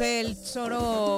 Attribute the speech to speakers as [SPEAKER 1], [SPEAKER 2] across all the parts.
[SPEAKER 1] amigos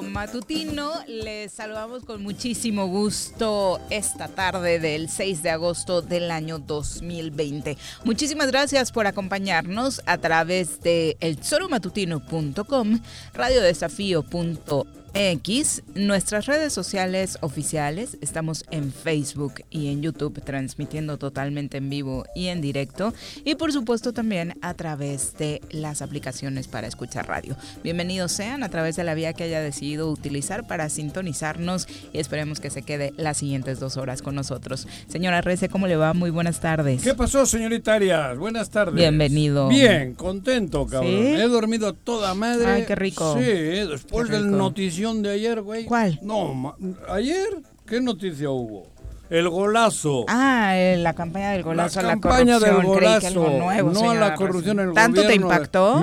[SPEAKER 1] del Matutino, les saludamos con muchísimo gusto esta tarde del 6 de agosto del año 2020. Muchísimas gracias por acompañarnos a través de elchoromatutino.com, radiodesafío.com X, nuestras redes sociales oficiales, estamos en Facebook y en YouTube transmitiendo totalmente en vivo y en directo y por supuesto también a través de las aplicaciones para escuchar radio. Bienvenidos sean a través de la vía que haya decidido utilizar para sintonizarnos y esperemos que se quede las siguientes dos horas con nosotros. Señora Rece, ¿cómo le va? Muy buenas tardes.
[SPEAKER 2] ¿Qué pasó, señorita Arias? Buenas tardes.
[SPEAKER 1] Bienvenido.
[SPEAKER 2] Bien, contento, cabrón. He dormido toda madre.
[SPEAKER 1] Ay, qué rico.
[SPEAKER 2] Sí, después del noticiero de ayer, güey.
[SPEAKER 1] ¿Cuál?
[SPEAKER 2] No, ayer, ¿qué noticia hubo? El golazo.
[SPEAKER 1] Ah, la campaña del golazo
[SPEAKER 2] la
[SPEAKER 1] a la campaña
[SPEAKER 2] del golazo.
[SPEAKER 1] nuevo,
[SPEAKER 2] no a la corrupción en el
[SPEAKER 1] ¿Tanto te impactó?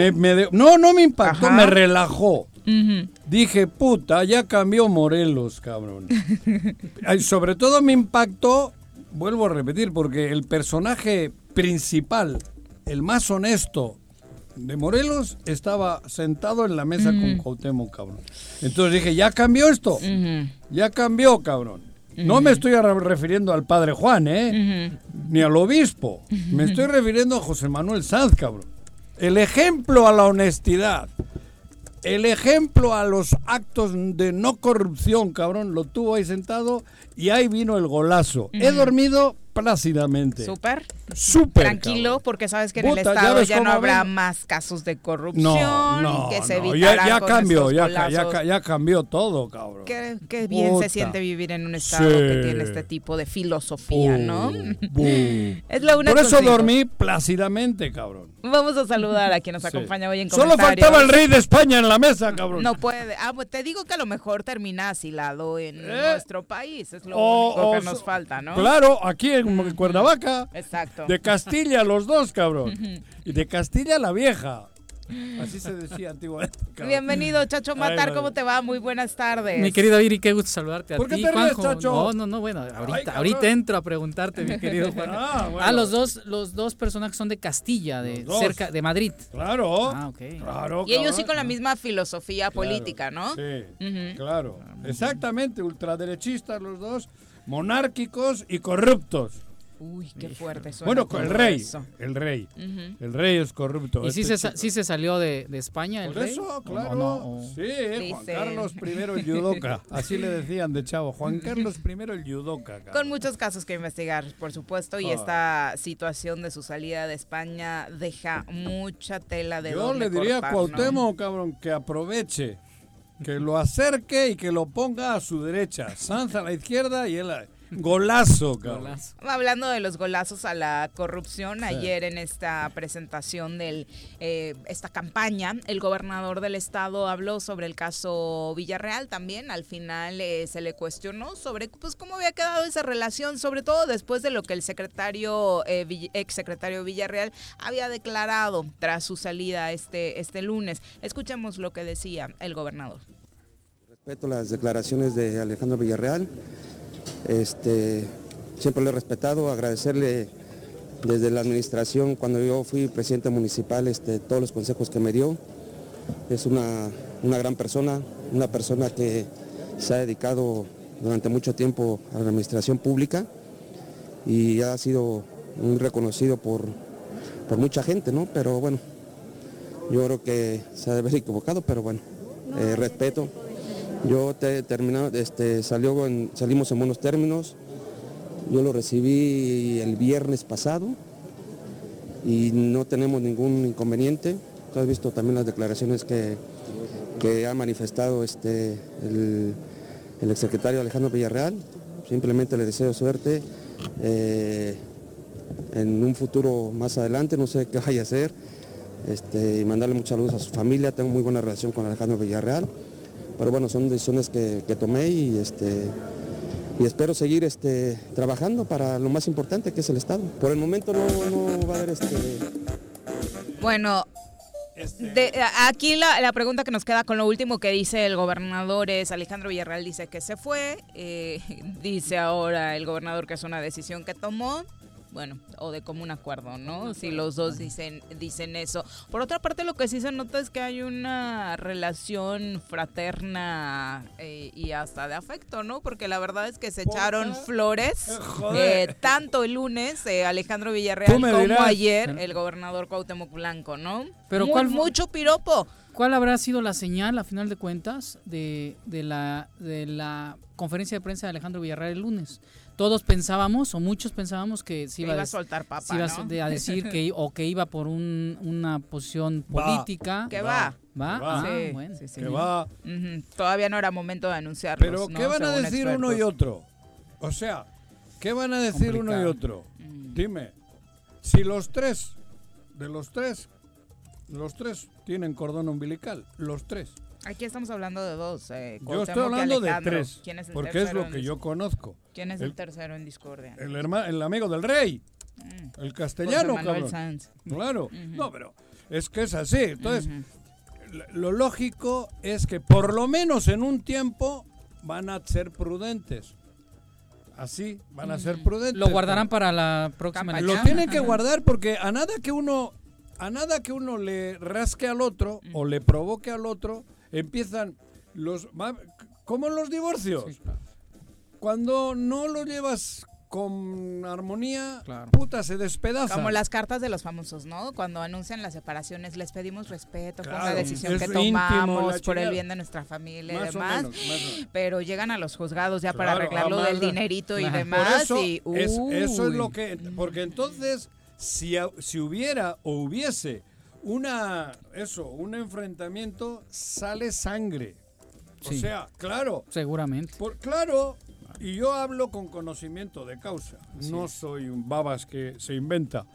[SPEAKER 2] no, no me impactó, me relajó. Dije, puta, ya cambió Morelos, cabrón. Sobre todo me impactó, vuelvo a repetir, porque el personaje principal, el más honesto, de Morelos estaba sentado en la mesa con Cuauhtémoc, cabrón. Entonces dije, ya cambió esto. Ya cambió, cabrón. No me estoy refiriendo al padre Juan, ¿eh? Ni al obispo. Me estoy refiriendo a José Manuel Sanz, cabrón. El ejemplo a la honestidad. El ejemplo a los actos de no corrupción, cabrón, lo tuvo ahí sentado y ahí vino el golazo. He dormido plácidamente.
[SPEAKER 1] Súper.
[SPEAKER 2] Súper.
[SPEAKER 1] Tranquilo, porque sabes que en el Estado ya, no habrá más casos de corrupción.
[SPEAKER 2] No, no,
[SPEAKER 1] que se
[SPEAKER 2] no. Ya, ya cambió, ya, ya, ya, cambió todo, cabrón.
[SPEAKER 1] Qué, qué bien se siente vivir en un Estado que tiene este tipo de filosofía, ¿no?
[SPEAKER 2] es la una Por eso dormí plácidamente, cabrón.
[SPEAKER 1] Vamos a saludar a quien nos acompaña hoy en comentarios.
[SPEAKER 2] Solo faltaba el rey de España en la mesa, cabrón.
[SPEAKER 1] No puede. Ah, pues te digo que a lo mejor termina asilado en eh. nuestro país. Es lo único que nos falta, ¿no?
[SPEAKER 2] Claro, aquí en Cuernavaca.
[SPEAKER 1] Exacto.
[SPEAKER 2] De Castilla los dos, cabrón. Y de Castilla la vieja. Así se decía antiguamente.
[SPEAKER 1] Bienvenido, Chacho Matar, ¿cómo te va? Muy buenas tardes.
[SPEAKER 3] Mi querido Iri, qué gusto saludarte a
[SPEAKER 2] ¿Por
[SPEAKER 3] qué
[SPEAKER 2] ti, te ríes, Chacho?
[SPEAKER 3] No, no, no, bueno, ahorita, ahorita entro a preguntarte, mi querido Juan. Ah, bueno. ah, los dos, los dos personajes son de Castilla, de cerca, de Madrid.
[SPEAKER 2] Claro.
[SPEAKER 3] Ah, ok.
[SPEAKER 2] Claro,
[SPEAKER 1] y ellos sí con la misma filosofía política, ¿no?
[SPEAKER 2] Sí, claro. Exactamente, ultraderechistas los dos, monárquicos y corruptos.
[SPEAKER 1] Uy, qué fuerte
[SPEAKER 2] Bueno, el rey, el rey. El rey es corrupto.
[SPEAKER 3] ¿Y si este se, se salió de, de España el
[SPEAKER 2] Por eso, claro. Sí, Juan Carlos I el yudoka. Así le decían de chavo. Juan Carlos I el yudoka.
[SPEAKER 1] Con muchos casos que investigar, por supuesto. Y ah. esta situación de su salida de España deja mucha tela de
[SPEAKER 2] Yo le diría a Cuauhtémoc, cabrón, que aproveche que lo acerque y que lo ponga a su derecha. Sanz a la izquierda y él a Golazo, cabrón.
[SPEAKER 1] Hablando de los golazos a la corrupción, ayer en esta presentación de eh, esta campaña, el gobernador del estado habló sobre el caso Villarreal también. Al final eh, se le cuestionó sobre pues cómo había quedado esa relación, sobre todo después de lo que el secretario, eh, ex secretario Villarreal había declarado tras su salida este, este lunes. Escuchemos lo que decía el gobernador.
[SPEAKER 4] Respeto las declaraciones de Alejandro Villarreal. Este, siempre lo he respetado, agradecerle desde la administración, cuando yo fui presidente municipal, este, todos los consejos que me dio. Es una, gran persona, una persona que se ha dedicado durante mucho tiempo a la administración pública y ha sido muy reconocido por, por mucha gente, ¿no? Pero bueno, yo creo que se ha de haber equivocado, pero bueno, eh, respeto. Yo te, terminado, este, salimos en buenos términos. Yo lo recibí el viernes pasado y no tenemos ningún inconveniente. Tú has visto también las declaraciones que, ha manifestado este, el, exsecretario Alejandro Villarreal. Simplemente le deseo suerte eh, en un futuro más adelante, no sé qué vaya a hacer. Este, y mandarle mucha luz a su familia. Tengo muy buena relación con Alejandro Villarreal. Pero bueno, son decisiones que, tomé y, este, y espero seguir este, trabajando para lo más importante que es el Estado. Por el momento no, va a haber este...
[SPEAKER 1] Bueno, este, aquí la, pregunta que nos queda con lo último que dice el gobernador es, Alejandro Villarreal dice que se fue, eh, dice ahora el gobernador que es una decisión que tomó, bueno, o de común acuerdo, ¿no? Si los dos dicen, dicen eso. Por otra parte, lo que sí se nota es que hay una relación fraterna eh, y hasta de afecto, ¿no? Porque la verdad es que se echaron flores, eh, eh, tanto el lunes Alejandro Villarreal como ayer el gobernador Cuauhtémoc Blanco, ¿no? Pero ¿cuál mucho piropo.
[SPEAKER 3] ¿Cuál habrá sido la señal, a final de cuentas, de, de, la, de la conferencia de prensa de Alejandro Villarreal el lunes? Todos pensábamos o muchos pensábamos que se iba,
[SPEAKER 1] a soltar papa,
[SPEAKER 3] a decir que o que iba por una posición política.
[SPEAKER 1] Que va.
[SPEAKER 3] ¿Va?
[SPEAKER 2] Ah,
[SPEAKER 3] bueno.
[SPEAKER 2] que va.
[SPEAKER 1] Todavía no era momento de anunciarlo.
[SPEAKER 2] Pero ¿qué van a decir uno y otro? O sea, ¿qué van a decir uno y otro? Mm. Dime, si los tres, de los tres, los tres tienen cordón umbilical, los tres.
[SPEAKER 1] Aquí estamos hablando de dos. Eh,
[SPEAKER 2] yo estoy hablando de tres. ¿Quién es el porque es lo que yo conozco.
[SPEAKER 1] ¿Quién es el, tercero en discordia?
[SPEAKER 2] El, hermano, el amigo del rey. Mm. El castellano, cabrón. Claro. No, pero es que es así. Entonces, lo lógico es que por lo menos en un tiempo van a ser prudentes. Así, van a ser prudentes.
[SPEAKER 3] Lo guardarán para la próxima
[SPEAKER 2] Lo tienen que guardar porque a nada que uno a nada que uno le rasque al otro o le provoque al otro, empiezan los... como los divorcios. Cuando no lo llevas con armonía, puta, se despedaza.
[SPEAKER 1] Como las cartas de los famosos, ¿no? Cuando anuncian las separaciones, les pedimos respeto por la decisión que tomamos, por el bien de nuestra familia y demás. pero llegan a los juzgados ya para arreglarlo del dinerito y demás.
[SPEAKER 2] Eso,
[SPEAKER 1] y,
[SPEAKER 2] eso es lo que. Porque entonces, si, si hubiera o hubiese una, eso, un enfrentamiento, sale sangre. O sea, claro.
[SPEAKER 3] Seguramente.
[SPEAKER 2] Por, claro, y yo hablo con conocimiento de causa. No soy un babas que se inventa,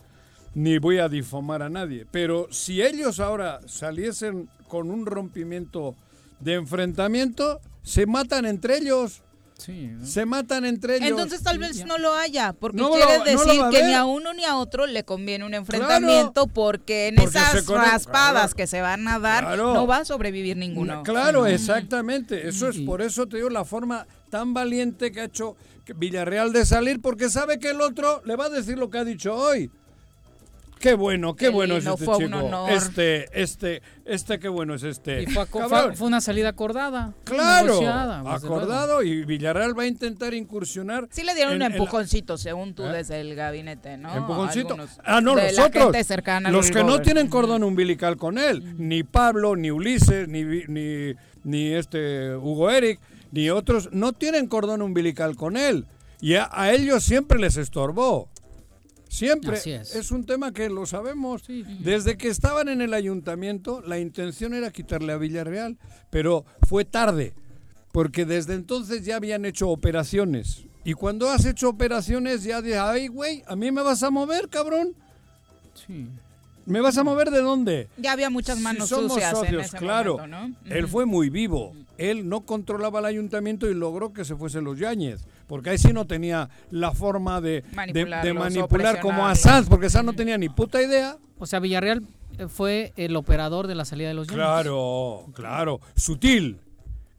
[SPEAKER 2] ni voy a difamar a nadie. Pero si ellos ahora saliesen con un rompimiento de enfrentamiento, se matan entre ellos. Se matan entre ellos.
[SPEAKER 1] Entonces tal vez no lo haya, porque quiere decir que ni a uno ni a otro le conviene un enfrentamiento porque en esas raspadas que se van a dar no va a sobrevivir ninguno.
[SPEAKER 2] Claro, exactamente. Eso es por eso te digo la forma tan valiente que ha hecho Villarreal de salir porque sabe que el otro le va a decir lo que ha dicho hoy. Qué bueno, qué bueno es este chico. Este, este, este, qué bueno es este.
[SPEAKER 3] fue, una salida acordada.
[SPEAKER 2] Claro, acordado y Villarreal va a intentar incursionar.
[SPEAKER 1] Sí le dieron un empujoncito, según tú, ¿Eh? desde el gabinete, ¿no?
[SPEAKER 2] Empujoncito. ah, no, los otros. Los que no tienen cordón umbilical con él, ni Pablo, ni Ulises, ni, ni, ni este Hugo Eric, ni otros, no tienen cordón umbilical con él. Y a ellos siempre les estorbó. Siempre. Es. un tema que lo sabemos. Desde que estaban en el ayuntamiento, la intención era quitarle a Villarreal, pero fue tarde, porque desde entonces ya habían hecho operaciones Y cuando has hecho operaciones ya de, ay, güey, ¿a mí me vas a mover, cabrón?
[SPEAKER 3] Sí.
[SPEAKER 2] ¿Me vas a mover de dónde?
[SPEAKER 1] Ya había muchas manos
[SPEAKER 2] si somos
[SPEAKER 1] sucias
[SPEAKER 2] socios,
[SPEAKER 1] en ese
[SPEAKER 2] claro.
[SPEAKER 1] momento, ¿no?
[SPEAKER 2] Él fue muy vivo. Él no controlaba el ayuntamiento y logró que se fuesen los Yáñez. Porque ahí sí no tenía la forma de, manipular como a. Sanz, porque Sanz no tenía ni puta idea.
[SPEAKER 3] O sea, Villarreal eh, fue el operador de la salida de los Llanos.
[SPEAKER 2] Claro, claro. Sutil.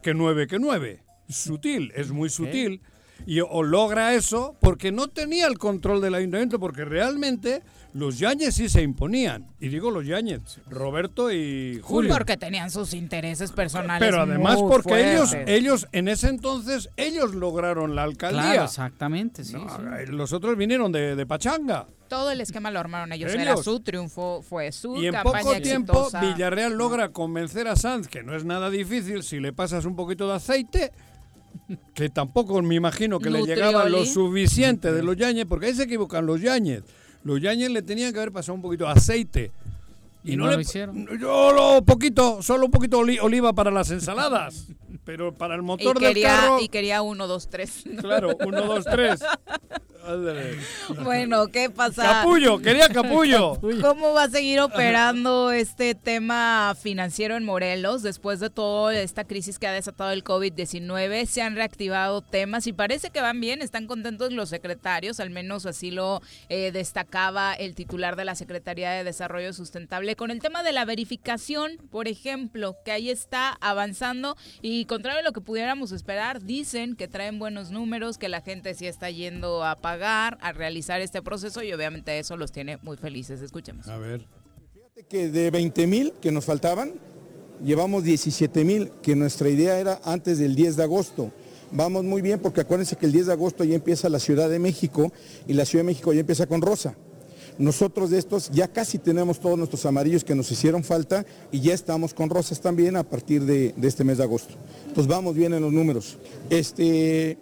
[SPEAKER 2] Que nueve, que nueve. Sutil, es muy sutil. Y o logra eso porque no tenía el control del ayuntamiento, porque realmente los Yáñez sí se imponían. Y digo los Yáñez, Roberto y Julio.
[SPEAKER 1] Porque tenían sus intereses personales.
[SPEAKER 2] Pero además
[SPEAKER 1] muy
[SPEAKER 2] porque ellos,
[SPEAKER 1] fuertes.
[SPEAKER 2] ellos en ese entonces, ellos lograron la alcaldía.
[SPEAKER 3] Claro, exactamente, sí,
[SPEAKER 2] No,
[SPEAKER 3] sí.
[SPEAKER 2] Los otros vinieron de, de Pachanga.
[SPEAKER 1] Todo el esquema lo armaron ellos.
[SPEAKER 2] Ellos.
[SPEAKER 1] Era su triunfo, fue su
[SPEAKER 2] Y en
[SPEAKER 1] campaña
[SPEAKER 2] poco tiempo
[SPEAKER 1] exitosa.
[SPEAKER 2] Villarreal logra convencer a Sanz, que no es nada difícil si le pasas un poquito de aceite, que tampoco me imagino que le llegaba lo suficiente de los Yañez, porque ahí se equivocan los Yañez. Los Yañez le tenían que haber pasado un poquito de aceite.
[SPEAKER 3] Y no lo
[SPEAKER 2] le-
[SPEAKER 3] hicieron.
[SPEAKER 2] Yo lo poquito, solo un poquito oli- oliva para las ensaladas, pero para el
[SPEAKER 1] y
[SPEAKER 2] motor del
[SPEAKER 1] quería,
[SPEAKER 2] carro,
[SPEAKER 1] y quería uno, dos, tres.
[SPEAKER 2] claro, uno, dos, tres. Ándale.
[SPEAKER 1] bueno, ¿qué pasa?
[SPEAKER 2] Capullo, quería capullo.
[SPEAKER 1] ¿Cómo va a seguir operando este tema financiero en Morelos después de toda esta crisis que ha desatado el COVID-19? Se han reactivado temas y parece que van bien, están contentos los secretarios, al menos así lo eh, destacaba el titular de la Secretaría de Desarrollo Sustentable con el tema de la verificación, por ejemplo, que ahí está avanzando y contrario a lo que pudiéramos esperar, dicen que traen buenos números, que la gente sí está yendo a pagar, a realizar este proceso y obviamente eso los tiene muy felices. Escuchemos.
[SPEAKER 2] A ver.
[SPEAKER 5] que de 20 mil que nos faltaban, llevamos 17 mil, que nuestra idea era antes del 10 de agosto. Vamos muy bien porque acuérdense que el 10 de agosto ya empieza la Ciudad de México y la Ciudad de México ya empieza con rosa. Nosotros de estos ya casi tenemos todos nuestros amarillos que nos hicieron falta y ya estamos con rosas también a partir de, este mes de agosto. Entonces vamos bien en los números. Este,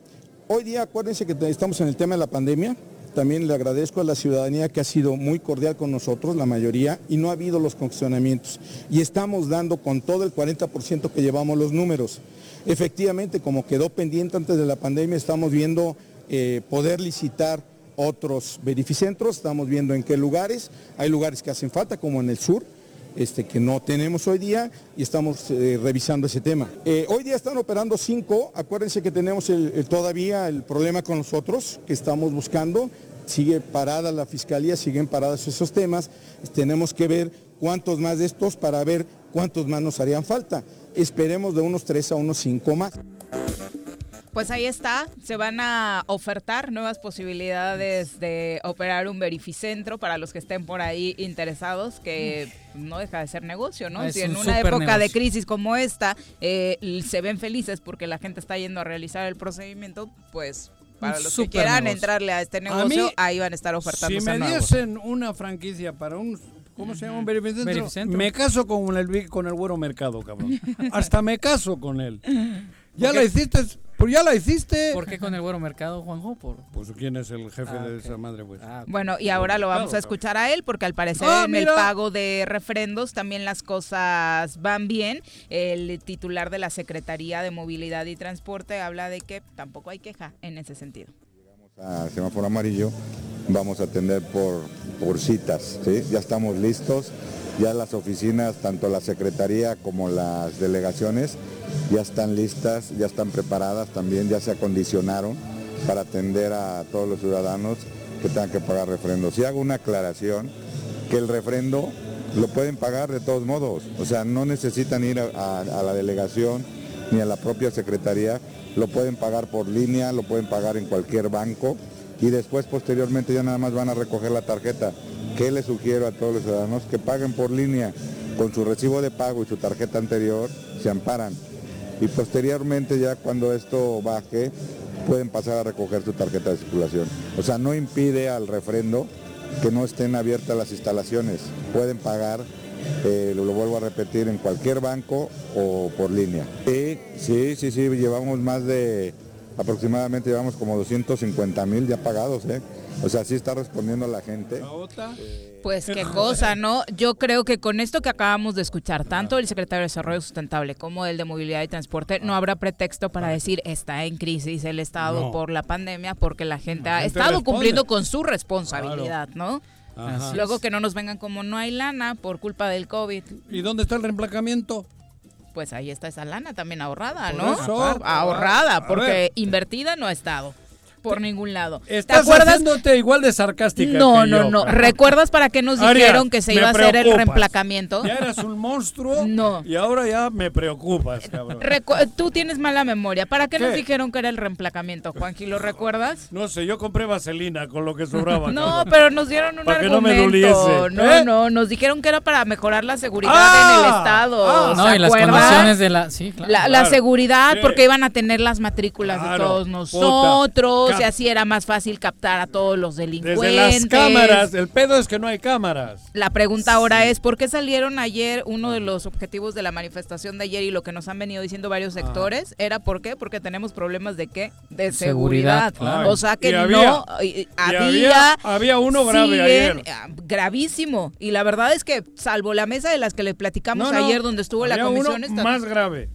[SPEAKER 5] hoy día acuérdense que estamos en el tema de la pandemia. También le agradezco a la ciudadanía que ha sido muy cordial con nosotros, la mayoría, y no ha habido los congestionamientos. Y estamos dando con todo el 40% que llevamos los números. Efectivamente, como quedó pendiente antes de la pandemia, estamos viendo eh, poder licitar otros verificentros, estamos viendo en qué lugares. Hay lugares que hacen falta, como en el sur, este, que no tenemos hoy día y estamos eh, revisando ese tema. Eh, hoy día están operando cinco, acuérdense que tenemos todavía el problema con nosotros que estamos buscando, sigue parada la fiscalía, siguen parados esos temas, tenemos que ver cuántos más de estos para ver cuántos más nos harían falta. Esperemos de unos tres a unos cinco más.
[SPEAKER 1] Pues ahí está, se van a ofertar nuevas posibilidades de operar un verificentro para los que estén por ahí interesados, que no deja de ser negocio, ¿no?
[SPEAKER 3] Es
[SPEAKER 1] si en
[SPEAKER 3] un
[SPEAKER 1] una época de crisis como esta eh, se ven felices porque la gente está yendo a realizar el procedimiento, pues para los que quieran
[SPEAKER 3] negocio.
[SPEAKER 1] entrarle a este
[SPEAKER 2] A
[SPEAKER 1] negocio,
[SPEAKER 2] mí,
[SPEAKER 1] ahí van a estar ofertando
[SPEAKER 2] Si me diesen una franquicia para un. ¿Cómo se llama un verificentro?
[SPEAKER 3] Verificentro.
[SPEAKER 2] Me caso con el, con el güero mercado, cabrón. Hasta me caso con él. Ya la hiciste. Pues ya la hiciste.
[SPEAKER 3] ¿Por qué con el güero mercado, Juanjo? Por...
[SPEAKER 2] Pues quién es el jefe
[SPEAKER 3] Ah,
[SPEAKER 2] de esa madre, pues.
[SPEAKER 3] Ah.
[SPEAKER 1] Bueno, y ahora lo vamos a escuchar a él porque al parecer
[SPEAKER 2] Ah,
[SPEAKER 1] en el pago de refrendos también las cosas van bien. El titular de la Secretaría de Movilidad y Transporte habla de que tampoco hay queja en ese sentido.
[SPEAKER 6] a semáforo amarillo, vamos a atender por, por citas, ¿sí? Ya estamos listos, ya las oficinas, tanto la Secretaría como las delegaciones, ya están listas, ya están preparadas también, ya se acondicionaron para atender a todos los ciudadanos que tengan que pagar refrendo. Si hago una aclaración, que el refrendo lo pueden pagar de todos modos, o sea, no necesitan ir a, la delegación ni a la propia Secretaría, lo pueden pagar por línea, lo pueden pagar en cualquier banco y después posteriormente ya nada más van a recoger la tarjeta. ¿Qué les sugiero a todos los ciudadanos? Que paguen por línea con su recibo de pago y su tarjeta anterior, se amparan. Y posteriormente ya cuando esto baje, pueden pasar a recoger su tarjeta de circulación. O sea, no impide al refrendo que no estén abiertas las instalaciones. Pueden pagar, eh, lo, lo vuelvo a repetir, en cualquier banco o por línea. Sí, sí, sí, sí, llevamos más de aproximadamente llevamos como 250 mil ya pagados, ¿eh? O sea, sí está respondiendo la gente.
[SPEAKER 1] Pues qué cosa, ¿no? Yo creo que con esto que acabamos de escuchar, tanto el secretario de Desarrollo Sustentable como el de Movilidad y Transporte, no habrá pretexto para decir está en crisis el Estado
[SPEAKER 2] No.
[SPEAKER 1] por la pandemia, porque la gente ha
[SPEAKER 2] gente
[SPEAKER 1] estado
[SPEAKER 2] responde.
[SPEAKER 1] cumpliendo con su responsabilidad, ¿no?
[SPEAKER 2] Ajá.
[SPEAKER 1] Luego que no nos vengan como no hay lana por culpa del COVID.
[SPEAKER 2] ¿Y dónde está el reemplacamiento?
[SPEAKER 1] Pues ahí está esa lana también ahorrada,
[SPEAKER 2] Por
[SPEAKER 1] ¿no?
[SPEAKER 2] eso,
[SPEAKER 1] ahorrada, porque
[SPEAKER 2] ver.
[SPEAKER 1] invertida no ha estado por ningún lado. ¿Te
[SPEAKER 2] Estás
[SPEAKER 1] acuerdas?
[SPEAKER 2] haciéndote igual de sarcástica
[SPEAKER 1] No,
[SPEAKER 2] que
[SPEAKER 1] no,
[SPEAKER 2] yo,
[SPEAKER 1] no. ¿Recuerdas para qué nos
[SPEAKER 2] Aria,
[SPEAKER 1] dijeron que se iba a hacer el reemplacamiento?
[SPEAKER 2] Ya eras un monstruo
[SPEAKER 1] No.
[SPEAKER 2] y ahora ya me preocupas, cabrón.
[SPEAKER 1] Recu- Tú tienes mala memoria. ¿Para qué, nos dijeron que era el reemplacamiento, Juanji? ¿Lo recuerdas?
[SPEAKER 2] No sé, yo compré vaselina con lo que sobraba.
[SPEAKER 1] No,
[SPEAKER 2] cabrón.
[SPEAKER 1] pero nos dieron un
[SPEAKER 2] Para que no me
[SPEAKER 1] argumento.
[SPEAKER 2] doliese,
[SPEAKER 1] No,
[SPEAKER 2] ¿eh?
[SPEAKER 1] no, nos dijeron que era para mejorar la seguridad
[SPEAKER 2] Ah,
[SPEAKER 1] en el estado.
[SPEAKER 2] ah.
[SPEAKER 1] ¿se
[SPEAKER 3] No, y las condiciones de la... Sí, claro.
[SPEAKER 1] La, la
[SPEAKER 2] Claro.
[SPEAKER 1] seguridad, porque iban a tener las matrículas de todos
[SPEAKER 2] puta.
[SPEAKER 1] nosotros, y
[SPEAKER 2] Cap-
[SPEAKER 1] así era más fácil captar a todos los delincuentes.
[SPEAKER 2] Desde las cámaras, el pedo es que no hay cámaras.
[SPEAKER 1] La pregunta ahora es, ¿por qué salieron ayer uno de los objetivos de la manifestación de ayer y lo que nos han venido diciendo varios sectores? ¿Era por qué? Porque tenemos problemas de qué? De seguridad.
[SPEAKER 3] Seguridad, claro.
[SPEAKER 1] O sea que
[SPEAKER 2] Y
[SPEAKER 1] no,
[SPEAKER 2] había-
[SPEAKER 1] había,
[SPEAKER 2] había- había uno grave
[SPEAKER 1] siguen,
[SPEAKER 2] ayer.
[SPEAKER 1] ah, Gravísimo. Y la verdad es que, salvo la mesa de las que le platicamos
[SPEAKER 2] No, no,
[SPEAKER 1] ayer donde estuvo la comisión
[SPEAKER 2] uno
[SPEAKER 1] esta-
[SPEAKER 2] más grave.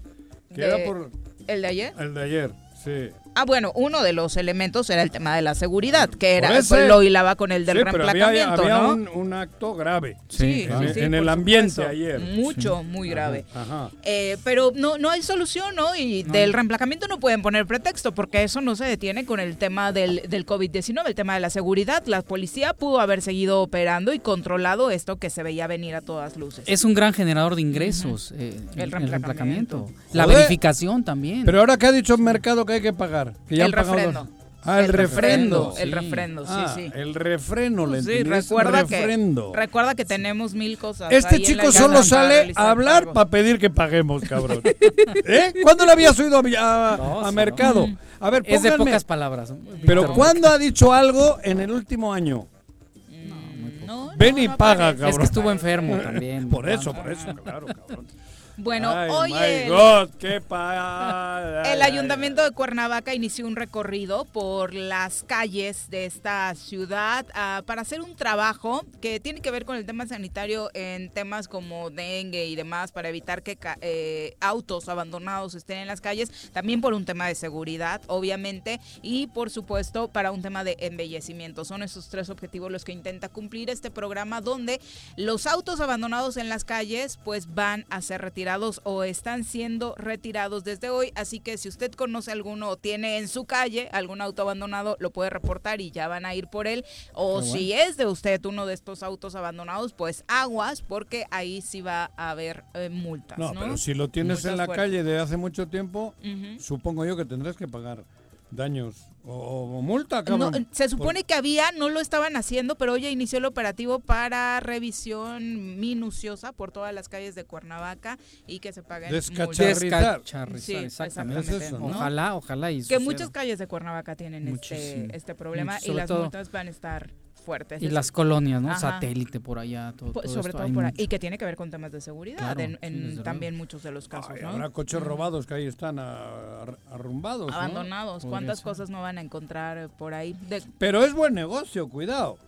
[SPEAKER 2] Que
[SPEAKER 1] de-
[SPEAKER 2] era por
[SPEAKER 1] ¿El de ayer?
[SPEAKER 2] el de ayer, sí.
[SPEAKER 1] Ah, bueno, uno de los elementos era el tema de la seguridad, que era
[SPEAKER 2] ese-
[SPEAKER 1] lo hilaba con el del
[SPEAKER 2] Sí, pero había,
[SPEAKER 1] reemplacamiento,
[SPEAKER 2] había
[SPEAKER 1] ¿no?
[SPEAKER 2] un, un acto grave.
[SPEAKER 1] Sí,
[SPEAKER 2] en,
[SPEAKER 1] sí, sí,
[SPEAKER 2] en el ambiente
[SPEAKER 1] supuesto.
[SPEAKER 2] ayer.
[SPEAKER 1] Mucho, muy grave.
[SPEAKER 2] Ajá.
[SPEAKER 1] Eh, pero no, no hay solución, ¿no? Y del reemplacamiento no pueden poner pretexto, porque eso no se detiene con el tema del, del COVID-19, el tema de la seguridad. La policía pudo haber seguido operando y controlado esto que se veía venir a todas luces.
[SPEAKER 3] Es un gran generador de ingresos, eh,
[SPEAKER 1] El reemplacamiento.
[SPEAKER 3] La verificación también.
[SPEAKER 2] Pero ahora que ha dicho el mercado que hay que pagar. Que ya
[SPEAKER 1] el
[SPEAKER 2] han pagado
[SPEAKER 1] refrendo.
[SPEAKER 2] dos. Ah, el, refrendo.
[SPEAKER 1] El
[SPEAKER 3] sí.
[SPEAKER 1] refrendo, sí,
[SPEAKER 2] Ah,
[SPEAKER 1] sí.
[SPEAKER 2] el refrendo, le
[SPEAKER 1] Sí, recuerda
[SPEAKER 2] refrendo.
[SPEAKER 1] que, recuerda que tenemos mil cosas.
[SPEAKER 2] Este
[SPEAKER 1] ahí en la
[SPEAKER 2] chico solo sale a hablar para pedir que paguemos, cabrón. ¿Eh? ¿Cuándo le habías oído a, a-
[SPEAKER 3] No,
[SPEAKER 2] a
[SPEAKER 3] sí,
[SPEAKER 2] mercado? A ver,
[SPEAKER 3] es de pocas palabras.
[SPEAKER 2] Pero. ¿cuándo ha dicho algo en el último año?
[SPEAKER 1] No,
[SPEAKER 2] Ven
[SPEAKER 1] no,
[SPEAKER 2] y
[SPEAKER 1] no
[SPEAKER 2] paga, cabrón.
[SPEAKER 3] Es que estuvo enfermo también.
[SPEAKER 2] Por eso, por eso, claro, cabrón.
[SPEAKER 1] Bueno,
[SPEAKER 2] Ay,
[SPEAKER 1] hoy
[SPEAKER 2] my
[SPEAKER 1] el,
[SPEAKER 2] God, qué
[SPEAKER 1] el ayuntamiento de Cuernavaca inició un recorrido por las calles de esta ciudad ah, para hacer un trabajo que tiene que ver con el tema sanitario en temas como dengue y demás para evitar que eh, autos abandonados estén en las calles, también por un tema de seguridad, obviamente, y por supuesto para un tema de embellecimiento. Son esos tres objetivos los que intenta cumplir este programa donde los autos abandonados en las calles pues van a ser retirados o están siendo retirados desde hoy, así que si usted conoce alguno o tiene en su calle algún auto abandonado, lo puede reportar y ya van a ir por él, o si es de usted uno de estos autos abandonados, pues aguas porque ahí sí va a haber eh, multas, ¿no?
[SPEAKER 2] No, pero si lo tienes
[SPEAKER 1] Multas
[SPEAKER 2] en la
[SPEAKER 1] fuertes.
[SPEAKER 2] calle de hace mucho tiempo, supongo yo que tendrás que pagar daños o, o multa,
[SPEAKER 1] No,
[SPEAKER 2] cabrón.
[SPEAKER 1] se supone que había, no lo estaban haciendo, pero hoy ya inició el operativo para revisión minuciosa por todas las calles de Cuernavaca y que se paguen
[SPEAKER 2] Descachar-
[SPEAKER 1] multas.
[SPEAKER 3] Descacharrizar,
[SPEAKER 1] Sí,
[SPEAKER 3] exactamente.
[SPEAKER 1] exactamente,
[SPEAKER 2] Es eso,
[SPEAKER 1] ¿no?
[SPEAKER 3] Ojalá, ojalá y
[SPEAKER 1] Que
[SPEAKER 3] suceda.
[SPEAKER 1] muchas calles de Cuernavaca tienen este,
[SPEAKER 3] Muchísimo.
[SPEAKER 1] este problema
[SPEAKER 3] Mucho,
[SPEAKER 1] y las
[SPEAKER 3] todo-
[SPEAKER 1] multas van a estar fuertes.
[SPEAKER 3] Y las colonias, ¿no?
[SPEAKER 1] Ajá.
[SPEAKER 3] Satélite por allá, todo, todo
[SPEAKER 1] sobre
[SPEAKER 3] esto,
[SPEAKER 1] todo
[SPEAKER 3] hay
[SPEAKER 1] por ahí, y que tiene que ver con temas de seguridad
[SPEAKER 3] Claro,
[SPEAKER 1] en,
[SPEAKER 3] sí,
[SPEAKER 1] en también muchos de los casos,
[SPEAKER 2] Ay,
[SPEAKER 1] ¿no?
[SPEAKER 2] habrá coches robados que ahí están ar- arrumbados.
[SPEAKER 1] Abandonados, ¿cuántas
[SPEAKER 3] ser.
[SPEAKER 1] cosas no van a encontrar por ahí? De-
[SPEAKER 2] Pero es buen negocio, cuidado.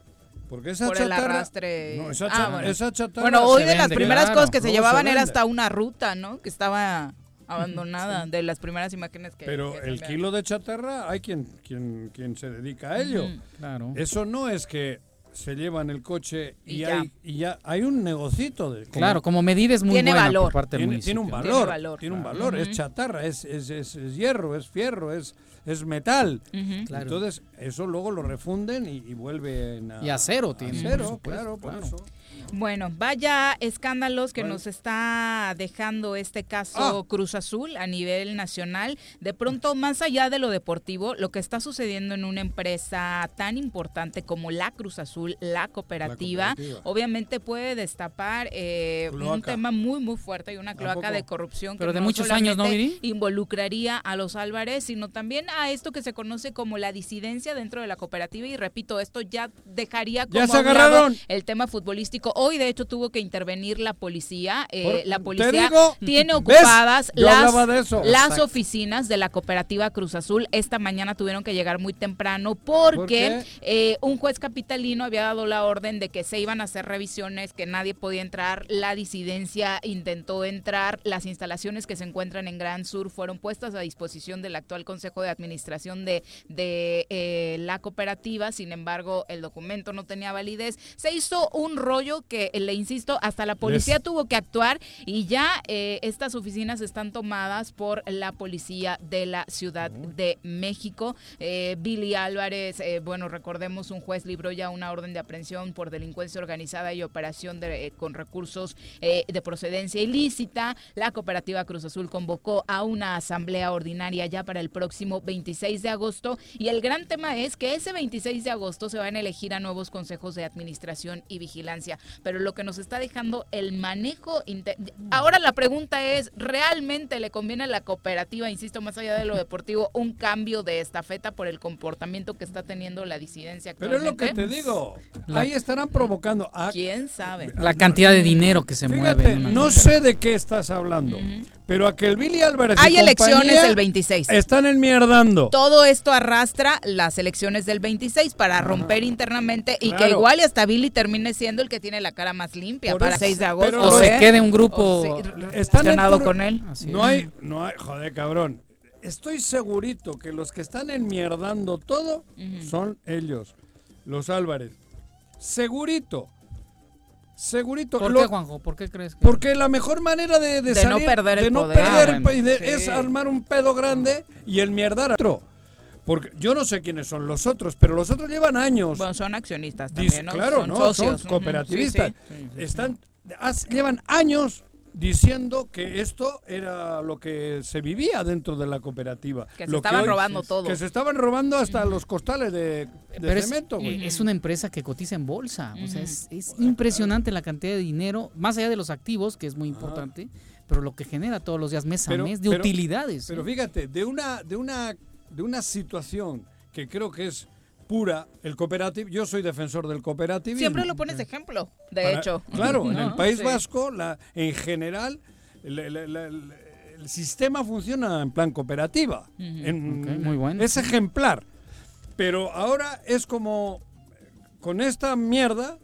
[SPEAKER 2] Porque esa
[SPEAKER 1] por el
[SPEAKER 2] chatarra.
[SPEAKER 1] arrastre.
[SPEAKER 2] No, esa,
[SPEAKER 1] Ah,
[SPEAKER 2] cha-
[SPEAKER 1] bueno.
[SPEAKER 2] esa chatarra.
[SPEAKER 1] Bueno, hoy de las primeras
[SPEAKER 3] claro.
[SPEAKER 1] cosas que se llevaban era hasta una ruta, ¿no? Que estaba abandonada de las primeras imágenes que
[SPEAKER 2] Pero
[SPEAKER 1] que
[SPEAKER 2] el kilo de chatarra hay quien, quien, quien se dedica a ello.
[SPEAKER 3] Claro.
[SPEAKER 2] Eso no es que se llevan el coche y,
[SPEAKER 1] Y ya.
[SPEAKER 2] hay, y ya hay un negocito de. como-
[SPEAKER 3] Claro, como medida es muy
[SPEAKER 1] Tiene
[SPEAKER 3] buena
[SPEAKER 1] valor.
[SPEAKER 3] por parte del
[SPEAKER 2] Tiene, tiene un valor,
[SPEAKER 1] Tiene valor.
[SPEAKER 2] tiene un valor, es chatarra, es, es, es- es hierro, es fierro, es, es metal.
[SPEAKER 3] Claro.
[SPEAKER 2] Entonces, eso luego lo refunden y, y vuelven a.
[SPEAKER 3] Y acero tiene, por
[SPEAKER 2] Acero,
[SPEAKER 3] supuesto,
[SPEAKER 2] claro, por
[SPEAKER 3] claro.
[SPEAKER 2] eso.
[SPEAKER 1] Bueno, vaya escándalos que nos está dejando este caso
[SPEAKER 2] Ah.
[SPEAKER 1] Cruz Azul a nivel nacional. De pronto, más allá de lo deportivo, lo que está sucediendo en una empresa tan importante como la Cruz Azul, la cooperativa,
[SPEAKER 2] La cooperativa.
[SPEAKER 1] obviamente puede destapar eh, un tema muy, muy fuerte y una cloaca de corrupción
[SPEAKER 3] Pero
[SPEAKER 1] que
[SPEAKER 3] de
[SPEAKER 1] no
[SPEAKER 3] muchos
[SPEAKER 1] involucraría a los Álvarez, sino también a esto que se conoce como la disidencia dentro de la cooperativa. Y repito, esto ya dejaría como
[SPEAKER 2] Ya se agarraron.
[SPEAKER 1] el tema futbolístico. Hoy, de hecho, tuvo que intervenir la policía. Eh, la policía
[SPEAKER 2] digo,
[SPEAKER 1] tiene ocupadas las, oficinas de la cooperativa Cruz Azul. Esta mañana tuvieron que llegar muy temprano porque eh, un juez capitalino había dado la orden de que se iban a hacer revisiones, que nadie podía entrar. La disidencia intentó entrar. Las instalaciones que se encuentran en Gran Sur fueron puestas a disposición del actual Consejo de Administración de, de eh, la cooperativa. Sin embargo, el documento no tenía validez. Se hizo un rollo que, eh, le insisto, hasta la policía tuvo que actuar y ya eh, estas oficinas están tomadas por la policía de la Ciudad de México. Eh, Billy Álvarez, eh, bueno, recordemos, un juez libró ya una orden de aprehensión por delincuencia organizada y operación de, con recursos de procedencia ilícita. La cooperativa Cruz Azul convocó a una asamblea ordinaria ya para el próximo 26 de agosto y el gran tema es que ese 26 de agosto se van a elegir a nuevos consejos de administración y vigilancia, pero lo que nos está dejando el manejo inter- ahora la pregunta es ¿realmente le conviene a la cooperativa, insisto, más allá de lo deportivo, un cambio de estafeta por el comportamiento que está teniendo la disidencia
[SPEAKER 2] Pero es lo que te digo.
[SPEAKER 3] La-
[SPEAKER 2] Ahí estarán provocando. a-
[SPEAKER 1] ¿Quién sabe?
[SPEAKER 3] La cantidad de dinero que se mueve.
[SPEAKER 2] Fíjate,
[SPEAKER 3] una
[SPEAKER 2] no sé de qué estás hablando, pero a que el Billy Álvarez. y
[SPEAKER 1] Hay elecciones el 26.
[SPEAKER 2] Están enmierdando.
[SPEAKER 1] Todo esto arrastra las elecciones del 26 para romper internamente y que igual y hasta Billy termine siendo el que tiene la cara más limpia
[SPEAKER 2] Por
[SPEAKER 1] para
[SPEAKER 2] eso-
[SPEAKER 1] 6 de agosto.
[SPEAKER 2] pero
[SPEAKER 3] O se quede un grupo.
[SPEAKER 1] Relacionado con él.
[SPEAKER 3] Así
[SPEAKER 2] No
[SPEAKER 3] es.
[SPEAKER 2] hay, no hay, joder, cabrón. Estoy segurito que los que están enmierdando todo son ellos, los Álvarez. Segurito. Segurito.
[SPEAKER 3] ¿Por
[SPEAKER 2] Lo-
[SPEAKER 3] qué, Juanjo? ¿Por qué crees que.?
[SPEAKER 2] Porque la mejor manera de, de
[SPEAKER 1] De no
[SPEAKER 2] salir-
[SPEAKER 1] perder el
[SPEAKER 2] de no
[SPEAKER 1] poder.
[SPEAKER 2] perder
[SPEAKER 3] Ah,
[SPEAKER 2] el
[SPEAKER 3] bueno.
[SPEAKER 2] poder
[SPEAKER 1] Sí.
[SPEAKER 2] es armar un pedo grande y el mierdar a otro. Porque yo no sé quiénes son los otros, pero los otros llevan años.
[SPEAKER 1] Bueno, son accionistas
[SPEAKER 2] Dis-
[SPEAKER 1] también, ¿no?
[SPEAKER 2] Claro,
[SPEAKER 1] son
[SPEAKER 2] no,
[SPEAKER 1] socios.
[SPEAKER 2] son cooperativistas.
[SPEAKER 1] sí, sí.
[SPEAKER 2] Están, has- llevan años diciendo que esto era lo que se vivía dentro de la cooperativa.
[SPEAKER 1] Que se
[SPEAKER 2] Lo
[SPEAKER 1] estaban
[SPEAKER 2] hoy-
[SPEAKER 1] robando todo.
[SPEAKER 2] Que se estaban robando hasta los costales de, de
[SPEAKER 3] Pero es,
[SPEAKER 2] cemento. güey.
[SPEAKER 3] eh, es una empresa que cotiza en bolsa. O sea, es, es impresionante la cantidad de dinero, más allá de los activos, que es muy importante, pero lo que genera todos los días, mes a
[SPEAKER 2] Pero-
[SPEAKER 3] mes, de
[SPEAKER 2] pero-
[SPEAKER 3] utilidades.
[SPEAKER 2] Pero
[SPEAKER 3] ¿eh?
[SPEAKER 2] fíjate, de una, de una, de una situación que creo que es pura, el cooperativo, yo soy defensor del cooperativismo.
[SPEAKER 1] Siempre lo pones de ejemplo, de
[SPEAKER 2] Para-
[SPEAKER 1] hecho.
[SPEAKER 2] Claro, en el País
[SPEAKER 1] Sí.
[SPEAKER 2] Vasco, la, en general, el, sistema funciona en plan cooperativa. En-
[SPEAKER 3] muy bueno.
[SPEAKER 2] Es ejemplar. Pero ahora es como con esta mierda,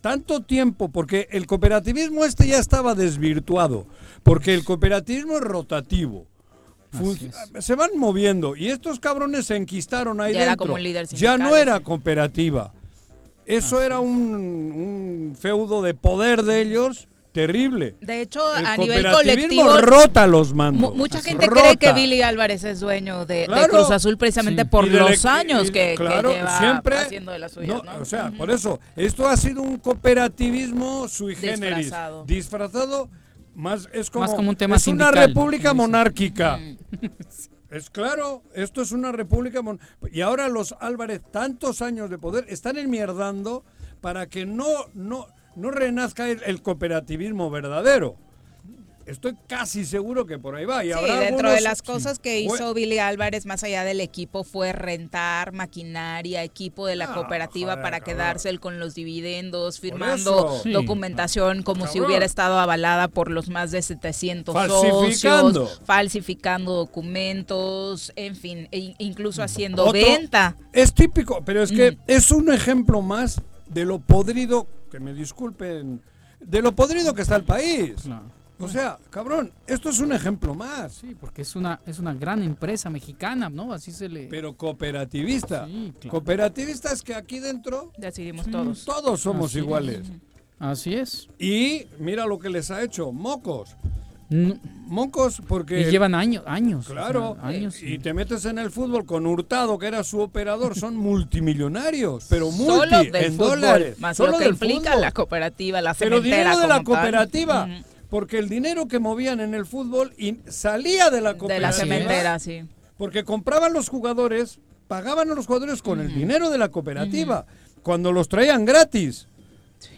[SPEAKER 2] tanto tiempo, porque el cooperativismo este ya estaba desvirtuado, porque el cooperativismo es rotativo.
[SPEAKER 3] Así
[SPEAKER 2] Se van moviendo y estos cabrones se enquistaron ahí
[SPEAKER 1] Ya era
[SPEAKER 2] dentro.
[SPEAKER 1] como un líder
[SPEAKER 2] ya no era cooperativa. Eso era un, un feudo de poder de ellos terrible.
[SPEAKER 1] De hecho,
[SPEAKER 2] El
[SPEAKER 1] a nivel colectivo,
[SPEAKER 2] rota los mandos.
[SPEAKER 1] mu- mucha gente
[SPEAKER 2] rota.
[SPEAKER 1] cree que Billy Álvarez es dueño de. Cruz Azul precisamente
[SPEAKER 3] Sí.
[SPEAKER 1] por los años
[SPEAKER 2] y-
[SPEAKER 1] que, que
[SPEAKER 2] claro,
[SPEAKER 1] lleva
[SPEAKER 2] siempre,
[SPEAKER 1] haciendo de las suyas,
[SPEAKER 2] no,
[SPEAKER 1] ¿no?
[SPEAKER 2] O sea, por eso, esto ha sido un cooperativismo sui generis.
[SPEAKER 1] Disfrazado.
[SPEAKER 2] Disfrazado, más es como,
[SPEAKER 3] Más como un tema
[SPEAKER 2] es una república monárquica. Es claro, esto es una república mon- y ahora los Álvarez tantos años de poder están enmierdando para que no no no renazca el, el cooperativismo verdadero. Estoy casi seguro que por ahí va. Y
[SPEAKER 1] Sí,
[SPEAKER 2] habrá
[SPEAKER 1] dentro
[SPEAKER 2] algunos-
[SPEAKER 1] de las cosas que
[SPEAKER 2] Fue-
[SPEAKER 1] hizo Billy Álvarez, más allá del equipo, fue rentar maquinaria, equipo de la
[SPEAKER 2] Ah,
[SPEAKER 1] cooperativa
[SPEAKER 2] joder,
[SPEAKER 1] para
[SPEAKER 2] cabrón.
[SPEAKER 1] quedarse con los dividendos, firmando.
[SPEAKER 3] Sí.
[SPEAKER 1] documentación como si hubiera estado avalada por los más de 700
[SPEAKER 2] Falsificando.
[SPEAKER 1] socios, falsificando documentos, en fin, e incluso haciendo
[SPEAKER 2] Otro-
[SPEAKER 1] venta.
[SPEAKER 2] Es típico, pero es que
[SPEAKER 1] Mm.
[SPEAKER 2] es un ejemplo más de lo podrido, que me disculpen, de lo podrido que está el país.
[SPEAKER 3] Claro.
[SPEAKER 2] O sea, cabrón, esto es un ejemplo más,
[SPEAKER 3] Sí, porque es una, es una gran empresa mexicana, ¿no? Así se le.
[SPEAKER 2] pero cooperativista.
[SPEAKER 3] Sí, claro.
[SPEAKER 2] Cooperativista es que aquí dentro
[SPEAKER 1] Decidimos todos.
[SPEAKER 2] todos somos
[SPEAKER 3] Así es.
[SPEAKER 2] iguales.
[SPEAKER 3] Así es.
[SPEAKER 2] Y mira lo que les ha hecho, mocos.
[SPEAKER 3] No-
[SPEAKER 2] Mocos porque...
[SPEAKER 3] y llevan años, años. o
[SPEAKER 2] Claro,
[SPEAKER 3] sea, años.
[SPEAKER 2] y te metes en el fútbol con Hurtado, que era su operador, son multimillonarios, pero multi,
[SPEAKER 1] Solo del
[SPEAKER 2] en
[SPEAKER 1] fútbol,
[SPEAKER 2] dólares.
[SPEAKER 1] más
[SPEAKER 2] solo
[SPEAKER 1] lo que
[SPEAKER 2] del
[SPEAKER 1] implica
[SPEAKER 2] fútbol.
[SPEAKER 1] la cooperativa, la
[SPEAKER 2] Pero dinero de la cooperativa. Porque el dinero que movían en el fútbol salía de la
[SPEAKER 1] De
[SPEAKER 2] cooperativa.
[SPEAKER 1] la cementera, sí.
[SPEAKER 2] Porque compraban los jugadores, pagaban a los jugadores con el dinero de la cooperativa. Cuando los traían gratis.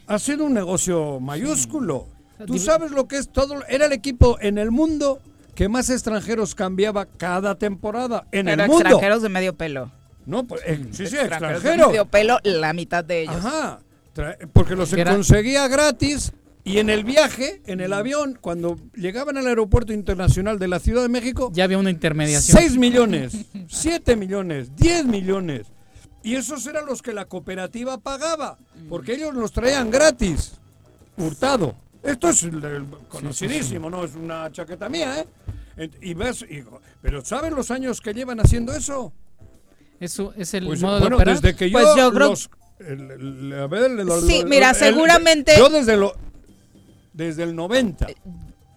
[SPEAKER 2] Ha sido un negocio mayúsculo. Tú
[SPEAKER 3] Div-
[SPEAKER 2] sabes lo que es todo. Era el equipo en el mundo que más extranjeros cambiaba cada temporada. En
[SPEAKER 1] Pero
[SPEAKER 2] el mundo.
[SPEAKER 1] extranjeros de medio pelo.
[SPEAKER 2] No, pues, eh, sí, sí,
[SPEAKER 1] Extranjeros de
[SPEAKER 2] extranjeros.
[SPEAKER 1] medio pelo, la mitad de ellos.
[SPEAKER 2] Ajá. porque los conseguía gratis y en el viaje, en el avión, cuando llegaban al aeropuerto internacional de la Ciudad de México...
[SPEAKER 3] Ya había una intermediación.
[SPEAKER 2] 6 millones, 7 millones, 10 millones. Y esos eran los que la cooperativa pagaba, porque ellos los traían gratis, hurtado. Esto es conocidísimo, no es una chaqueta mía, ¿eh? Y ves, pero ¿saben los años que llevan haciendo eso?
[SPEAKER 3] Eso es el pues, modo bueno,
[SPEAKER 2] desde que
[SPEAKER 1] pues
[SPEAKER 2] yo,
[SPEAKER 1] creo... sí, mira, seguramente...
[SPEAKER 2] yo desde lo, desde el 90.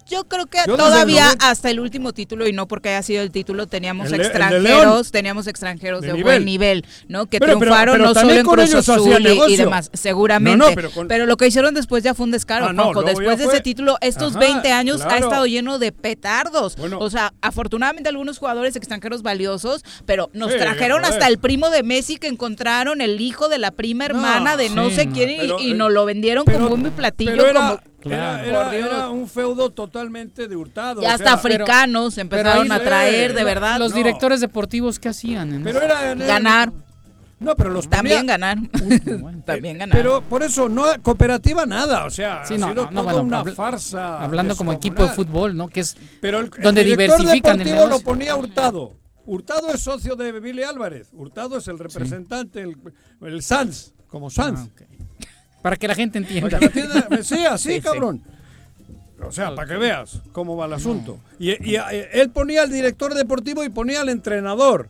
[SPEAKER 1] Yo creo que todavía hasta el último título, y no porque haya sido el título, teníamos extranjeros, teníamos extranjeros de, buen nivel, ¿no? Que triunfaron no solo en Cruz Azul y, demás, seguramente. pero, lo que hicieron después ya fue un descaro, ah, Después de ese título, estos 20 años ha estado lleno de petardos. o sea, afortunadamente algunos jugadores extranjeros valiosos, pero nos trajeron hasta el primo de Messi que encontraron, el hijo de la prima hermana de no sé quién, y, nos lo vendieron como un platillo, como
[SPEAKER 2] era, un feudo totalmente de hurtado.
[SPEAKER 1] Ya hasta africanos empezaron a traer, de verdad.
[SPEAKER 3] Los directores deportivos, ¿qué hacían?
[SPEAKER 2] pero era,
[SPEAKER 1] ganar.
[SPEAKER 2] No, pero los
[SPEAKER 1] también ganar. también ganar.
[SPEAKER 2] Pero por eso no cooperativa nada, o sea, ha sido una farsa.
[SPEAKER 3] Hablando como equipo de fútbol, ¿no? Que es
[SPEAKER 2] pero el,
[SPEAKER 3] donde diversifican
[SPEAKER 2] el
[SPEAKER 3] negocio.
[SPEAKER 2] lo ponía Hurtado. Hurtado es socio de Billy Álvarez. Hurtado es el representante, el, el Sanz, como Sanz. Ah,
[SPEAKER 3] para que la gente entienda.
[SPEAKER 2] sí, así, cabrón. O sea, para que veas cómo va el asunto. Y, eh, él ponía al director deportivo y ponía al entrenador.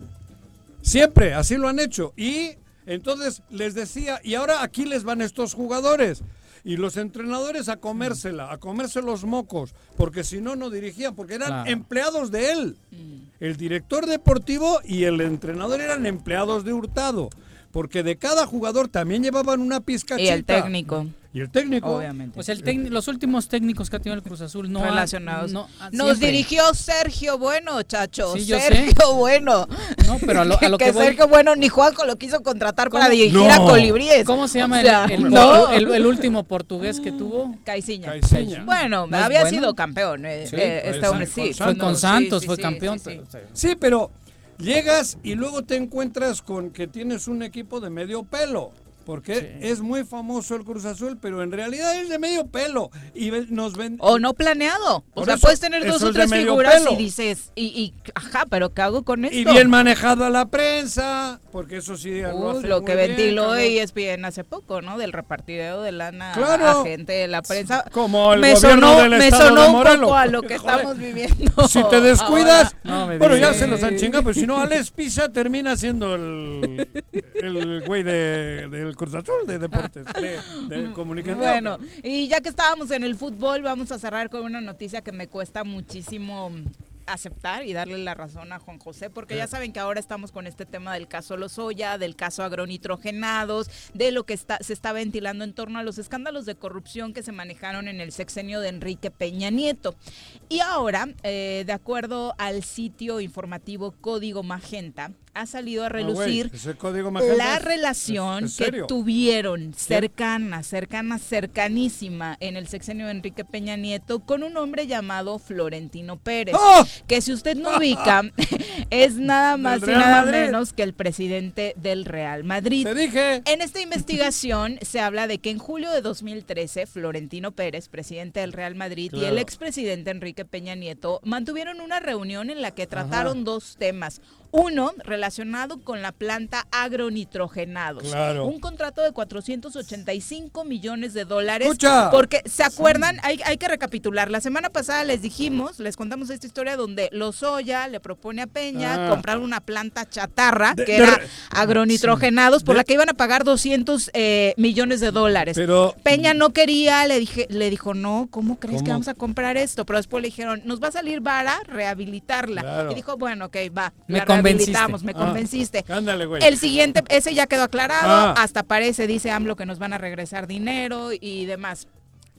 [SPEAKER 2] Siempre, así lo han hecho. Y entonces les decía, y ahora aquí les van estos jugadores. Y los entrenadores a comérsela, a comerse los mocos, porque si no, no dirigían, porque eran empleados de él. Mm. El director deportivo y el entrenador eran empleados de Hurtado porque de cada jugador también llevaban una pizcachita.
[SPEAKER 1] Y el técnico.
[SPEAKER 2] Y el técnico.
[SPEAKER 1] Obviamente.
[SPEAKER 3] Pues el los últimos técnicos que ha tenido el Cruz Azul no
[SPEAKER 1] relacionados. Nos dirigió Sergio Bueno, chacho. Sergio Bueno.
[SPEAKER 3] No, pero a lo,
[SPEAKER 1] que, Sergio Bueno ni Juanjo lo quiso contratar para dirigir a Colibríes.
[SPEAKER 3] ¿Cómo se llama el, último portugués que tuvo?
[SPEAKER 1] Caiciña. Bueno, había sido campeón. Eh, eh, este hombre sí.
[SPEAKER 3] Fue con Santos, fue campeón.
[SPEAKER 2] Sí, pero Llegas y luego te encuentras con que tienes un equipo de medio pelo. Porque es muy famoso el Cruz Azul, pero en realidad es de medio pelo. Y nos ven...
[SPEAKER 1] O no planeado. O sea, puedes tener dos o tres figuras y dices, y, ajá, pero ¿qué hago con esto?
[SPEAKER 2] Y bien manejado a la prensa, porque eso sí
[SPEAKER 1] lo, lo que ventiló ESPN hace poco, ¿no? Del repartideo de lana a gente de la prensa.
[SPEAKER 2] Como el me gobierno sonó,
[SPEAKER 1] me sonó un poco a lo que estamos viviendo.
[SPEAKER 2] Si te descuidas, bueno, ya se los han chingado, pero si no, Alex Pisa termina siendo el, el güey de, del Cruz Azul de deportes, de, comunicación.
[SPEAKER 1] Bueno, y ya que estábamos en el fútbol, vamos a cerrar con una noticia que me cuesta muchísimo aceptar y darle la razón a Juan José, porque ya saben que ahora estamos con este tema del caso Lozoya, del caso agronitrogenados, de lo que está, se está ventilando en torno a los escándalos de corrupción que se manejaron en el sexenio de Enrique Peña Nieto. Y ahora, eh, de acuerdo al sitio informativo Código Magenta, ha salido a ah, relucir la relación que tuvieron cercana, cercana, cercanísima en el sexenio de Enrique Peña Nieto con un hombre llamado Florentino Pérez, ¡Oh! que si usted no ubica es nada más y nada menos que el presidente del Real Madrid.
[SPEAKER 2] dije.
[SPEAKER 1] En esta investigación se habla de que en julio de 2013 Florentino Pérez, presidente del Real Madrid, y el expresidente Enrique Peña Nieto mantuvieron una reunión en la que trataron dos temas. Uno, relacionado con la planta agronitrogenados. Un contrato de 485 millones de dólares. Porque, ¿se acuerdan? Hay, hay, que recapitular. La semana pasada les dijimos, les contamos esta historia donde Lozoya le propone a Peña ah. comprar una planta chatarra, que era agronitrogenados, por la que iban a pagar 200 eh, millones de dólares.
[SPEAKER 2] Pero,
[SPEAKER 1] Peña no quería, le, dije, le dijo, no, ¿cómo crees que vamos a comprar esto? Pero después le dijeron, nos va a salir vara rehabilitarla. Y dijo, bueno, ok, va.
[SPEAKER 3] Me
[SPEAKER 1] convenciste. me ah, convenciste. El siguiente, ese ya quedó aclarado, ah. hasta parece, dice AMLO, que nos van a regresar dinero y demás.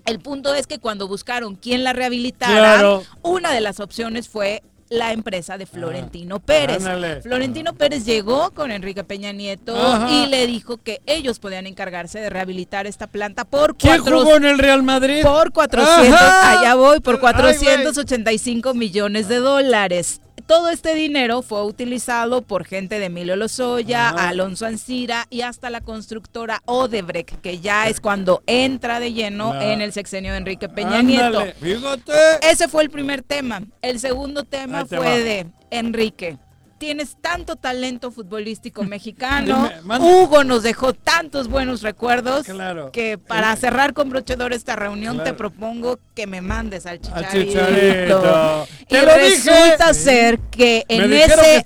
[SPEAKER 1] El punto es que cuando buscaron quién la rehabilitara, una de las opciones fue la empresa de Florentino ah, Pérez. Florentino Pérez llegó con Enrique Peña Nieto y le dijo que ellos podían encargarse de rehabilitar esta planta por
[SPEAKER 2] ¿Quién jugó en el Real Madrid?
[SPEAKER 1] Por 400, allá voy, por 485 millones de dólares todo este dinero fue utilizado por gente de Emilio Lozoya,
[SPEAKER 2] Ah.
[SPEAKER 1] Alonso Ancira y hasta la constructora Odebrecht, que ya es cuando entra de lleno en el sexenio de Enrique Peña Nieto.
[SPEAKER 2] Fíjate.
[SPEAKER 1] Ese fue el primer tema. El segundo tema
[SPEAKER 2] Ahí
[SPEAKER 1] fue de Enrique. Tienes tanto talento futbolístico mexicano.
[SPEAKER 2] Dime,
[SPEAKER 1] Hugo nos dejó tantos buenos recuerdos
[SPEAKER 2] Claro.
[SPEAKER 1] que para cerrar con broche de oro esta reunión te propongo que me mandes al
[SPEAKER 2] Al
[SPEAKER 1] chicharito.
[SPEAKER 2] Chicharito.
[SPEAKER 1] Y
[SPEAKER 2] lo
[SPEAKER 1] resulta
[SPEAKER 2] dije.
[SPEAKER 1] ser que en ese,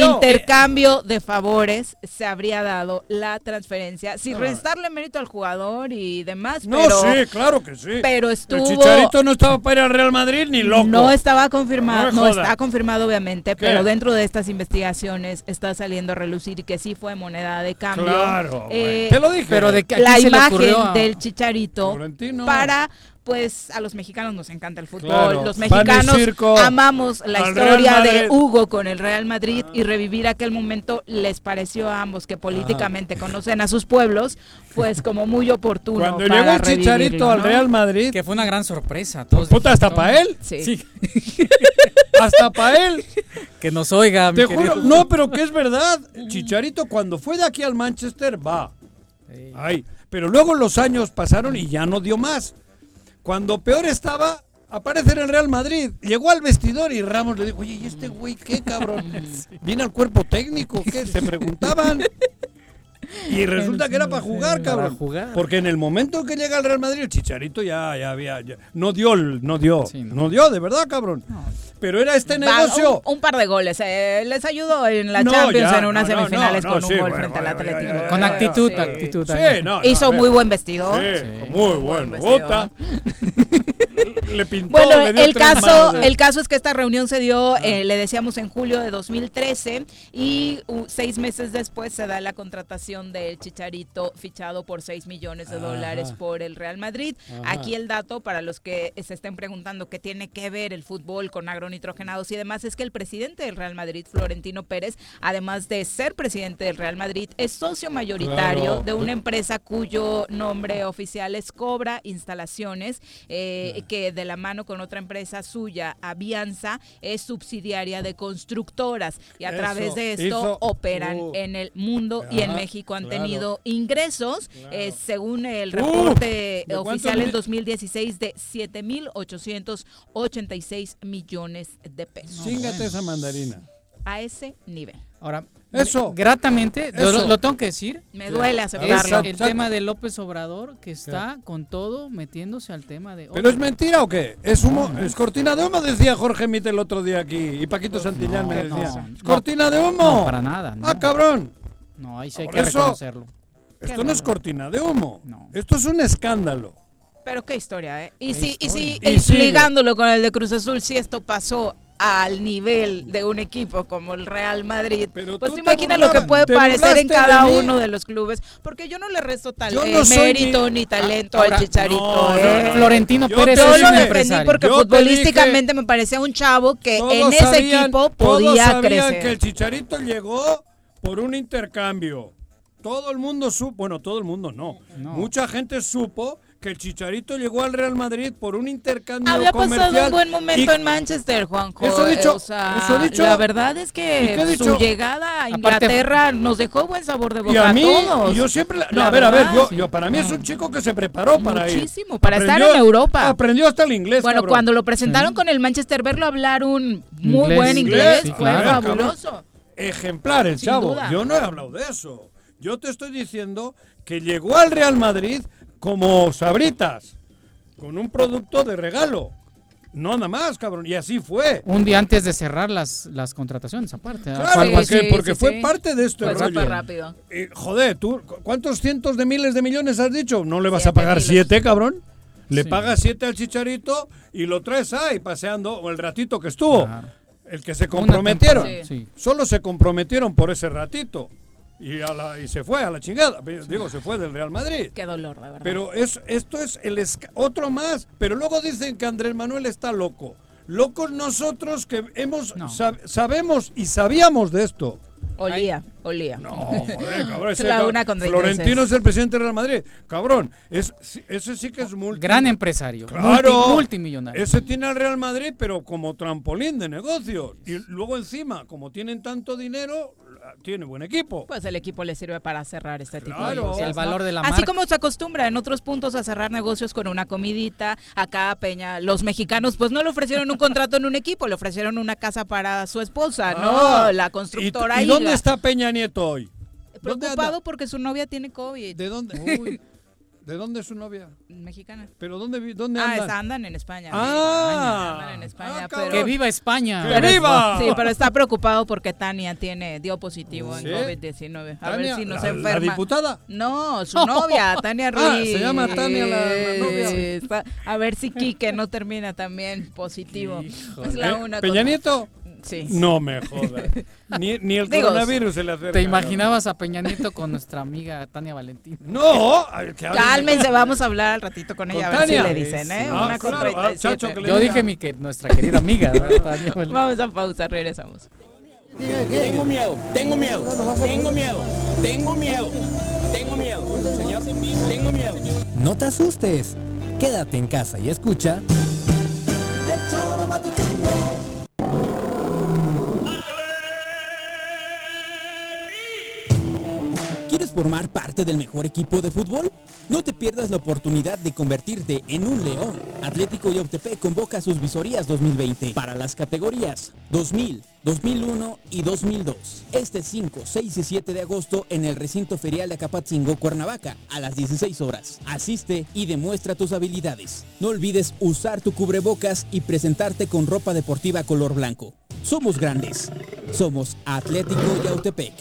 [SPEAKER 1] intercambio de favores se habría dado la transferencia, sin
[SPEAKER 2] Ah.
[SPEAKER 1] restarle mérito al jugador y demás,
[SPEAKER 2] No,
[SPEAKER 1] pero,
[SPEAKER 2] sí, claro que sí.
[SPEAKER 1] pero estuvo...
[SPEAKER 2] El Chicharito no estaba para ir al Real Madrid ni loco.
[SPEAKER 1] No estaba confirmado,
[SPEAKER 2] No
[SPEAKER 1] está confirmado obviamente,
[SPEAKER 2] ¿Qué?
[SPEAKER 1] pero dentro de estas investigaciones está saliendo a relucir que sí fue moneda de cambio.
[SPEAKER 2] Claro,
[SPEAKER 1] eh.
[SPEAKER 2] Te lo dije.
[SPEAKER 3] Pero de que
[SPEAKER 1] la
[SPEAKER 3] le
[SPEAKER 1] imagen
[SPEAKER 3] ocurrió a-
[SPEAKER 1] del chicharito
[SPEAKER 2] Florentino.
[SPEAKER 1] para pues a los mexicanos nos encanta el fútbol,
[SPEAKER 2] Claro,
[SPEAKER 1] los mexicanos
[SPEAKER 2] circo
[SPEAKER 1] amamos la historia de. Hugo con el Real Madrid y revivir aquel momento les pareció a ambos que políticamente conocen a sus pueblos, pues como muy oportuno.
[SPEAKER 2] Cuando
[SPEAKER 1] para
[SPEAKER 2] llegó el Chicharito al. Real Madrid,
[SPEAKER 3] Que fue una gran sorpresa. Todos
[SPEAKER 2] puta, hasta para él,
[SPEAKER 1] Sí.
[SPEAKER 2] hasta para él.
[SPEAKER 3] Que nos oiga, mi
[SPEAKER 2] Te
[SPEAKER 3] querido.
[SPEAKER 2] juro, no, pero que es verdad. Chicharito cuando fue de aquí al Manchester va.
[SPEAKER 3] Sí.
[SPEAKER 2] Ay, pero luego los años pasaron y ya no dio más. Cuando peor estaba, aparece en el Real Madrid. Llegó al vestidor y Ramos le dijo, oye, ¿y este güey qué, cabrón? ¿Viene al cuerpo técnico? ¿Qué? Se preguntaban. Y resulta que era para jugar,
[SPEAKER 3] Para
[SPEAKER 2] cabrón.
[SPEAKER 3] jugar.
[SPEAKER 2] Porque en el momento que llega al Real Madrid, el Chicharito ya, ya había... ya- no dio, el- no dio.
[SPEAKER 3] Sí, no.
[SPEAKER 2] no. dio, de verdad, cabrón. Pero era este
[SPEAKER 1] Va,
[SPEAKER 2] negocio.
[SPEAKER 1] Un, un par de goles. eh, les ayudó en la
[SPEAKER 2] No,
[SPEAKER 1] Champions
[SPEAKER 2] ya,
[SPEAKER 1] en unas semifinales con un
[SPEAKER 2] sí,
[SPEAKER 1] gol
[SPEAKER 2] bueno,
[SPEAKER 1] frente al
[SPEAKER 2] bueno, ya,
[SPEAKER 1] Atlético.
[SPEAKER 2] ya.
[SPEAKER 3] Con actitud,
[SPEAKER 1] sí.
[SPEAKER 3] actitud.
[SPEAKER 1] Hizo muy buen
[SPEAKER 2] Sí. muy bueno.
[SPEAKER 1] vestido.
[SPEAKER 2] Bota. Le pintó,
[SPEAKER 1] Bueno,
[SPEAKER 2] le dio
[SPEAKER 1] el caso,
[SPEAKER 2] manos de-
[SPEAKER 1] el caso es que esta reunión se dio, eh, le decíamos, en julio de 2013 y uh, seis meses después se da la contratación del Chicharito fichado por 6 millones de dólares por el Real Madrid. Aquí el dato para los que se estén preguntando qué tiene que ver el fútbol con agronitrogenados y demás es que el presidente del Real Madrid, Florentino Pérez, además de ser presidente del Real Madrid, es socio mayoritario
[SPEAKER 2] Claro.
[SPEAKER 1] de una empresa cuyo nombre oficial es Cobra Instalaciones, eh, que de la mano con otra empresa suya, Avianza, es subsidiaria de constructoras y a
[SPEAKER 2] Eso,
[SPEAKER 1] través de esto
[SPEAKER 2] hizo-
[SPEAKER 1] open
[SPEAKER 2] uh.
[SPEAKER 1] en el mundo y en México han
[SPEAKER 2] claro.
[SPEAKER 1] tenido ingresos, eh, según el
[SPEAKER 2] Uh,
[SPEAKER 1] reporte
[SPEAKER 2] ¿de
[SPEAKER 1] oficial en
[SPEAKER 2] mil-
[SPEAKER 1] 2016 de 7.886 millones de pesos.
[SPEAKER 2] Chíngate esa mandarina.
[SPEAKER 1] A ese nivel.
[SPEAKER 3] Ahora,
[SPEAKER 2] Eso.
[SPEAKER 3] gratamente, lo-
[SPEAKER 2] Eso.
[SPEAKER 3] Lo, tengo que decir,
[SPEAKER 1] Me duele
[SPEAKER 3] es
[SPEAKER 1] aceptarlo.
[SPEAKER 2] Exacto.
[SPEAKER 3] el tema de López Obrador que está con todo metiéndose al tema de...
[SPEAKER 2] ¿Pero es mentira o qué? ¿Es humo? ¿Es cortina de humo? Decía Jorge Mite el otro día aquí. Y Paquito Santillán me decía.
[SPEAKER 3] no.
[SPEAKER 2] ¿Es cortina de humo?
[SPEAKER 3] No, para nada. No,
[SPEAKER 2] Ah, cabrón.
[SPEAKER 3] no ahí sí hay
[SPEAKER 2] Por
[SPEAKER 3] que
[SPEAKER 2] eso-
[SPEAKER 3] reconocerlo.
[SPEAKER 2] Esto no es cortina de humo.
[SPEAKER 3] No.
[SPEAKER 2] Esto es un escándalo.
[SPEAKER 1] Pero qué historia, ¿eh? Y si, y si
[SPEAKER 2] Y
[SPEAKER 1] ligándolo con el de Cruz Azul, si esto pasó al nivel de un equipo como el Real Madrid,
[SPEAKER 2] Pero
[SPEAKER 1] pues imaginas lo que puede parecer en cada
[SPEAKER 2] de
[SPEAKER 1] uno de los clubes, porque yo no le resto tal eh,
[SPEAKER 2] no
[SPEAKER 1] mérito
[SPEAKER 2] ni-
[SPEAKER 1] ni, talento
[SPEAKER 3] Ahora,
[SPEAKER 1] al Chicharito.
[SPEAKER 2] no,
[SPEAKER 1] ¿eh?
[SPEAKER 2] no,
[SPEAKER 3] Florentino
[SPEAKER 2] Yo
[SPEAKER 3] Pérez
[SPEAKER 1] Yo
[SPEAKER 3] es
[SPEAKER 1] lo
[SPEAKER 3] un
[SPEAKER 1] defendí
[SPEAKER 3] empresario.
[SPEAKER 1] porque
[SPEAKER 2] Yo
[SPEAKER 1] futbolísticamente me parecía un chavo que
[SPEAKER 2] Todos
[SPEAKER 1] en ese
[SPEAKER 2] sabían-
[SPEAKER 1] equipo
[SPEAKER 2] todos
[SPEAKER 1] podía
[SPEAKER 2] sabían
[SPEAKER 1] crecer.
[SPEAKER 2] que el Chicharito llegó por un intercambio. Todo el mundo supo, bueno, todo el mundo no.
[SPEAKER 3] No.
[SPEAKER 2] Mucha gente supo que el Chicharito llegó al Real Madrid por un intercambio
[SPEAKER 1] Había
[SPEAKER 2] comercial.
[SPEAKER 1] pasado un buen momento
[SPEAKER 2] y-
[SPEAKER 1] en Manchester, Juanjo.
[SPEAKER 2] Eso he dicho,
[SPEAKER 1] O sea,
[SPEAKER 2] eso dicho.
[SPEAKER 1] La verdad es
[SPEAKER 2] ¿Y qué he
[SPEAKER 1] que
[SPEAKER 2] dicho?
[SPEAKER 1] su llegada a
[SPEAKER 3] Aparte-
[SPEAKER 1] Inglaterra nos dejó buen sabor de boca
[SPEAKER 2] Y a mí,
[SPEAKER 1] todos.
[SPEAKER 2] y yo siempre, la- no,
[SPEAKER 1] La
[SPEAKER 2] a ver, a ver,
[SPEAKER 1] verdad.
[SPEAKER 2] yo, yo- para mí es un chico que se preparó para ir.
[SPEAKER 1] Muchísimo, para estar en Europa.
[SPEAKER 2] Aprendió hasta el inglés,
[SPEAKER 1] Bueno,
[SPEAKER 2] cabrón.
[SPEAKER 1] cuando lo presentaron con el Manchester, verlo hablar un muy
[SPEAKER 3] Inglés.
[SPEAKER 1] buen inglés
[SPEAKER 2] Sí,
[SPEAKER 1] fue
[SPEAKER 2] claro,
[SPEAKER 1] fabuloso.
[SPEAKER 2] ejemplar el
[SPEAKER 1] Sin
[SPEAKER 2] chavo.
[SPEAKER 1] duda.
[SPEAKER 2] Yo no he hablado de eso. Yo te estoy diciendo que llegó al Real Madrid como sabritas, con un producto de regalo. No nada más, cabrón. Y así fue.
[SPEAKER 3] Un día antes de cerrar las, las contrataciones, aparte. ¿eh?
[SPEAKER 2] Claro, porque,
[SPEAKER 3] así.
[SPEAKER 2] porque
[SPEAKER 1] sí,
[SPEAKER 2] fue
[SPEAKER 1] sí.
[SPEAKER 2] parte de este rollo.
[SPEAKER 1] súper rápido.
[SPEAKER 2] Eh, joder, tú, ¿cu- ¿cuántos cientos de miles de millones has dicho? ¿No le vas a pagar
[SPEAKER 1] miles.
[SPEAKER 2] siete, cabrón? Le
[SPEAKER 3] Sí.
[SPEAKER 2] pagas siete al chicharito y lo traes ahí paseando o el ratito que estuvo.
[SPEAKER 3] Claro.
[SPEAKER 2] El que se comprometieron. Solo se comprometieron por ese ratito. Y, a la- y se fue a la chingada. Digo, se fue del Real Madrid.
[SPEAKER 1] Qué dolor, de verdad.
[SPEAKER 2] Pero es, esto es el otro más. Pero luego dicen que Andrés Manuel está loco. Locos nosotros que hemos
[SPEAKER 3] No.
[SPEAKER 2] sab- sabemos y sabíamos de esto.
[SPEAKER 1] Olía, olía.
[SPEAKER 2] No, joder, cabrón.
[SPEAKER 1] Es
[SPEAKER 2] ese
[SPEAKER 1] la una
[SPEAKER 2] Florentino es el presidente del Real Madrid. Cabrón, es, ese sí que es multi.
[SPEAKER 3] Gran empresario.
[SPEAKER 2] Claro.
[SPEAKER 3] multi- multimillonario.
[SPEAKER 2] Ese tiene al Real Madrid, pero como trampolín de negocios. Y luego encima, como tienen tanto dinero, tiene buen equipo.
[SPEAKER 1] Pues el equipo le sirve para cerrar este tipo de negocios.
[SPEAKER 3] El valor de la
[SPEAKER 1] Así
[SPEAKER 3] marca.
[SPEAKER 1] como se acostumbra en otros puntos a cerrar negocios con una comidita, acá Peña, los mexicanos pues no le ofrecieron un contrato en un equipo, le ofrecieron una casa para su esposa,
[SPEAKER 2] Ah,
[SPEAKER 1] ¿no? La
[SPEAKER 2] ¿Y,
[SPEAKER 1] constructora
[SPEAKER 2] y dónde
[SPEAKER 1] Higa.
[SPEAKER 2] está Peña Nieto hoy? ¿Dónde?
[SPEAKER 1] Preocupado porque su novia tiene COVID.
[SPEAKER 2] ¿De dónde? Uy, ¿De dónde es su novia?
[SPEAKER 1] Mexicana.
[SPEAKER 2] ¿Pero dónde, dónde
[SPEAKER 1] Ah,
[SPEAKER 2] andan?
[SPEAKER 1] está- andan en España.
[SPEAKER 2] Ah.
[SPEAKER 1] andan en España,
[SPEAKER 2] Ah,
[SPEAKER 1] pero...
[SPEAKER 3] Que viva España.
[SPEAKER 2] ¡Que
[SPEAKER 1] pero-
[SPEAKER 2] viva!
[SPEAKER 1] Sí, pero está preocupado porque Tania tiene dio positivo
[SPEAKER 2] ¿Sí?
[SPEAKER 1] en COVID-19. A
[SPEAKER 2] Tania,
[SPEAKER 1] ver si no
[SPEAKER 2] la-
[SPEAKER 1] se
[SPEAKER 2] la
[SPEAKER 1] enferma.
[SPEAKER 2] diputada?
[SPEAKER 1] No, su novia, Tania Ruiz.
[SPEAKER 2] Ah, se llama Tania la- la novia.
[SPEAKER 1] Está- A ver si Quique no termina también positivo. Es la
[SPEAKER 2] ¿Eh?
[SPEAKER 1] una
[SPEAKER 2] ¿Peña
[SPEAKER 1] cosa-
[SPEAKER 2] Nieto?
[SPEAKER 1] Sí.
[SPEAKER 2] No me jodas. Ni, ni el
[SPEAKER 1] Digo,
[SPEAKER 2] coronavirus se le acerca.
[SPEAKER 3] ¿Te imaginabas a Peña Nieto con nuestra amiga Tania Valentín?
[SPEAKER 2] No,
[SPEAKER 1] Cálmense, vamos a hablar al ratito con ella, a ver si
[SPEAKER 2] Tania.
[SPEAKER 1] le dicen, ¿eh?
[SPEAKER 2] Ah,
[SPEAKER 1] Una con
[SPEAKER 2] claro, ah,
[SPEAKER 1] 37.
[SPEAKER 2] chacho, que le
[SPEAKER 3] Yo dije mi que nuestra querida amiga, ¿verdad? Tania Valentín.
[SPEAKER 1] Vamos a pausa, regresamos.
[SPEAKER 7] Tengo miedo, tengo miedo, tengo miedo, tengo miedo, tengo miedo, señor, tengo miedo.
[SPEAKER 8] No te asustes. Quédate en casa y escucha. ¿Quieres formar parte del mejor equipo de fútbol? No te pierdas la oportunidad de convertirte en un león. Atlético Yautepec convoca sus visorías 2020 para las categorías 2000, 2001 y 2002. Este 5, 6 y 7 de agosto en el recinto ferial de Acapatzingo, Cuernavaca, a las 16 horas. Asiste y demuestra tus habilidades. No olvides usar tu cubrebocas y presentarte con ropa deportiva color blanco. Somos grandes. Somos Atlético Yautepec.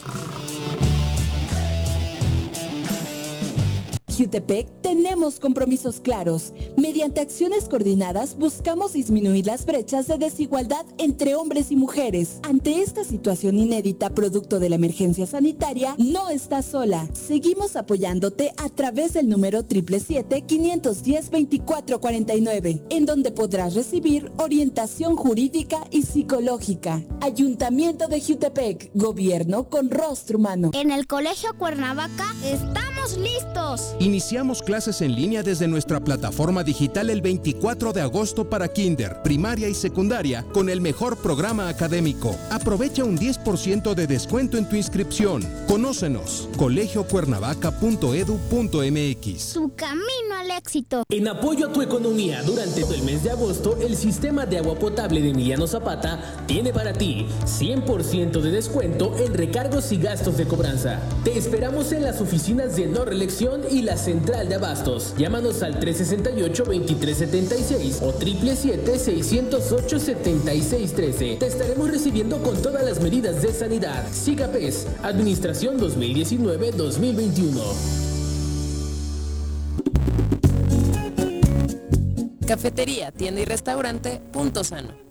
[SPEAKER 9] Jutepec tenemos compromisos claros. Mediante acciones coordinadas buscamos disminuir las brechas de desigualdad entre hombres y mujeres. Ante esta situación inédita producto de la emergencia sanitaria, no estás sola. Seguimos apoyándote a través del número 777-510-2449, en donde podrás recibir orientación jurídica y psicológica. Ayuntamiento de Jutepec, gobierno con rostro humano.
[SPEAKER 10] En el Colegio Cuernavaca estamos listos.
[SPEAKER 11] Iniciamos clases en línea desde nuestra plataforma digital el 24 de agosto para kinder, primaria y secundaria con el mejor programa académico. Aprovecha un 10% de descuento en tu inscripción. Conócenos, colegiocuernavaca.edu.mx.
[SPEAKER 10] Su camino al éxito.
[SPEAKER 12] En apoyo a tu economía durante todo el mes de agosto, el sistema de agua potable de Emiliano Zapata tiene para ti 100% de descuento en recargos y gastos de cobranza. Te esperamos en las oficinas de no reelección y la central de abastos. Llámanos al 368-2376 o 777-608-7613. Te estaremos recibiendo con todas las medidas de sanidad. SIGAPES, Administración 2019-2021.
[SPEAKER 13] Cafetería, tienda y restaurante Punto Sano.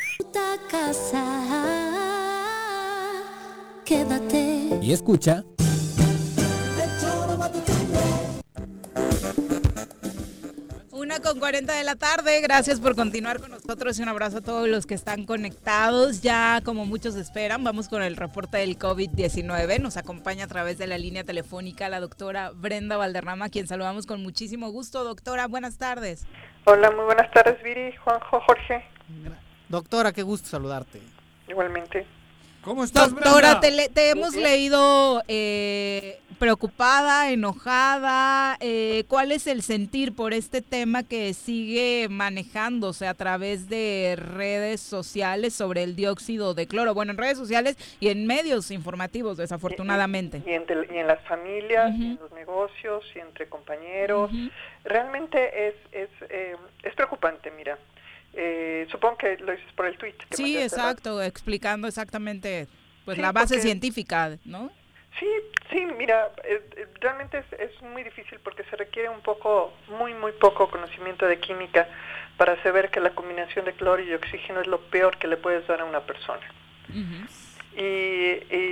[SPEAKER 10] casa. Quédate.
[SPEAKER 8] Y escucha.
[SPEAKER 1] Una con 40 de la tarde. Gracias por continuar con nosotros y un abrazo a todos los que están conectados. Ya como muchos esperan, vamos con el reporte del COVID-19. Nos acompaña a través de la línea telefónica la doctora Brenda Valderrama, quien saludamos con muchísimo gusto. Doctora, buenas tardes.
[SPEAKER 14] Hola, muy buenas tardes, Viri, Juanjo, Jorge.
[SPEAKER 3] Doctora, qué gusto saludarte.
[SPEAKER 14] Igualmente.
[SPEAKER 2] ¿Cómo estás,
[SPEAKER 1] Doctora,
[SPEAKER 2] Brenda?
[SPEAKER 1] te, le- te hemos leído eh, preocupada, enojada. eh, ¿Cuál es el sentir por este tema que sigue manejándose a través de redes sociales sobre el dióxido de cloro? Bueno, en redes sociales y en medios informativos, desafortunadamente.
[SPEAKER 14] Y, entre- y en las familias, y en los negocios, y entre compañeros. Realmente es, es, eh, es preocupante, mira. Eh, supongo que lo dices por el tweet. que
[SPEAKER 1] Sí, exacto, explicando exactamente pues
[SPEAKER 14] Sí,
[SPEAKER 1] la base
[SPEAKER 14] porque-
[SPEAKER 1] científica, ¿no?
[SPEAKER 14] Sí, sí, mira, eh, realmente es, es muy difícil porque se requiere un poco, muy, muy poco conocimiento de química para saber que la combinación de cloro y oxígeno es lo peor que le puedes dar a una persona. Y,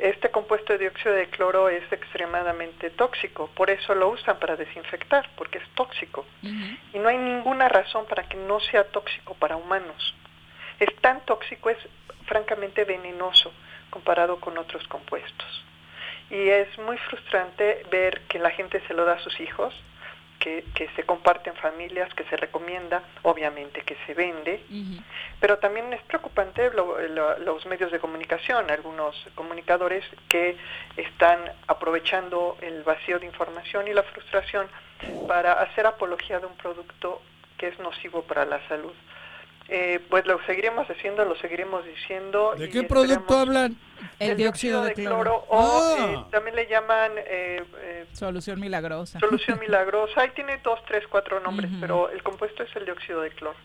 [SPEAKER 14] este compuesto de dióxido de cloro es extremadamente tóxico, por eso lo usan para desinfectar, porque es tóxico. Y no hay ninguna razón para que no sea tóxico para humanos. Es tan tóxico, es francamente venenoso comparado con otros compuestos. Y es muy frustrante ver que la gente se lo da a sus hijos, que, que se comparte en familias, que se recomienda, obviamente que se vende, pero también es preocupante lo- lo- los medios de comunicación, algunos comunicadores que están aprovechando el vacío de información y la frustración para hacer apología de un producto que es nocivo para la salud. Eh, pues lo seguiremos haciendo, lo seguiremos diciendo.
[SPEAKER 2] ¿De qué producto hablan?
[SPEAKER 1] El dióxido de cloro.
[SPEAKER 14] o
[SPEAKER 2] Ah.
[SPEAKER 14] eh, también le llaman eh, eh,
[SPEAKER 1] Solución milagrosa.
[SPEAKER 14] solución milagrosa. Ahí tiene dos, tres, cuatro nombres, pero el compuesto es el dióxido de cloro.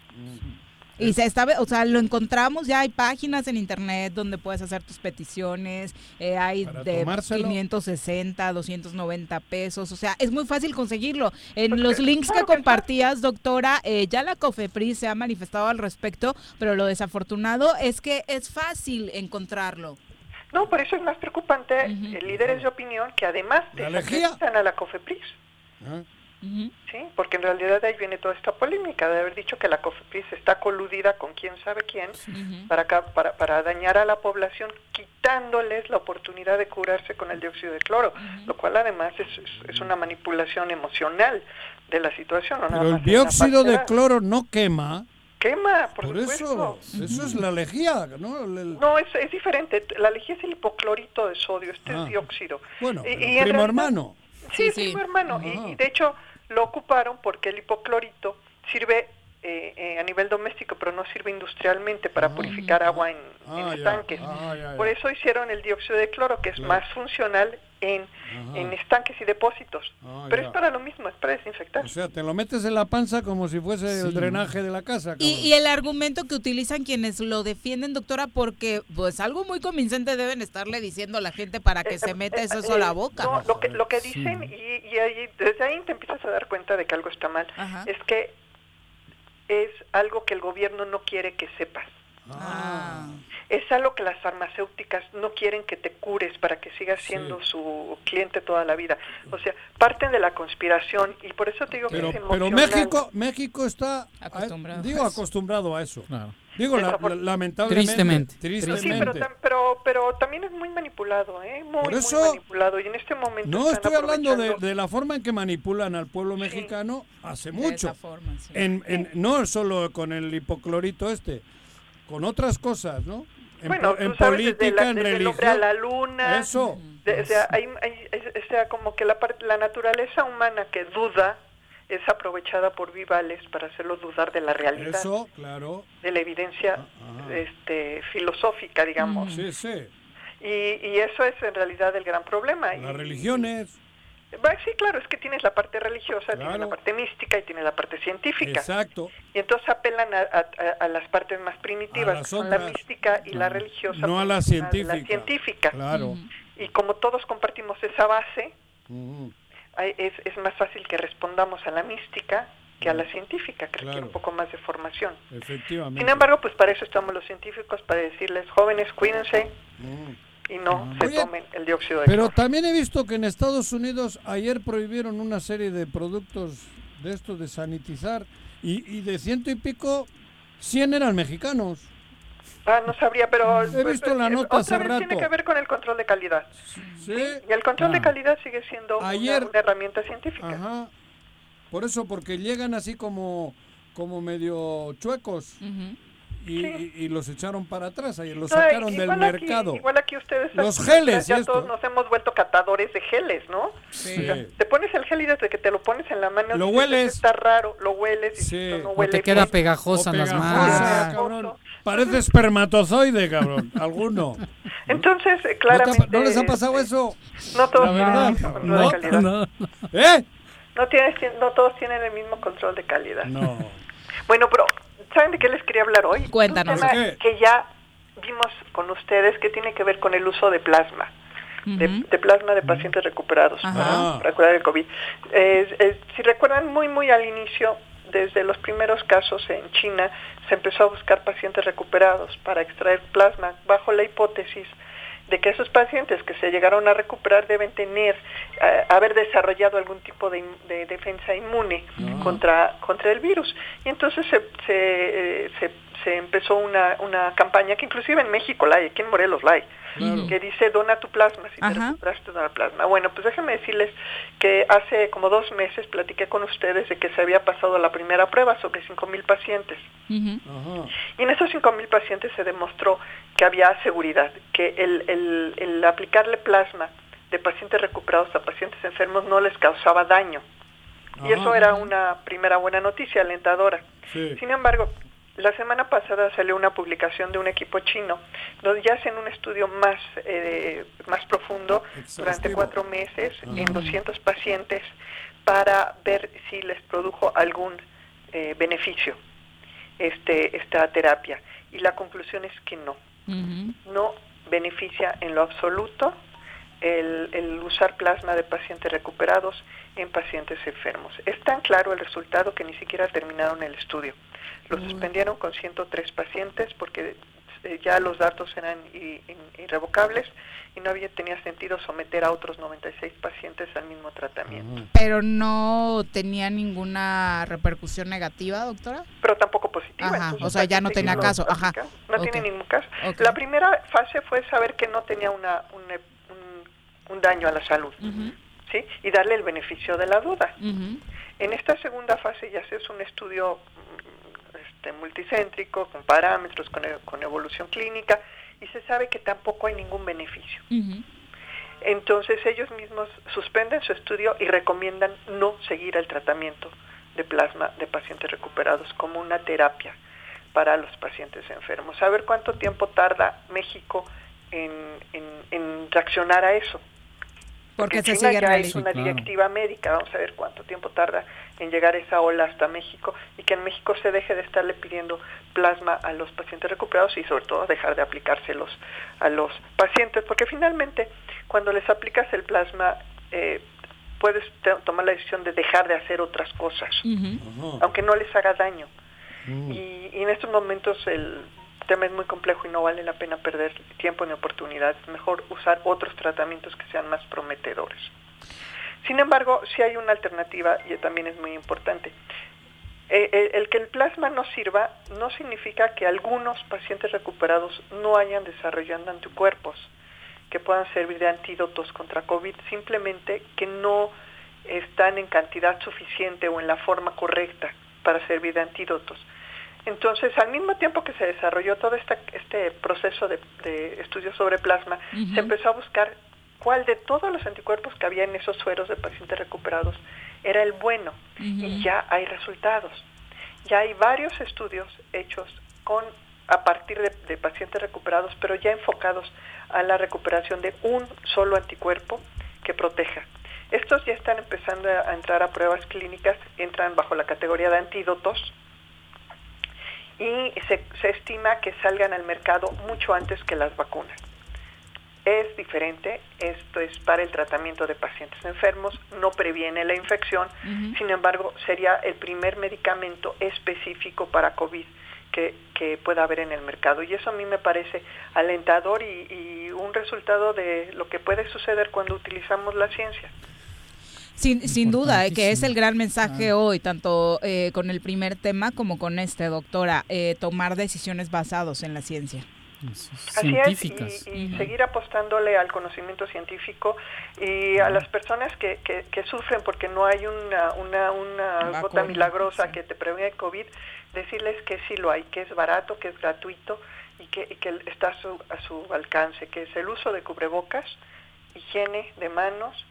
[SPEAKER 1] Y se está, o sea, lo encontramos, ya hay páginas en internet donde puedes hacer tus peticiones, eh, hay
[SPEAKER 2] Para
[SPEAKER 1] de
[SPEAKER 2] tomárselo.
[SPEAKER 1] 560, 290 pesos, o sea, es muy fácil conseguirlo. En los links que compartías, doctora, eh, ya la COFEPRIS se ha manifestado al respecto, pero lo desafortunado es que es fácil encontrarlo.
[SPEAKER 14] No, por eso es más preocupante eh, líderes de opinión que además desacreditan a la COFEPRIS.
[SPEAKER 2] Ah.
[SPEAKER 14] Sí, porque en realidad de ahí viene toda esta polémica de haber dicho que la COFEPRIS está coludida con quién sabe quién para, acá- para, para dañar a la población, quitándoles la oportunidad de curarse con el dióxido de cloro, lo cual además es, es- es una manipulación emocional de la situación. No nada
[SPEAKER 2] Pero
[SPEAKER 14] más
[SPEAKER 2] el dióxido de cloro no quema.
[SPEAKER 14] Quema, por,
[SPEAKER 2] Por
[SPEAKER 14] supuesto.
[SPEAKER 2] eso, eso es la lejía, ¿no? El-
[SPEAKER 14] No, es, es diferente. La lejía es el hipoclorito de sodio, este
[SPEAKER 2] Ah.
[SPEAKER 14] es dióxido.
[SPEAKER 2] Bueno,
[SPEAKER 14] Y-
[SPEAKER 2] primo
[SPEAKER 14] realidad-
[SPEAKER 2] hermano.
[SPEAKER 14] Sí, primo hermano. Y, y de hecho lo ocuparon porque el hipoclorito sirve eh, eh, a nivel doméstico, pero no sirve industrialmente para purificar agua en, en
[SPEAKER 2] Ah,
[SPEAKER 14] estanques.
[SPEAKER 2] Ah, ya, ya.
[SPEAKER 14] Por eso hicieron el dióxido de cloro, que es
[SPEAKER 2] Claro.
[SPEAKER 14] más funcional en, estanques y depósitos.
[SPEAKER 2] Ah,
[SPEAKER 14] pero
[SPEAKER 2] ya.
[SPEAKER 14] es para lo mismo, es para desinfectar.
[SPEAKER 2] O sea, te lo metes en la panza como si fuese el drenaje de la casa.
[SPEAKER 1] Y, el argumento que utilizan quienes lo defienden, doctora, porque pues algo muy convincente deben estarle diciendo a la gente para que se meta eso a la boca.
[SPEAKER 14] Eh, No, lo que, lo que dicen, y, y ahí- desde ahí te empiezas a dar cuenta de que algo está mal, es que es algo que el gobierno no quiere que sepas.
[SPEAKER 1] Ah.
[SPEAKER 14] Es algo que las farmacéuticas no quieren que te cures para que sigas siendo su cliente toda la vida. O sea, parten de la conspiración y por eso te digo
[SPEAKER 2] Pero,
[SPEAKER 14] que es
[SPEAKER 2] pero. México, México está
[SPEAKER 1] Acostumbrado.
[SPEAKER 2] a- digo acostumbrado a eso. Digo, la- la- lamentablemente.
[SPEAKER 3] Tristemente.
[SPEAKER 2] Tristemente.
[SPEAKER 14] Sí, pero, pero, pero también es muy manipulado, ¿eh? Muy,
[SPEAKER 2] Por
[SPEAKER 14] muy
[SPEAKER 2] eso-
[SPEAKER 14] manipulado. Y en este momento
[SPEAKER 2] No
[SPEAKER 14] están
[SPEAKER 2] estoy hablando de, de la forma en que manipulan al pueblo mexicano hace
[SPEAKER 1] De
[SPEAKER 2] mucho.
[SPEAKER 1] esa forma, sí.
[SPEAKER 2] en, en- no solo con el hipoclorito este, con otras cosas, ¿no? En,
[SPEAKER 14] bueno,
[SPEAKER 2] en política,
[SPEAKER 14] la-
[SPEAKER 2] en
[SPEAKER 14] a
[SPEAKER 2] religión.
[SPEAKER 14] la luna.
[SPEAKER 2] Eso.
[SPEAKER 14] De- o sea, hay- hay- o sea, como que la, la naturaleza humana que duda es aprovechada por vivales para hacerlo dudar de la realidad,
[SPEAKER 2] Eso, claro.
[SPEAKER 14] de la evidencia este, filosófica, digamos.
[SPEAKER 2] Sí, sí.
[SPEAKER 14] Y, y eso es en realidad el gran problema. Y-
[SPEAKER 2] Las religiones.
[SPEAKER 14] Va, sí, claro, es que tienes la parte religiosa, tienes
[SPEAKER 2] Claro.
[SPEAKER 14] la parte mística y tienes la parte científica.
[SPEAKER 2] Exacto.
[SPEAKER 14] Y entonces apelan a, a- las partes más primitivas,
[SPEAKER 2] las
[SPEAKER 14] que son la mística y la religiosa.
[SPEAKER 2] No a la
[SPEAKER 14] pues,
[SPEAKER 2] científica.
[SPEAKER 14] La científica.
[SPEAKER 2] Claro.
[SPEAKER 14] Y como todos compartimos esa base, es, es más fácil que respondamos a la mística que a la científica, que requiere un poco más de formación.
[SPEAKER 2] Efectivamente.
[SPEAKER 14] Sin embargo, pues para eso estamos los científicos, para decirles, jóvenes, cuídense
[SPEAKER 2] Mm.
[SPEAKER 14] Y no se
[SPEAKER 2] Oye,
[SPEAKER 14] tomen el dióxido de
[SPEAKER 2] Pero
[SPEAKER 14] cloro.
[SPEAKER 2] también he visto que en Estados Unidos ayer prohibieron una serie de productos de esto de sanitizar y, y de ciento y pico, 100 eran mexicanos.
[SPEAKER 14] Ah, no sabría, pero...
[SPEAKER 2] He visto la
[SPEAKER 14] eh,
[SPEAKER 2] nota
[SPEAKER 14] otra
[SPEAKER 2] hace
[SPEAKER 14] vez
[SPEAKER 2] rato.
[SPEAKER 14] tiene que ver con el control de calidad.
[SPEAKER 2] Sí.
[SPEAKER 14] Y el control de
[SPEAKER 2] Ah.
[SPEAKER 14] calidad sigue siendo una-
[SPEAKER 2] Ayer-
[SPEAKER 14] una, herramienta científica.
[SPEAKER 2] Ajá. Por eso, porque llegan así como, como medio chuecos. Y, y- y los echaron para atrás, ahí los
[SPEAKER 14] No,
[SPEAKER 2] sacaron del
[SPEAKER 14] igual aquí-
[SPEAKER 2] mercado.
[SPEAKER 14] igual aquí ustedes
[SPEAKER 2] Los
[SPEAKER 14] ya-
[SPEAKER 2] geles,
[SPEAKER 14] ya
[SPEAKER 2] y esto.
[SPEAKER 14] todos nos hemos vuelto catadores de geles, ¿no?
[SPEAKER 2] Sí.
[SPEAKER 14] O sea, te pones el gel y desde que te lo pones en la mano
[SPEAKER 2] Lo hueles.
[SPEAKER 14] está raro, lo hueles y
[SPEAKER 2] Sí.
[SPEAKER 14] no
[SPEAKER 3] O
[SPEAKER 14] huele
[SPEAKER 3] te queda
[SPEAKER 14] bien".
[SPEAKER 3] pegajosa en las manos.
[SPEAKER 2] cabrón. Parece espermatozoide, cabrón. Alguno.
[SPEAKER 14] Entonces, eh,
[SPEAKER 2] ¿No, te
[SPEAKER 14] claramente...
[SPEAKER 2] no les ha pasado eso?
[SPEAKER 14] No todos
[SPEAKER 2] La
[SPEAKER 14] tienen
[SPEAKER 2] verdad.
[SPEAKER 14] el mismo control
[SPEAKER 2] No,
[SPEAKER 14] de calidad.
[SPEAKER 2] no. ¿Eh?
[SPEAKER 14] No, tienes, no todos tienen el mismo control de calidad.
[SPEAKER 2] No.
[SPEAKER 14] Bueno, pero ¿saben de qué les quería hablar hoy?
[SPEAKER 1] Cuéntanos.
[SPEAKER 14] Un tema que ya vimos con ustedes que tiene que ver con el uso de plasma. De, de plasma de pacientes recuperados para curar el COVID. Eh, eh, si recuerdan muy, muy al inicio, desde los primeros casos en China, se empezó a buscar pacientes recuperados para extraer plasma bajo la hipótesis de que esos pacientes que se llegaron a recuperar deben tener, eh, haber desarrollado algún tipo de, defensa inmune contra, contra el virus. Y entonces se, se, eh, se, se empezó una, una campaña que inclusive en México la hay, aquí en Morelos la hay,
[SPEAKER 1] Claro.
[SPEAKER 14] que dice dona tu plasma, si te
[SPEAKER 1] Ajá.
[SPEAKER 14] recuperaste dona plasma. Bueno, pues déjenme decirles que hace como dos meses platiqué con ustedes de que se había pasado la primera prueba sobre 5.000 pacientes. Y en esos 5.000 pacientes se demostró que había seguridad, que el, el, el aplicarle plasma de pacientes recuperados a pacientes enfermos no les causaba daño. Y
[SPEAKER 2] Ajá.
[SPEAKER 14] eso era una primera buena noticia alentadora.
[SPEAKER 2] Sí.
[SPEAKER 14] Sin embargo, la semana pasada salió una publicación de un equipo chino donde ya hacen un estudio más, eh, más profundo durante cuatro meses
[SPEAKER 2] Ajá.
[SPEAKER 14] en 200 pacientes para ver si les produjo algún eh, beneficio este, esta terapia. Y la conclusión es que no no beneficia en lo absoluto el, el usar plasma de pacientes recuperados en pacientes enfermos. Es tan claro el resultado que ni siquiera terminaron el estudio. Lo suspendieron con 103 pacientes porque eh, ya los datos eran i- irrevocables y no había tenía sentido someter a otros 96 pacientes al mismo tratamiento.
[SPEAKER 1] Pero no tenía ninguna repercusión negativa, doctora.
[SPEAKER 14] Pero tampoco positiva.
[SPEAKER 1] Ajá,
[SPEAKER 14] entonces
[SPEAKER 1] o sea, ya no tenía caso, ajá.
[SPEAKER 14] No tiene ningún caso. La primera fase fue saber que no tenía una, un, un- un daño a la salud, ¿sí? Y darle el beneficio de la duda. En esta segunda fase ya se hace un estudio mm, este, multicéntrico, con parámetros, con, e- con evolución clínica, y se sabe que tampoco hay ningún beneficio. Entonces ellos mismos suspenden su estudio y recomiendan no seguir el tratamiento de plasma de pacientes recuperados como una terapia para los pacientes enfermos. A ver cuánto tiempo tarda México en, en- en reaccionar a eso.
[SPEAKER 1] Porque
[SPEAKER 14] en
[SPEAKER 1] se
[SPEAKER 14] China
[SPEAKER 1] sigue
[SPEAKER 14] ya es
[SPEAKER 1] reali-
[SPEAKER 14] una
[SPEAKER 1] Sí, claro.
[SPEAKER 14] directiva médica, vamos a ver cuánto tiempo tarda en llegar esa ola hasta México y que en México se deje de estarle pidiendo plasma a los pacientes recuperados y sobre todo dejar de aplicárselos a los pacientes, porque finalmente cuando les aplicas el plasma eh, puedes tomar la decisión de dejar de hacer otras cosas, aunque no les haga daño. Y, y en estos momentos el tema es muy complejo y no vale la pena perder tiempo ni oportunidad. Es mejor usar otros tratamientos que sean más prometedores. Sin embargo, si hay una alternativa y también es muy importante. Eh, eh, el que el plasma no sirva no significa que algunos pacientes recuperados no hayan desarrollado anticuerpos que puedan servir de antídotos contra COVID, simplemente que no están en cantidad suficiente o en la forma correcta para servir de antídotos. Entonces, al mismo tiempo que se desarrolló todo esta, este proceso de, de estudios sobre plasma, se empezó a buscar cuál de todos los anticuerpos que había en esos sueros de pacientes recuperados era el bueno. Y ya hay resultados. Ya hay varios estudios hechos con a partir de, de pacientes recuperados, pero ya enfocados a la recuperación de un solo anticuerpo que proteja. Estos ya están empezando a, a entrar a pruebas clínicas, entran bajo la categoría de antídotos y se, se estima que salgan al mercado mucho antes que las vacunas. Es diferente, esto es para el tratamiento de pacientes enfermos, no previene la infección, sin embargo sería el primer medicamento específico para COVID que, que pueda haber en el mercado. Y eso a mí me parece alentador y, y un resultado de lo que puede suceder cuando utilizamos la ciencia.
[SPEAKER 1] Sin, sin duda, eh, que es el gran mensaje hoy, tanto eh, con el primer tema como con este, doctora, eh, tomar decisiones basadas en la ciencia.
[SPEAKER 14] Así es, y, seguir apostándole al conocimiento científico y a las personas que, que, sufren porque no hay una, una, una gota milagrosa que te prevenga el COVID, decirles que sí lo hay, que es barato, que es gratuito y que, y que está a su, a su alcance, que es el uso de cubrebocas, higiene de manos,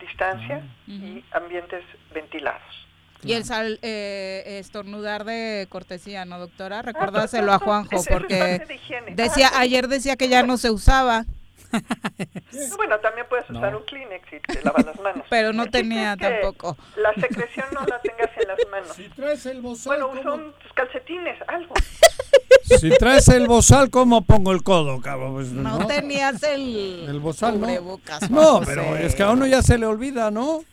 [SPEAKER 14] distancia ah. y ambientes ventilados.
[SPEAKER 1] Y el sal, eh, estornudar de cortesía, ¿no, doctora? Recuérdaselo a Juanjo, porque decía ayer decía que ya no se usaba.
[SPEAKER 14] bueno, también puedes usar un Kleenex y te lavas las manos.
[SPEAKER 1] Pero no tenía tampoco.
[SPEAKER 14] La secreción no la tengas en las manos.
[SPEAKER 2] Si traes el
[SPEAKER 14] bozal, bueno, son tus calcetines, algo.
[SPEAKER 2] Si traes el bozal, ¿cómo pongo el codo, cabrón? Pues,
[SPEAKER 1] no, tenías el,
[SPEAKER 2] el bozal, ¿no? No, pero es que a uno ya se le olvida, ¿no?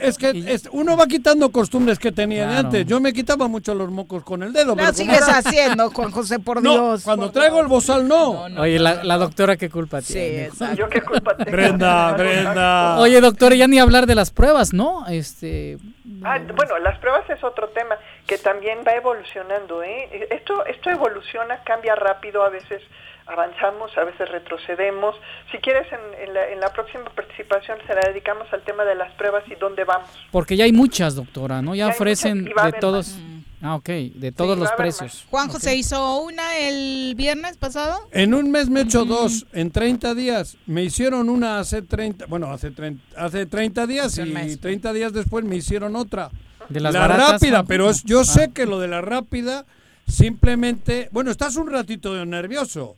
[SPEAKER 2] Es que uno va quitando costumbres que tenía de antes. Yo me quitaba mucho los mocos con el dedo.
[SPEAKER 1] Lo sigues haciendo, Juan José, por Dios.
[SPEAKER 2] cuando traigo el bozal, no.
[SPEAKER 3] Oye, la, doctora, ¿qué culpa tiene?
[SPEAKER 14] Sí, Yo qué culpa tengo.
[SPEAKER 2] Brenda, Brenda.
[SPEAKER 3] Oye, doctora, ya ni hablar de las pruebas, ¿no? Este...
[SPEAKER 14] Ah, bueno, las pruebas es otro tema que también va evolucionando. ¿eh? Esto, esto evoluciona, cambia rápido a veces avanzamos, a veces retrocedemos. Si quieres, en, la, próxima participación se la dedicamos al tema de las pruebas y dónde vamos.
[SPEAKER 3] Porque ya hay muchas, doctora, ¿no? Ya, ofrecen de todos. Ah, ok, de todos los precios.
[SPEAKER 1] Juan José hizo una el viernes pasado.
[SPEAKER 2] En un mes me he hecho dos, en 30 días. Me hicieron una hace 30, bueno, hace 30, hace 30 días y 30 días después me hicieron otra. De las la rápida, pero yo sé ah. que lo de la rápida simplemente, bueno, estás un ratito nervioso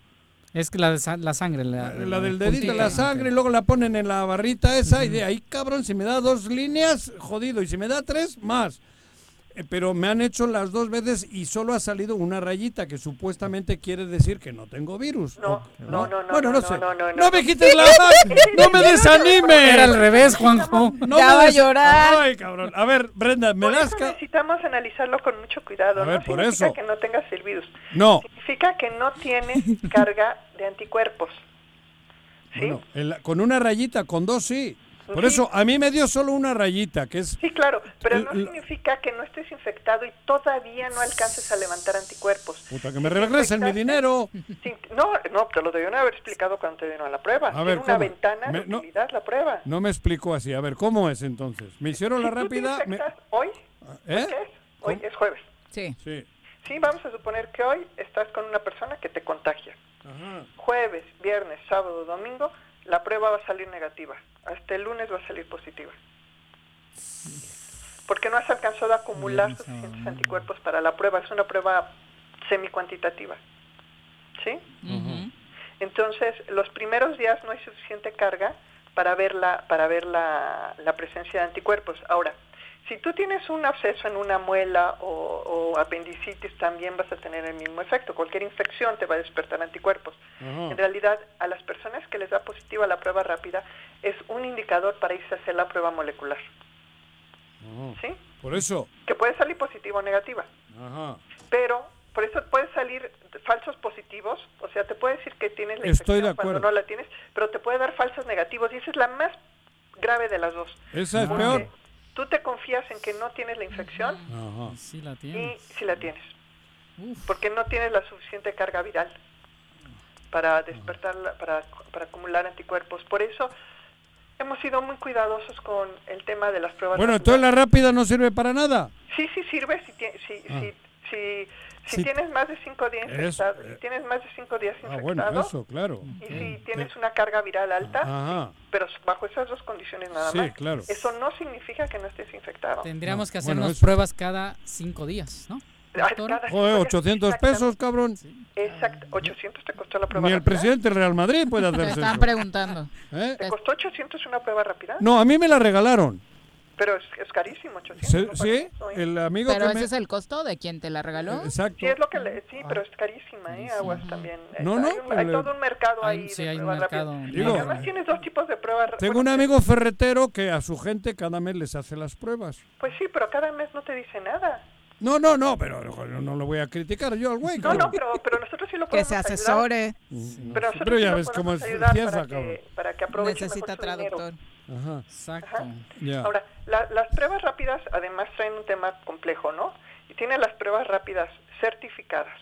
[SPEAKER 3] es que la, la sangre. La,
[SPEAKER 2] del dedito, la sangre, y luego la ponen en la barrita esa, y de ahí, cabrón, si me da dos líneas, jodido, y si me da tres, más. Eh, pero me han hecho las dos veces y solo ha salido una rayita que supuestamente quiere decir que no tengo virus.
[SPEAKER 14] No, no, no, no.
[SPEAKER 2] Bueno,
[SPEAKER 14] no,
[SPEAKER 2] sé.
[SPEAKER 14] No,
[SPEAKER 2] no, me quites la mano, no me desanime.
[SPEAKER 3] Era al revés, Juanjo.
[SPEAKER 1] No ya va a llorar.
[SPEAKER 2] Ay, cabrón. A ver, Brenda, me das.
[SPEAKER 14] necesitamos analizarlo con mucho cuidado.
[SPEAKER 2] A ver,
[SPEAKER 14] no
[SPEAKER 2] por
[SPEAKER 14] significa
[SPEAKER 2] eso.
[SPEAKER 14] que no tengas el virus.
[SPEAKER 2] No.
[SPEAKER 14] Significa que no tienes carga de anticuerpos. ¿Sí?
[SPEAKER 2] Bueno, con una rayita, con dos sí. Por eso, a mí me dio solo una rayita, que es...
[SPEAKER 14] Sí, claro, pero no significa que no estés infectado y todavía no alcances a levantar anticuerpos.
[SPEAKER 2] Puta, que me regresen mi dinero.
[SPEAKER 14] no, no, te lo debieron haber explicado cuando te dieron la prueba. A ver, una ventana de utilidad la prueba.
[SPEAKER 2] No me explicó así. A ver, ¿cómo es entonces? Me hicieron la rápida...
[SPEAKER 14] ¿Hoy?
[SPEAKER 2] ¿Eh?
[SPEAKER 14] ¿Qué es? Hoy es jueves.
[SPEAKER 1] Sí.
[SPEAKER 2] Sí.
[SPEAKER 14] Sí, vamos a suponer que hoy estás con una persona que te contagia. Ajá. Jueves, viernes, sábado, domingo, la prueba va a salir negativa hasta el lunes va a salir positiva. Porque no has alcanzado a acumular suficientes anticuerpos para la prueba. Es una prueba semi-cuantitativa. ¿Sí? Entonces, los primeros días no hay suficiente carga para ver la, para ver la, la presencia de anticuerpos. Ahora, si tú tienes un absceso en una muela o, apendicitis, también vas a tener el mismo efecto. Cualquier infección te va a despertar anticuerpos. En realidad, a las personas que les da positiva la prueba rápida, es un indicador para irse a hacer la prueba molecular. ¿Sí?
[SPEAKER 2] Por eso.
[SPEAKER 14] Que puede salir positiva o negativa. Pero, por eso puede salir falsos positivos, o sea, te puede decir que tienes la infección cuando no la tienes, pero te puede dar falsos negativos, y esa es la más grave de las dos.
[SPEAKER 2] Esa es peor
[SPEAKER 14] tú te confías en que no tienes la infección
[SPEAKER 3] y sí la tienes.
[SPEAKER 14] Y sí la tienes. Porque no tienes la suficiente carga viral para despertar, para, para acumular anticuerpos. Por eso hemos sido muy cuidadosos con el tema de las pruebas.
[SPEAKER 2] Bueno, entonces la rápida no sirve para nada.
[SPEAKER 14] Sí, sí sirve si, si, ah. si, si si tienes más de cinco días infectado, si tienes más de cinco días
[SPEAKER 2] ah, bueno, eso, claro.
[SPEAKER 14] y si tienes una carga viral alta, pero bajo esas dos condiciones nada más,
[SPEAKER 2] claro.
[SPEAKER 14] eso no significa que no estés infectado.
[SPEAKER 3] Tendríamos que hacernos pruebas cada cinco días, ¿no?
[SPEAKER 2] Joder, 800 pesos, cabrón.
[SPEAKER 14] Exacto, 800 te costó la prueba
[SPEAKER 2] Ni el presidente del Real Madrid puede hacerse
[SPEAKER 1] Te están preguntando.
[SPEAKER 2] ¿Eh?
[SPEAKER 14] ¿Te costó 800 una prueba rápida?
[SPEAKER 2] No, a mí me la regalaron.
[SPEAKER 14] Pero es, es carísimo, 800.
[SPEAKER 2] Sí, el amigo
[SPEAKER 1] Pero
[SPEAKER 2] ese
[SPEAKER 1] es el costo de quien te la regaló.
[SPEAKER 2] Exacto.
[SPEAKER 14] Sí, es lo que le, sí, pero es carísima, ¿eh? Aguas también.
[SPEAKER 2] No, no.
[SPEAKER 14] Hay, todo un mercado ahí
[SPEAKER 3] sí,
[SPEAKER 14] de
[SPEAKER 3] hay
[SPEAKER 14] pruebas
[SPEAKER 3] mercado.
[SPEAKER 14] Digo, además tienes dos tipos de pruebas.
[SPEAKER 2] Tengo un amigo ferretero que a su gente cada mes les hace las pruebas.
[SPEAKER 14] Pues sí, pero cada mes no te dice nada.
[SPEAKER 2] No, no, no, pero no, no lo voy a criticar yo al güey.
[SPEAKER 14] No, no, pero, pero nosotros sí lo podemos
[SPEAKER 1] Que se asesore.
[SPEAKER 14] Pero,
[SPEAKER 2] pero ya ves cómo es
[SPEAKER 14] fiesta,
[SPEAKER 2] cabrón.
[SPEAKER 14] para que aproveche
[SPEAKER 1] Necesita traductor.
[SPEAKER 2] Ajá.
[SPEAKER 3] Exacto.
[SPEAKER 2] Ya.
[SPEAKER 14] Ahora, la- las pruebas rápidas además traen un tema complejo, ¿no? Y tiene las pruebas rápidas certificadas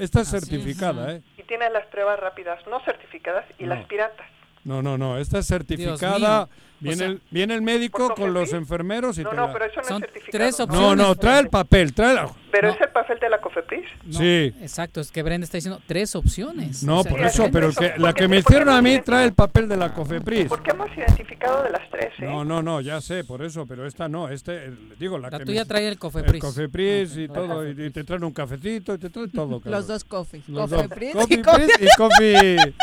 [SPEAKER 2] Esta es certificada, ¿eh?
[SPEAKER 14] y tiene las pruebas rápidas no certificadas y
[SPEAKER 2] No.
[SPEAKER 14] las piratas.
[SPEAKER 2] No, no, no, esta es certificada.
[SPEAKER 3] O
[SPEAKER 2] Viene,
[SPEAKER 3] sea,
[SPEAKER 2] el, viene el médico
[SPEAKER 14] ¿por
[SPEAKER 2] con los enfermeros y
[SPEAKER 14] No,
[SPEAKER 2] te
[SPEAKER 14] no,
[SPEAKER 2] la-
[SPEAKER 14] pero eso no
[SPEAKER 3] Son
[SPEAKER 14] es certificado.
[SPEAKER 3] tres opciones.
[SPEAKER 2] No, no, trae el papel, trae la-
[SPEAKER 14] Pero
[SPEAKER 2] no.
[SPEAKER 14] es el papel de la COFEPRIS.
[SPEAKER 3] No,
[SPEAKER 2] Sí.
[SPEAKER 3] Exacto, es que Brenda está diciendo tres opciones.
[SPEAKER 2] No,
[SPEAKER 3] O sea,
[SPEAKER 2] por
[SPEAKER 14] Sí,
[SPEAKER 2] eso,
[SPEAKER 14] es
[SPEAKER 2] pero que, la que me hicieron a mí trae el papel de la COFEPRIS.
[SPEAKER 14] Porque hemos identificado de las tres, ¿eh?
[SPEAKER 2] No, no, no, ya sé, por eso, pero esta no, este, el- digo, la,
[SPEAKER 3] La
[SPEAKER 2] que
[SPEAKER 3] tuya
[SPEAKER 2] me-
[SPEAKER 3] trae el Cofepris.
[SPEAKER 2] El Cofepris y
[SPEAKER 3] Ok,
[SPEAKER 2] todo, y, y te traen un cafecito y te traen todo. cabrón.
[SPEAKER 1] Los dos coffee.
[SPEAKER 2] Los dos.
[SPEAKER 1] Cofepris
[SPEAKER 2] Coffee
[SPEAKER 1] y coffee.
[SPEAKER 2] Pris y coffee.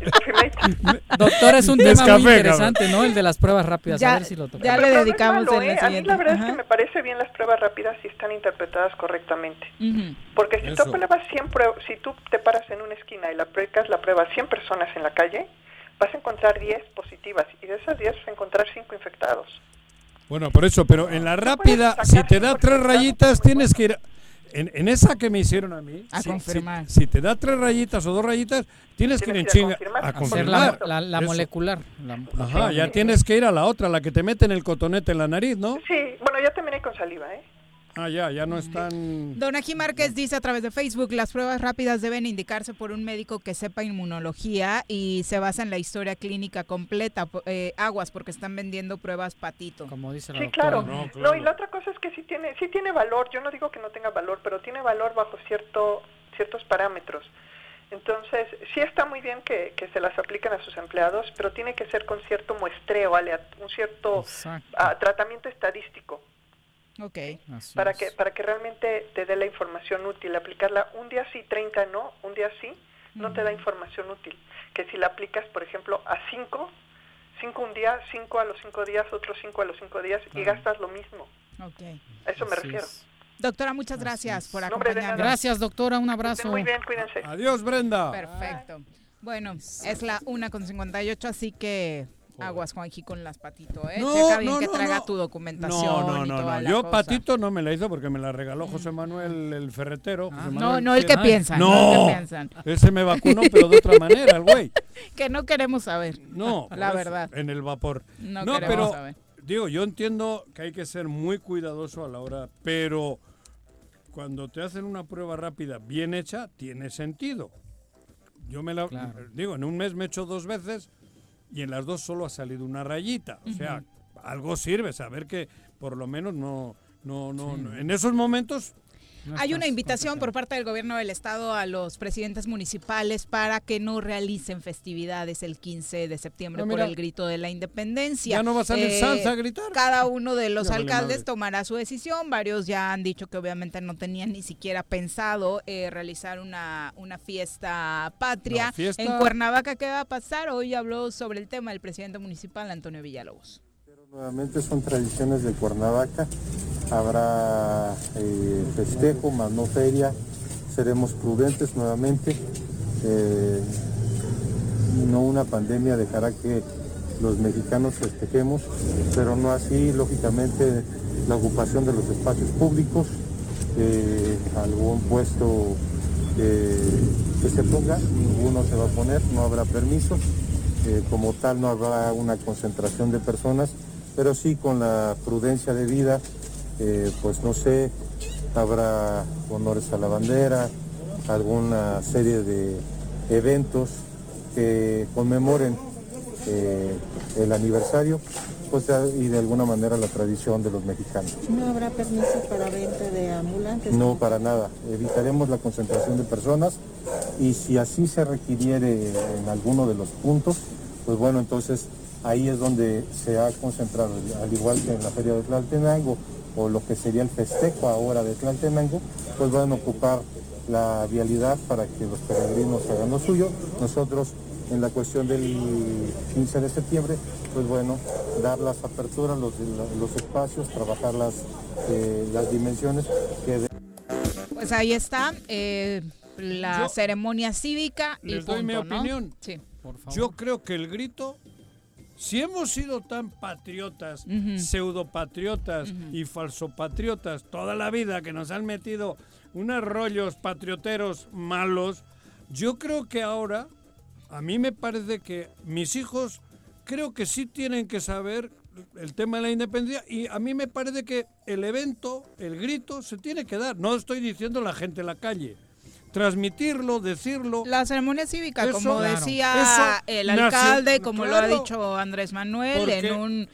[SPEAKER 3] Doctor, es un tema
[SPEAKER 2] Descafé,
[SPEAKER 3] muy interesante, ¿no? El de las pruebas rápidas.
[SPEAKER 1] Ya-
[SPEAKER 3] a ver si lo tocamos.
[SPEAKER 1] ya le
[SPEAKER 14] no es
[SPEAKER 1] dedicamos
[SPEAKER 14] malo,
[SPEAKER 1] en la
[SPEAKER 14] ¿eh? A mí
[SPEAKER 1] siguiente.
[SPEAKER 14] la verdad es
[SPEAKER 1] Ajá.
[SPEAKER 14] que me parece bien las pruebas rápidas si están interpretadas correctamente.
[SPEAKER 1] Ujú.
[SPEAKER 14] Porque si
[SPEAKER 2] Eso.
[SPEAKER 14] tú pruebas 100 prue- si tú te paras en una esquina y la aplicas la prueba a 100 personas en la calle, vas a encontrar 10 positivas y de esas 10 vas a encontrar 5 infectados.
[SPEAKER 2] Bueno, por eso, pero en la rápida, si te da tres rayitas, tienes que ir. En, en esa que me hicieron a mí,
[SPEAKER 1] A
[SPEAKER 2] si,
[SPEAKER 1] confirmar.
[SPEAKER 2] si- si te da tres rayitas o dos rayitas, tienes que ir en
[SPEAKER 14] Tienes que ir
[SPEAKER 2] chinga
[SPEAKER 14] a confirmar.
[SPEAKER 2] a
[SPEAKER 14] Hacer
[SPEAKER 3] Hacer
[SPEAKER 2] confirmar.
[SPEAKER 3] la, la- la molecular. la-
[SPEAKER 2] Ajá, ya
[SPEAKER 3] molecular.
[SPEAKER 2] tienes que ir a la otra, la que te meten el cotonete en la nariz, ¿no?
[SPEAKER 14] Sí, bueno, ya terminé con saliva, ¿eh?
[SPEAKER 2] Ah, ya, ya no están.
[SPEAKER 1] Don Ají Márquez dice a través de Facebook, las pruebas rápidas deben indicarse por un médico que sepa inmunología y se basa en la historia clínica completa. eh, aguas, porque están vendiendo pruebas patito.
[SPEAKER 3] Como dice la
[SPEAKER 14] Sí,
[SPEAKER 3] doctora.
[SPEAKER 14] claro.
[SPEAKER 2] No,
[SPEAKER 14] No, y la otra cosa es que sí tiene, sí tiene valor. Yo no digo que no tenga valor, pero tiene valor bajo cierto, ciertos parámetros. Entonces, sí está muy bien que, que se las apliquen a sus empleados, pero tiene que ser con cierto muestreo, un cierto ah, tratamiento estadístico
[SPEAKER 1] Ok.
[SPEAKER 3] Así
[SPEAKER 14] para
[SPEAKER 3] es.
[SPEAKER 14] que para que realmente te dé la información útil. Aplicarla un día sí, 30 no, un día sí, no te da información útil. Que si la aplicas, por ejemplo, a 5, 5 un día, 5 a los 5 días, otros 5 a los 5 días y gastas lo mismo.
[SPEAKER 1] Ok.
[SPEAKER 14] A eso me
[SPEAKER 3] Así
[SPEAKER 14] refiero.
[SPEAKER 3] es.
[SPEAKER 1] Doctora, muchas gracias por acompañarnos.
[SPEAKER 3] Gracias, doctora. Un
[SPEAKER 14] Estén
[SPEAKER 3] abrazo.
[SPEAKER 14] muy bien, cuídense.
[SPEAKER 2] Adiós, Brenda.
[SPEAKER 1] Perfecto. Bueno, es la una con 58, así que aguas, Juanji, con las patito, ¿eh?
[SPEAKER 2] No,
[SPEAKER 1] Checa bien
[SPEAKER 2] no,
[SPEAKER 1] que
[SPEAKER 2] no,
[SPEAKER 1] traiga
[SPEAKER 2] no.
[SPEAKER 1] tu documentación
[SPEAKER 2] No, no,
[SPEAKER 1] y
[SPEAKER 2] no,
[SPEAKER 1] toda
[SPEAKER 2] no.
[SPEAKER 1] la
[SPEAKER 2] Yo
[SPEAKER 1] cosa.
[SPEAKER 2] patito no me la hizo porque me la regaló José Manuel el ferretero. José
[SPEAKER 1] No,
[SPEAKER 2] Manuel
[SPEAKER 1] no el que piensan, no, el que piensan.
[SPEAKER 2] ese me vacunó, pero de otra manera, el güey.
[SPEAKER 1] Que no queremos saber.
[SPEAKER 2] No,
[SPEAKER 1] La verdad.
[SPEAKER 2] En el vapor.
[SPEAKER 1] No, queremos
[SPEAKER 2] pero
[SPEAKER 1] saber.
[SPEAKER 2] digo, yo entiendo que hay que ser muy cuidadoso a la hora, pero cuando te hacen una prueba rápida bien hecha, tiene sentido. Yo me la
[SPEAKER 3] Claro.
[SPEAKER 2] digo, en un mes me he hecho dos veces y en las dos solo ha salido una rayita. O sea, algo sirve saber que por lo menos no no no, no- en esos momentos
[SPEAKER 3] No
[SPEAKER 1] Hay una invitación por parte del gobierno del estado a los presidentes municipales para que no realicen festividades el 15 de septiembre
[SPEAKER 2] Ah,
[SPEAKER 1] por el grito de la independencia.
[SPEAKER 2] ya no va a salir
[SPEAKER 1] Eh,
[SPEAKER 2] salsa a gritar.
[SPEAKER 1] Cada uno de los alcaldes tomará su decisión. Varios ya han dicho que obviamente no tenían ni siquiera pensado eh, realizar una, una fiesta patria.
[SPEAKER 2] Fiesta-
[SPEAKER 1] En Cuernavaca, ¿qué va a pasar? Hoy habló sobre el tema el presidente municipal, Antonio Villalobos.
[SPEAKER 15] Nuevamente son tradiciones de Cuernavaca, habrá eh, festejo, más no feria, seremos prudentes nuevamente, eh, no una pandemia dejará que los mexicanos festejemos, pero no así, lógicamente, la ocupación de los espacios públicos, eh, algún puesto eh, que se ponga, ninguno se va a poner, no habrá permisos, como tal no habrá una concentración de personas, pero sí con la prudencia debida, eh, pues no sé, habrá honores a la bandera, alguna serie de eventos que conmemoren eh, el aniversario pues, y de alguna manera la tradición de los mexicanos.
[SPEAKER 16] ¿No habrá permiso para venta de ambulantes?
[SPEAKER 15] No, para nada. Evitaremos la concentración de personas y si así se requiriere en alguno de los puntos, pues bueno, entonces ahí es donde se ha concentrado, al igual que en la feria de Tlaltenango o lo que sería el festejo ahora de Tlaltenango, pues van a ocupar la vialidad para que los peregrinos hagan lo suyo. Nosotros en la cuestión del 15 de septiembre, pues bueno, dar las aperturas, los, los espacios, trabajar las, eh, las dimensiones que de-
[SPEAKER 1] Pues ahí está eh, la
[SPEAKER 2] Yo
[SPEAKER 1] ceremonia cívica y
[SPEAKER 2] les doy mi
[SPEAKER 1] punto, ¿no?
[SPEAKER 2] opinión.
[SPEAKER 1] Sí.
[SPEAKER 3] Por favor.
[SPEAKER 2] Yo creo que el grito, si hemos sido tan patriotas, pseudopatriotas y falsopatriotas toda la vida que nos han metido unos rollos patrioteros malos, yo creo que ahora, a mí me parece que mis hijos creo que sí tienen que saber el tema de la independencia y a mí me parece que el evento, el grito, se tiene que dar. No estoy diciendo la gente en la calle. Transmitirlo, decirlo.
[SPEAKER 1] La ceremonia cívica, como decía el alcalde, como lo ha dicho Andrés Manuel, en un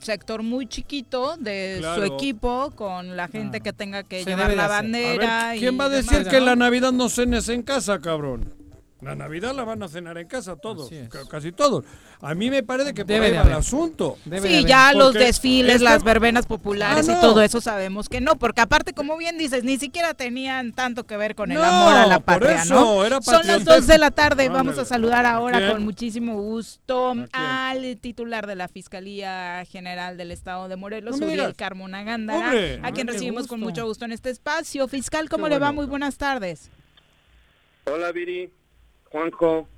[SPEAKER 1] sector muy chiquito de su equipo con la gente que tenga que llevar la bandera.
[SPEAKER 2] ¿Quién va a decir que la Navidad no cenes en casa, cabrón? La Navidad la van a cenar en casa todos, casi todos. A mí me parece que Debe por ahí el asunto.
[SPEAKER 1] sí, ya los desfiles, las verbenas populares ah, y todo eso sabemos que no, porque aparte, como bien dices, ni siquiera tenían tanto que ver con el amor a la patria, ¿no? Son las dos de la tarde, vamos a saludar ahora con muchísimo gusto al titular de la Fiscalía General del Estado de Morelos, Uriel Carmona Gándara, a quien recibimos con mucho gusto en este espacio. Fiscal, ¿cómo le va? Muy buenas tardes.
[SPEAKER 17] Hola, Viri. Juanjo,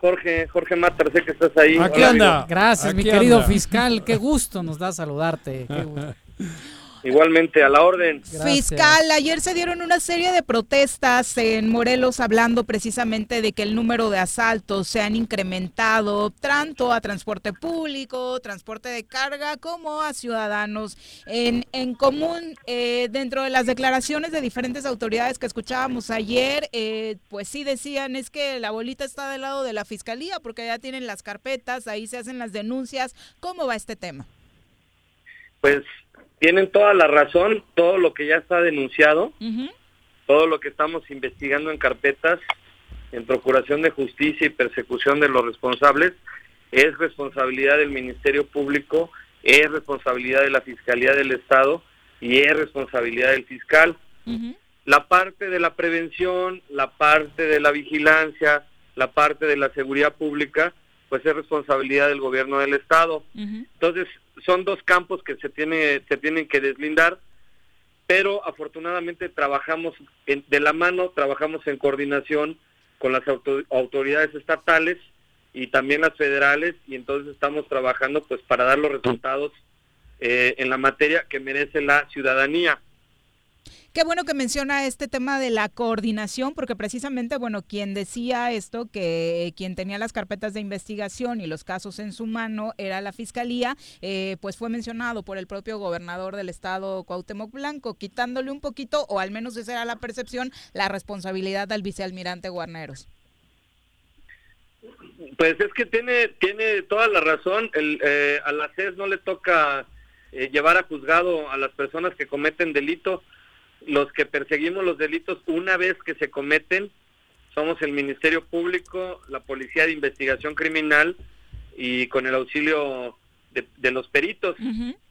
[SPEAKER 17] Jorge, Jorge Mata, sé que estás ahí.
[SPEAKER 3] Aquí anda. Gracias, mi querido fiscal. Qué gusto nos da saludarte.
[SPEAKER 17] Igualmente, a la orden.
[SPEAKER 1] Fiscal, ayer se dieron una serie de protestas en Morelos hablando precisamente de que el número de asaltos se han incrementado tanto a transporte público, transporte de carga, como a ciudadanos. En, en común, eh, dentro de las declaraciones de diferentes autoridades que escuchábamos ayer, eh, pues sí decían es que la bolita está del lado de la fiscalía porque ya tienen las carpetas, ahí se hacen las denuncias. ¿Cómo va este tema?
[SPEAKER 17] Pues tienen toda la razón, todo lo que ya está denunciado, todo lo que estamos investigando en carpetas, en procuración de justicia y persecución de los responsables, es responsabilidad del Ministerio Público, es responsabilidad de la Fiscalía del Estado y es responsabilidad del fiscal. La parte de la prevención, la parte de la vigilancia, la parte de la seguridad pública, pues es responsabilidad del gobierno del Estado. Entonces, son dos campos que se, tiene, se tienen que deslindar, pero afortunadamente trabajamos de la mano, trabajamos en coordinación con las autoridades estatales y también las federales y entonces estamos trabajando pues para dar los resultados eh, en la materia que merece la ciudadanía.
[SPEAKER 1] Qué bueno que menciona este tema de la coordinación, porque precisamente, bueno, quien decía esto, que quien tenía las carpetas de investigación y los casos en su mano era la fiscalía, eh, pues fue mencionado por el propio gobernador del estado, Cuauhtémoc Blanco, quitándole un poquito, o al menos esa era la percepción, la responsabilidad al vicealmirante Guarneros.
[SPEAKER 17] Pues es que tiene tiene toda la razón. El, eh, a la CES no le toca eh, llevar a juzgado a las personas que cometen delito los que perseguimos los delitos una vez que se cometen somos el Ministerio Público, la Policía de Investigación Criminal y con el auxilio de, los peritos.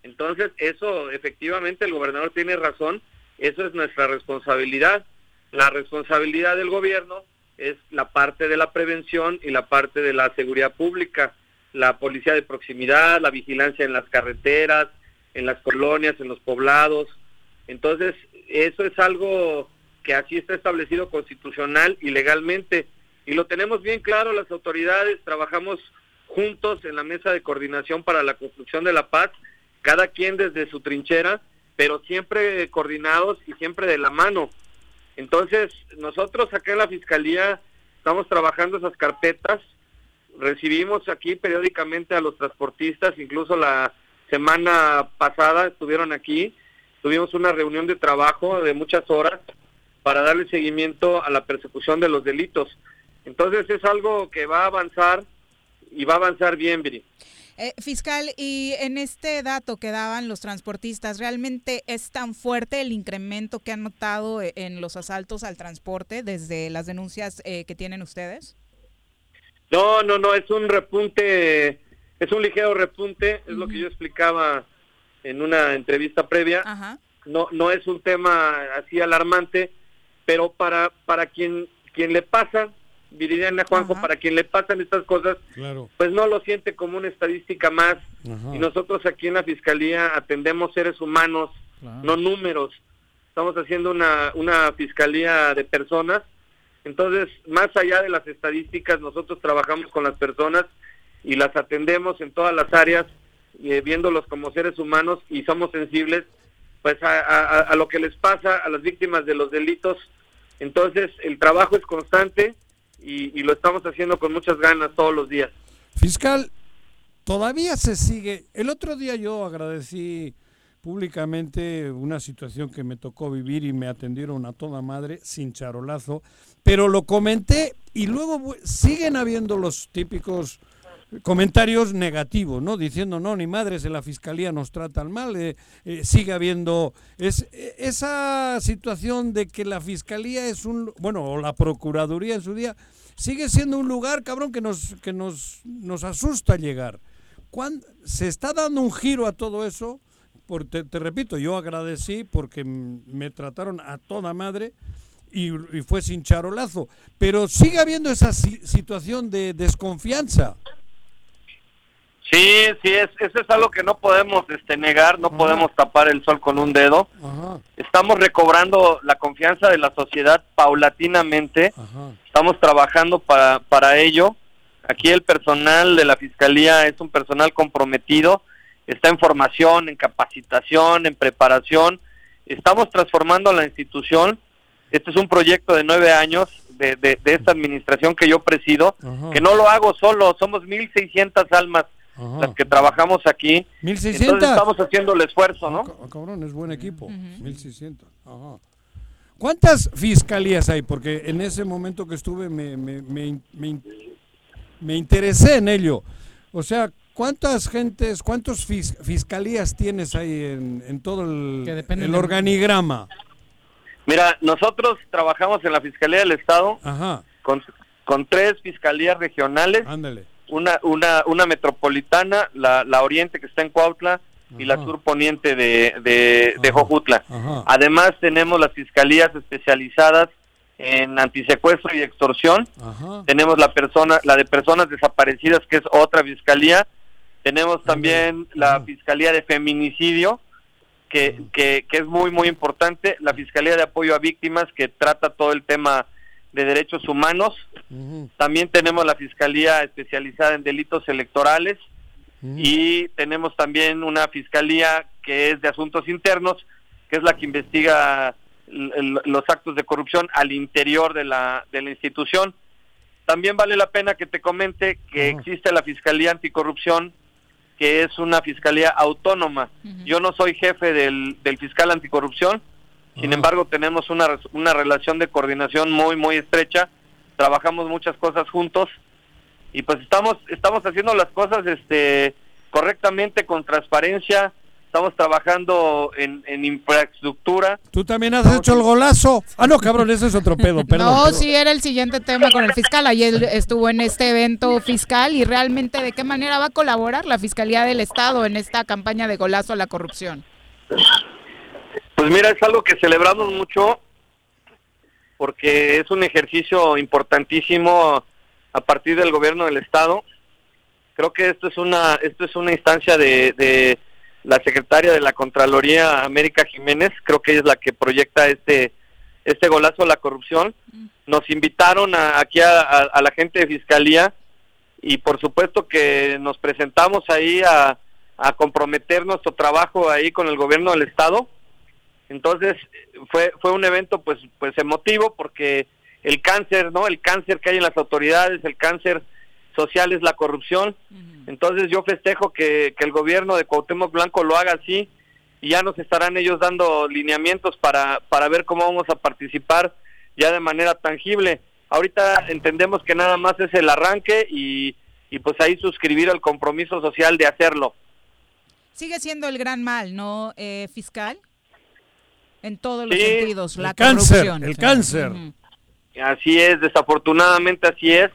[SPEAKER 17] Entonces, eso efectivamente el gobernador tiene razón, eso es nuestra responsabilidad. La responsabilidad del gobierno es la parte de la prevención y la parte de la seguridad pública, la policía de proximidad, la vigilancia en las carreteras, en las colonias, en los poblados. Entonces, eso es algo que así está establecido constitucional y legalmente. Y lo tenemos bien claro las autoridades, trabajamos juntos en la mesa de coordinación para la construcción de la paz, cada quien desde su trinchera, pero siempre coordinados y siempre de la mano. Entonces, nosotros acá en la Fiscalía estamos trabajando esas carpetas, recibimos aquí periódicamente a los transportistas, incluso la semana pasada estuvieron aquí, tuvimos una reunión de trabajo de muchas horas para darle seguimiento a la persecución de los delitos. Entonces es algo que va a avanzar y va a avanzar bien, Viri.
[SPEAKER 1] Eh, fiscal, y en este dato que daban los transportistas, ¿realmente es tan fuerte el incremento que han notado eh, en los asaltos al transporte desde las denuncias eh, que tienen ustedes?
[SPEAKER 17] No, no, no, es un repunte, es un ligero repunte, es lo que yo explicaba en una entrevista previa. No, no es un tema así alarmante, pero para, para quien, quien le pasa, Viridiana Juanjo, para quien le pasan estas cosas, pues no lo siente como una estadística más. Y nosotros aquí en la Fiscalía atendemos seres humanos, no números. Estamos haciendo una, una fiscalía de personas. Entonces, más allá de las estadísticas, nosotros trabajamos con las personas y las atendemos en todas las áreas eh, viéndolos como seres humanos y somos sensibles pues a, lo que les pasa a las víctimas de los delitos. Entonces el trabajo es constante y, lo estamos haciendo con muchas ganas todos los días.
[SPEAKER 2] Fiscal, todavía se sigue. El otro día yo agradecí públicamente una situación que me tocó vivir y me atendieron a toda madre sin charolazo, pero lo comenté y luego siguen habiendo los típicos comentarios negativos, ¿no? Diciendo, no, ni madres, en la fiscalía nos tratan mal, eh, eh, sigue habiendo es, esa situación de que la fiscalía es un, bueno, o la procuraduría en su día, sigue siendo un lugar, cabrón, que nos, que nos, nos asusta llegar. ¿Cuándo, ¿Se está dando un giro a todo eso? te, repito, yo agradecí porque me trataron a toda madre y, fue sin charolazo, pero sigue habiendo esa situación de desconfianza.
[SPEAKER 17] Sí, sí, es, eso es algo que no podemos este, negar, no podemos tapar el sol con un dedo. Estamos recobrando la confianza de la sociedad paulatinamente, estamos trabajando para, para ello. Aquí el personal de la Fiscalía es un personal comprometido, está en formación, en capacitación, en preparación. Estamos transformando la institución. Este es un proyecto de nueve años de, de, esta administración que yo presido, que no lo hago solo, somos 1.600 almas las que trabajamos aquí.
[SPEAKER 2] 1.600.
[SPEAKER 17] Entonces estamos haciendo el esfuerzo, ¿no?
[SPEAKER 2] Cabrón, es buen equipo. 1.600. Ajá. ¿Cuántas fiscalías hay? Porque en ese momento que estuve me, me, me, me interesé en ello. O sea, ¿Cuántas gentes, cuántos fiscalías tienes ahí en, todo el, el organigrama?
[SPEAKER 17] Mira, nosotros trabajamos en la Fiscalía del Estado Con, con tres fiscalías regionales. Una, una, una metropolitana, la, la Oriente que está en Cuautla y la Sur Poniente de, de, de Jojutla. Además tenemos las fiscalías especializadas en antisecuestro y extorsión. Tenemos la persona, la de personas desaparecidas, que es otra fiscalía, tenemos también la Fiscalía de Feminicidio, que, que, es muy, muy importante. La Fiscalía de Apoyo a Víctimas, que trata todo el tema de derechos humanos. También tenemos la Fiscalía especializada en delitos electorales. Y tenemos también una Fiscalía que es de asuntos internos, que es la que investiga los actos de corrupción al interior de la, de la institución. También vale la pena que te comente que existe la Fiscalía Anticorrupción que es una fiscalía autónoma. Yo no soy jefe del, del fiscal anticorrupción, sin embargo tenemos una, una relación de coordinación muy, muy estrecha, trabajamos muchas cosas juntos y pues estamos, estamos haciendo las cosas este, correctamente, con transparencia, estamos trabajando en, infraestructura.
[SPEAKER 2] ¿Tú también has hecho el golazo? Ah, no, cabrón, ese es otro pedo, perdón.
[SPEAKER 1] No, sí, era el siguiente tema con el fiscal. Ayer estuvo en este evento fiscal y realmente de qué manera va a colaborar la Fiscalía del Estado en esta campaña de golazo a la corrupción.
[SPEAKER 17] Pues mira, es algo que celebramos mucho porque es un ejercicio importantísimo a partir del gobierno del Estado. Creo que esto es una, esto es una instancia de la secretaria de la Contraloría, América Jiménez, creo que ella es la que proyecta este, este golazo a la corrupción. Nos invitaron aquí a, la gente de Fiscalía y por supuesto que nos presentamos ahí a, a comprometer nuestro trabajo ahí con el gobierno del Estado. Entonces fue, fue un evento pues, pues emotivo porque el cáncer, ¿no? El cáncer que hay en las autoridades, el cáncer social es la corrupción. Entonces yo festejo que, el gobierno de Cuauhtémoc Blanco lo haga así y ya nos estarán ellos dando lineamientos para, para ver cómo vamos a participar ya de manera tangible. Ahorita entendemos que nada más es el arranque y, y pues ahí suscribir al compromiso social de hacerlo.
[SPEAKER 1] Sigue siendo el gran mal, ¿no, eh, fiscal? En todos los sentidos, la
[SPEAKER 2] cáncer,
[SPEAKER 1] corrupción.
[SPEAKER 2] El cáncer.
[SPEAKER 17] Así es, desafortunadamente así es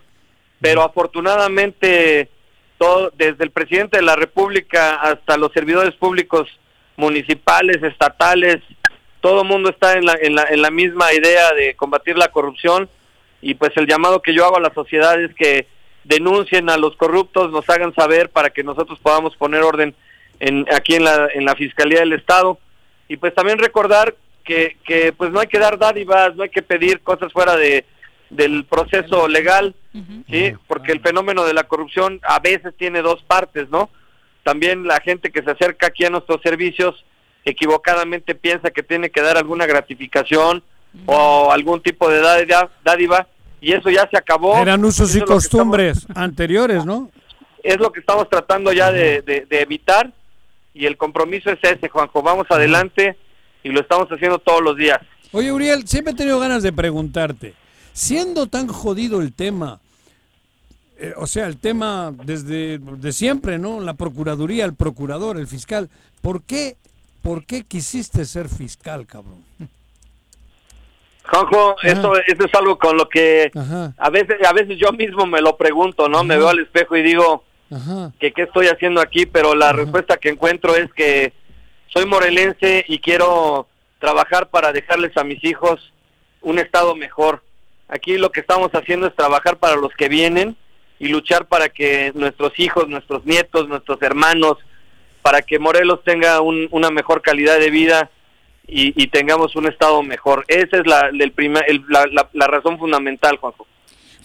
[SPEAKER 17] pero afortunadamente todo, desde el presidente de la República hasta los servidores públicos municipales, estatales, todo el mundo está en la, en, la, en la misma idea de combatir la corrupción y pues el llamado que yo hago a la sociedad es que denuncien a los corruptos, nos hagan saber para que nosotros podamos poner orden en, aquí en la, en la Fiscalía del Estado y pues también recordar que, que pues no hay que dar dádivas, no hay que pedir cosas fuera de, del proceso legal, ¿sí? Porque el fenómeno de la corrupción a veces tiene dos partes, ¿no? También la gente que se acerca aquí a nuestros servicios equivocadamente piensa que tiene que dar alguna gratificación o algún tipo de dádiva y eso ya se acabó.
[SPEAKER 2] Eran usos y costumbres anteriores, ¿no?
[SPEAKER 17] es lo que estamos tratando ya de, de, de evitar y el compromiso es ese, Juanjo. Vamos adelante y lo estamos haciendo todos los días.
[SPEAKER 2] Oye, Uriel, siempre he tenido ganas de preguntarte, siendo tan jodido el tema, eh, o sea, el tema desde de siempre, ¿no? La Procuraduría, el procurador, el fiscal, ¿por qué, por qué quisiste ser fiscal, cabrón?
[SPEAKER 17] Juanjo, eso, eso es algo con lo que a veces, a veces yo mismo me lo pregunto, ¿no? Me veo al espejo y digo que qué estoy haciendo aquí, pero la respuesta que encuentro es que soy morelense y quiero trabajar para dejarles a mis hijos un estado mejor. Aquí lo que estamos haciendo es trabajar para los que vienen y luchar para que nuestros hijos, nuestros nietos, nuestros hermanos, para que Morelos tenga un- una mejor calidad de vida y, y tengamos un estado mejor. Esa es la, el primer- el- la, la- la razón fundamental, Juanjo.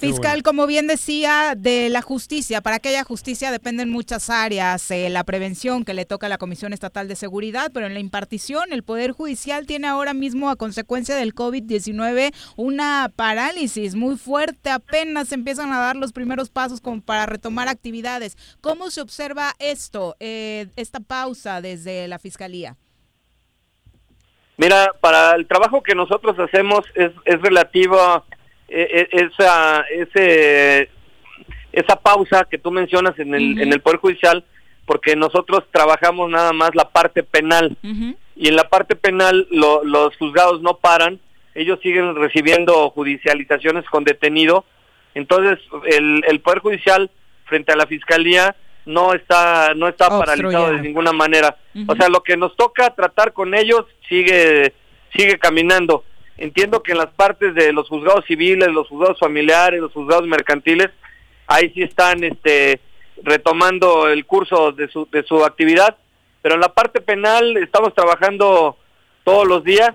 [SPEAKER 1] Fiscal, como bien decía, de la justicia, para que haya justicia dependen muchas áreas, eh, la prevención que le toca a la Comisión Estatal de Seguridad, pero en la impartición el Poder Judicial tiene ahora mismo a consecuencia del COVID-19 una parálisis muy fuerte, apenas empiezan a dar los primeros pasos como para retomar actividades. ¿Cómo se observa esto, eh, esta pausa desde la Fiscalía?
[SPEAKER 17] Mira, para el trabajo que nosotros hacemos es, es relativo a esa, ese, esa pausa que tú mencionas en el, en el Poder Judicial, porque nosotros trabajamos nada más la parte penal. Y en la parte penal lo- los juzgados no paran, ellos siguen recibiendo judicializaciones con detenido. Entonces, el, el Poder Judicial frente a la Fiscalía no está no está paralizado de ninguna manera. O sea, lo que nos toca tratar con ellos sigue sigue caminando. Entiendo que en las partes de los juzgados civiles, los juzgados familiares, los juzgados mercantiles, ahí sí están este retomando el curso de su de su actividad, pero en la parte penal estamos trabajando todos los días.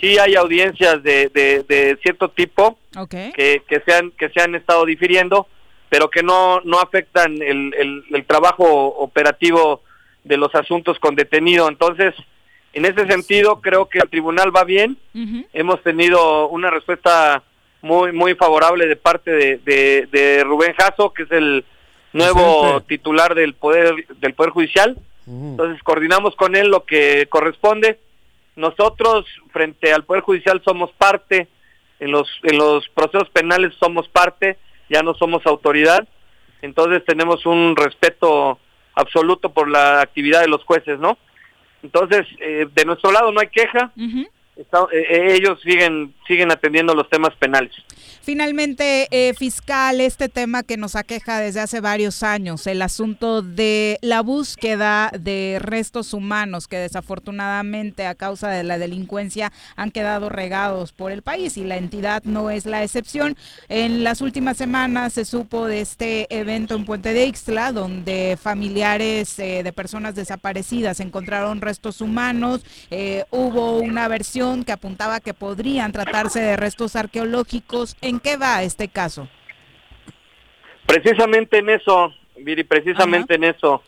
[SPEAKER 17] Sí hay audiencias de, de, de cierto tipo que, que se han que se han estado difiriendo, pero que no no afectan el, el, el trabajo operativo de los asuntos con detenido. Entonces, en ese sentido, creo que el tribunal va bien. Hemos tenido una respuesta muy muy favorable de parte de, de, de Rubén Jasso, que es el nuevo
[SPEAKER 2] Presidente.
[SPEAKER 17] titular del poder del poder judicial. Entonces coordinamos con él lo que corresponde. Nosotros frente al poder judicial somos parte en los en los procesos penales somos parte, ya no somos autoridad. Entonces tenemos un respeto absoluto por la actividad de los jueces, ¿no? Entonces, eh, de nuestro lado no hay queja. Eh, eh, ellos siguen siguen atendiendo los temas penales.
[SPEAKER 1] Finalmente, eh, fiscal, este tema que nos aqueja desde hace varios años, el asunto de la búsqueda de restos humanos que desafortunadamente a causa de la delincuencia han quedado regados por el país y la entidad no es la excepción. En las últimas semanas se supo de este evento en Puente de Ixtla, donde familiares eh, de personas desaparecidas encontraron restos humanos. Eh, hubo una versión que apuntaba que podrían tratarse de restos arqueológicos. ¿En qué va este caso?
[SPEAKER 17] Precisamente en eso, Viri, precisamente en eso.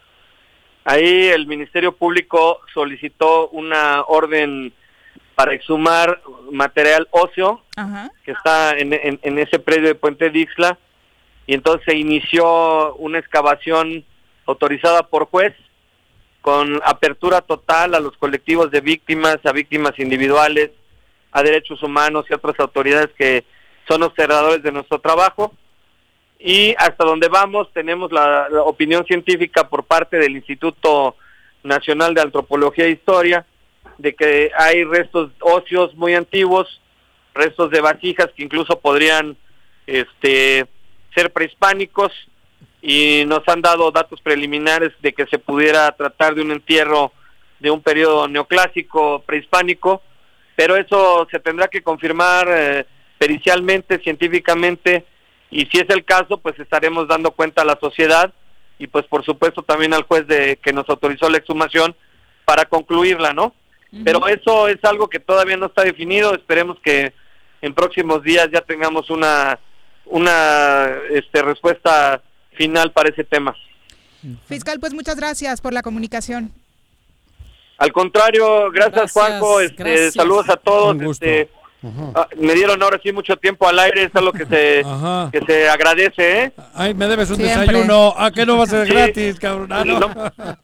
[SPEAKER 17] Ahí el Ministerio Público solicitó una orden para exhumar material óseo que está en, en- en ese predio de Puente Dixla y entonces se inició una excavación autorizada por juez con apertura total a los colectivos de víctimas, a víctimas individuales, a derechos humanos y otras autoridades que son observadores de nuestro trabajo. Y hasta donde vamos tenemos la, la opinión científica por parte del Instituto Nacional de Antropología e Historia de que hay restos óseos muy antiguos, restos de vasijas que incluso podrían este, ser prehispánicos y nos han dado datos preliminares de que se pudiera tratar de un entierro de un periodo neoclásico prehispánico, pero eso se tendrá que confirmar eh, pericialmente, científicamente, y si es el caso, pues estaremos dando cuenta a la sociedad y pues por supuesto también al juez de que nos autorizó la exhumación para concluirla, ¿no? Pero eso es algo que todavía no está definido, esperemos que en próximos días ya tengamos una una este respuesta final para ese tema.
[SPEAKER 1] Fiscal, pues muchas gracias por la comunicación.
[SPEAKER 17] Al contrario, gracias,
[SPEAKER 1] Gracias,
[SPEAKER 17] Juanjo, este,
[SPEAKER 1] gracias.
[SPEAKER 17] saludos a todos,
[SPEAKER 1] Un gusto.
[SPEAKER 17] este, Ah, me dieron ahora sí mucho tiempo al aire, es algo que se, que se agradece, ¿eh?
[SPEAKER 2] Ay, me debes un desayuno. ¿A qué no va a ser
[SPEAKER 17] Sí.
[SPEAKER 2] gratis, cabrón? Ah, no.
[SPEAKER 17] No,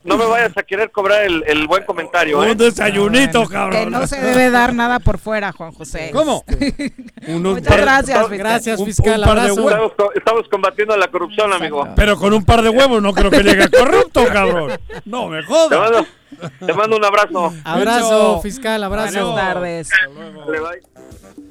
[SPEAKER 17] no me vayas a querer cobrar el, el buen comentario, ¿eh?
[SPEAKER 2] Un desayunito,
[SPEAKER 1] Que
[SPEAKER 2] cabrón.
[SPEAKER 1] no se debe dar nada por fuera, Juan José.
[SPEAKER 2] ¿Cómo? Unos
[SPEAKER 1] Muchas gracias, fiscal.
[SPEAKER 3] Gracias,
[SPEAKER 2] Un-
[SPEAKER 3] fiscal.
[SPEAKER 2] un par de
[SPEAKER 3] abrazo.
[SPEAKER 2] huevos.
[SPEAKER 17] Estamos, co- estamos combatiendo la corrupción, amigo.
[SPEAKER 2] Pero con un par de huevos no creo que llegue corrupto, cabrón. No me
[SPEAKER 17] Te
[SPEAKER 2] jodas.
[SPEAKER 17] Te mando un abrazo.
[SPEAKER 3] Abrazo, fiscal, abrazo.
[SPEAKER 1] Buenas tardes.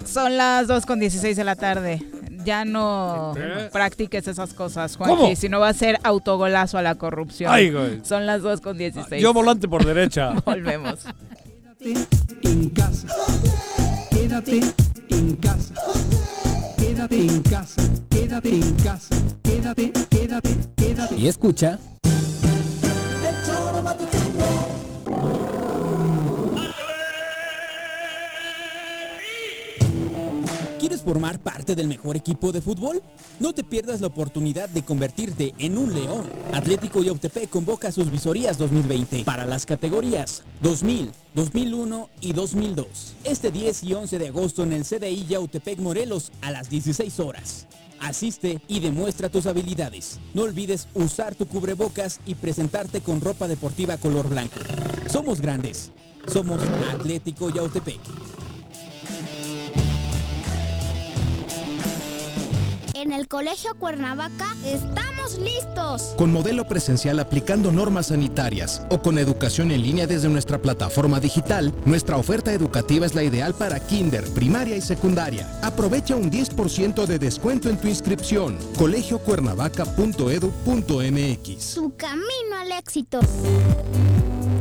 [SPEAKER 1] Son las 2 con 16 de la tarde. Ya no practiques esas cosas, Juanji,
[SPEAKER 2] ¿Cómo?
[SPEAKER 1] si no va a ser autogolazo a la corrupción.
[SPEAKER 2] Ay, güey.
[SPEAKER 1] Son las 2 con 16.
[SPEAKER 2] Yo volante por derecha.
[SPEAKER 1] Volvemos.
[SPEAKER 18] en casa. Quédate en casa. Quédate en casa. Quédate en casa. Quédate, quédate, quédate.
[SPEAKER 19] Y escucha.
[SPEAKER 8] ¿Quieres formar parte del mejor equipo de fútbol? No te pierdas la oportunidad de convertirte en un león. Atlético Yautepec convoca sus visorías 2020 para las categorías 2000, 2001 y 2002. Este 10 y 11 de agosto en el CDI Yautepec Morelos a las 16 horas. Asiste y demuestra tus habilidades. No olvides usar tu cubrebocas y presentarte con ropa deportiva color blanco. Somos grandes. Somos Atlético Yautepec.
[SPEAKER 10] En el Colegio Cuernavaca estamos listos.
[SPEAKER 11] Con modelo presencial aplicando normas sanitarias o con educación en línea desde nuestra plataforma digital, nuestra oferta educativa es la ideal para kinder, primaria y secundaria. Aprovecha un 10% de descuento en tu inscripción. colegiocuernavaca.edu.mx
[SPEAKER 10] Su camino al éxito.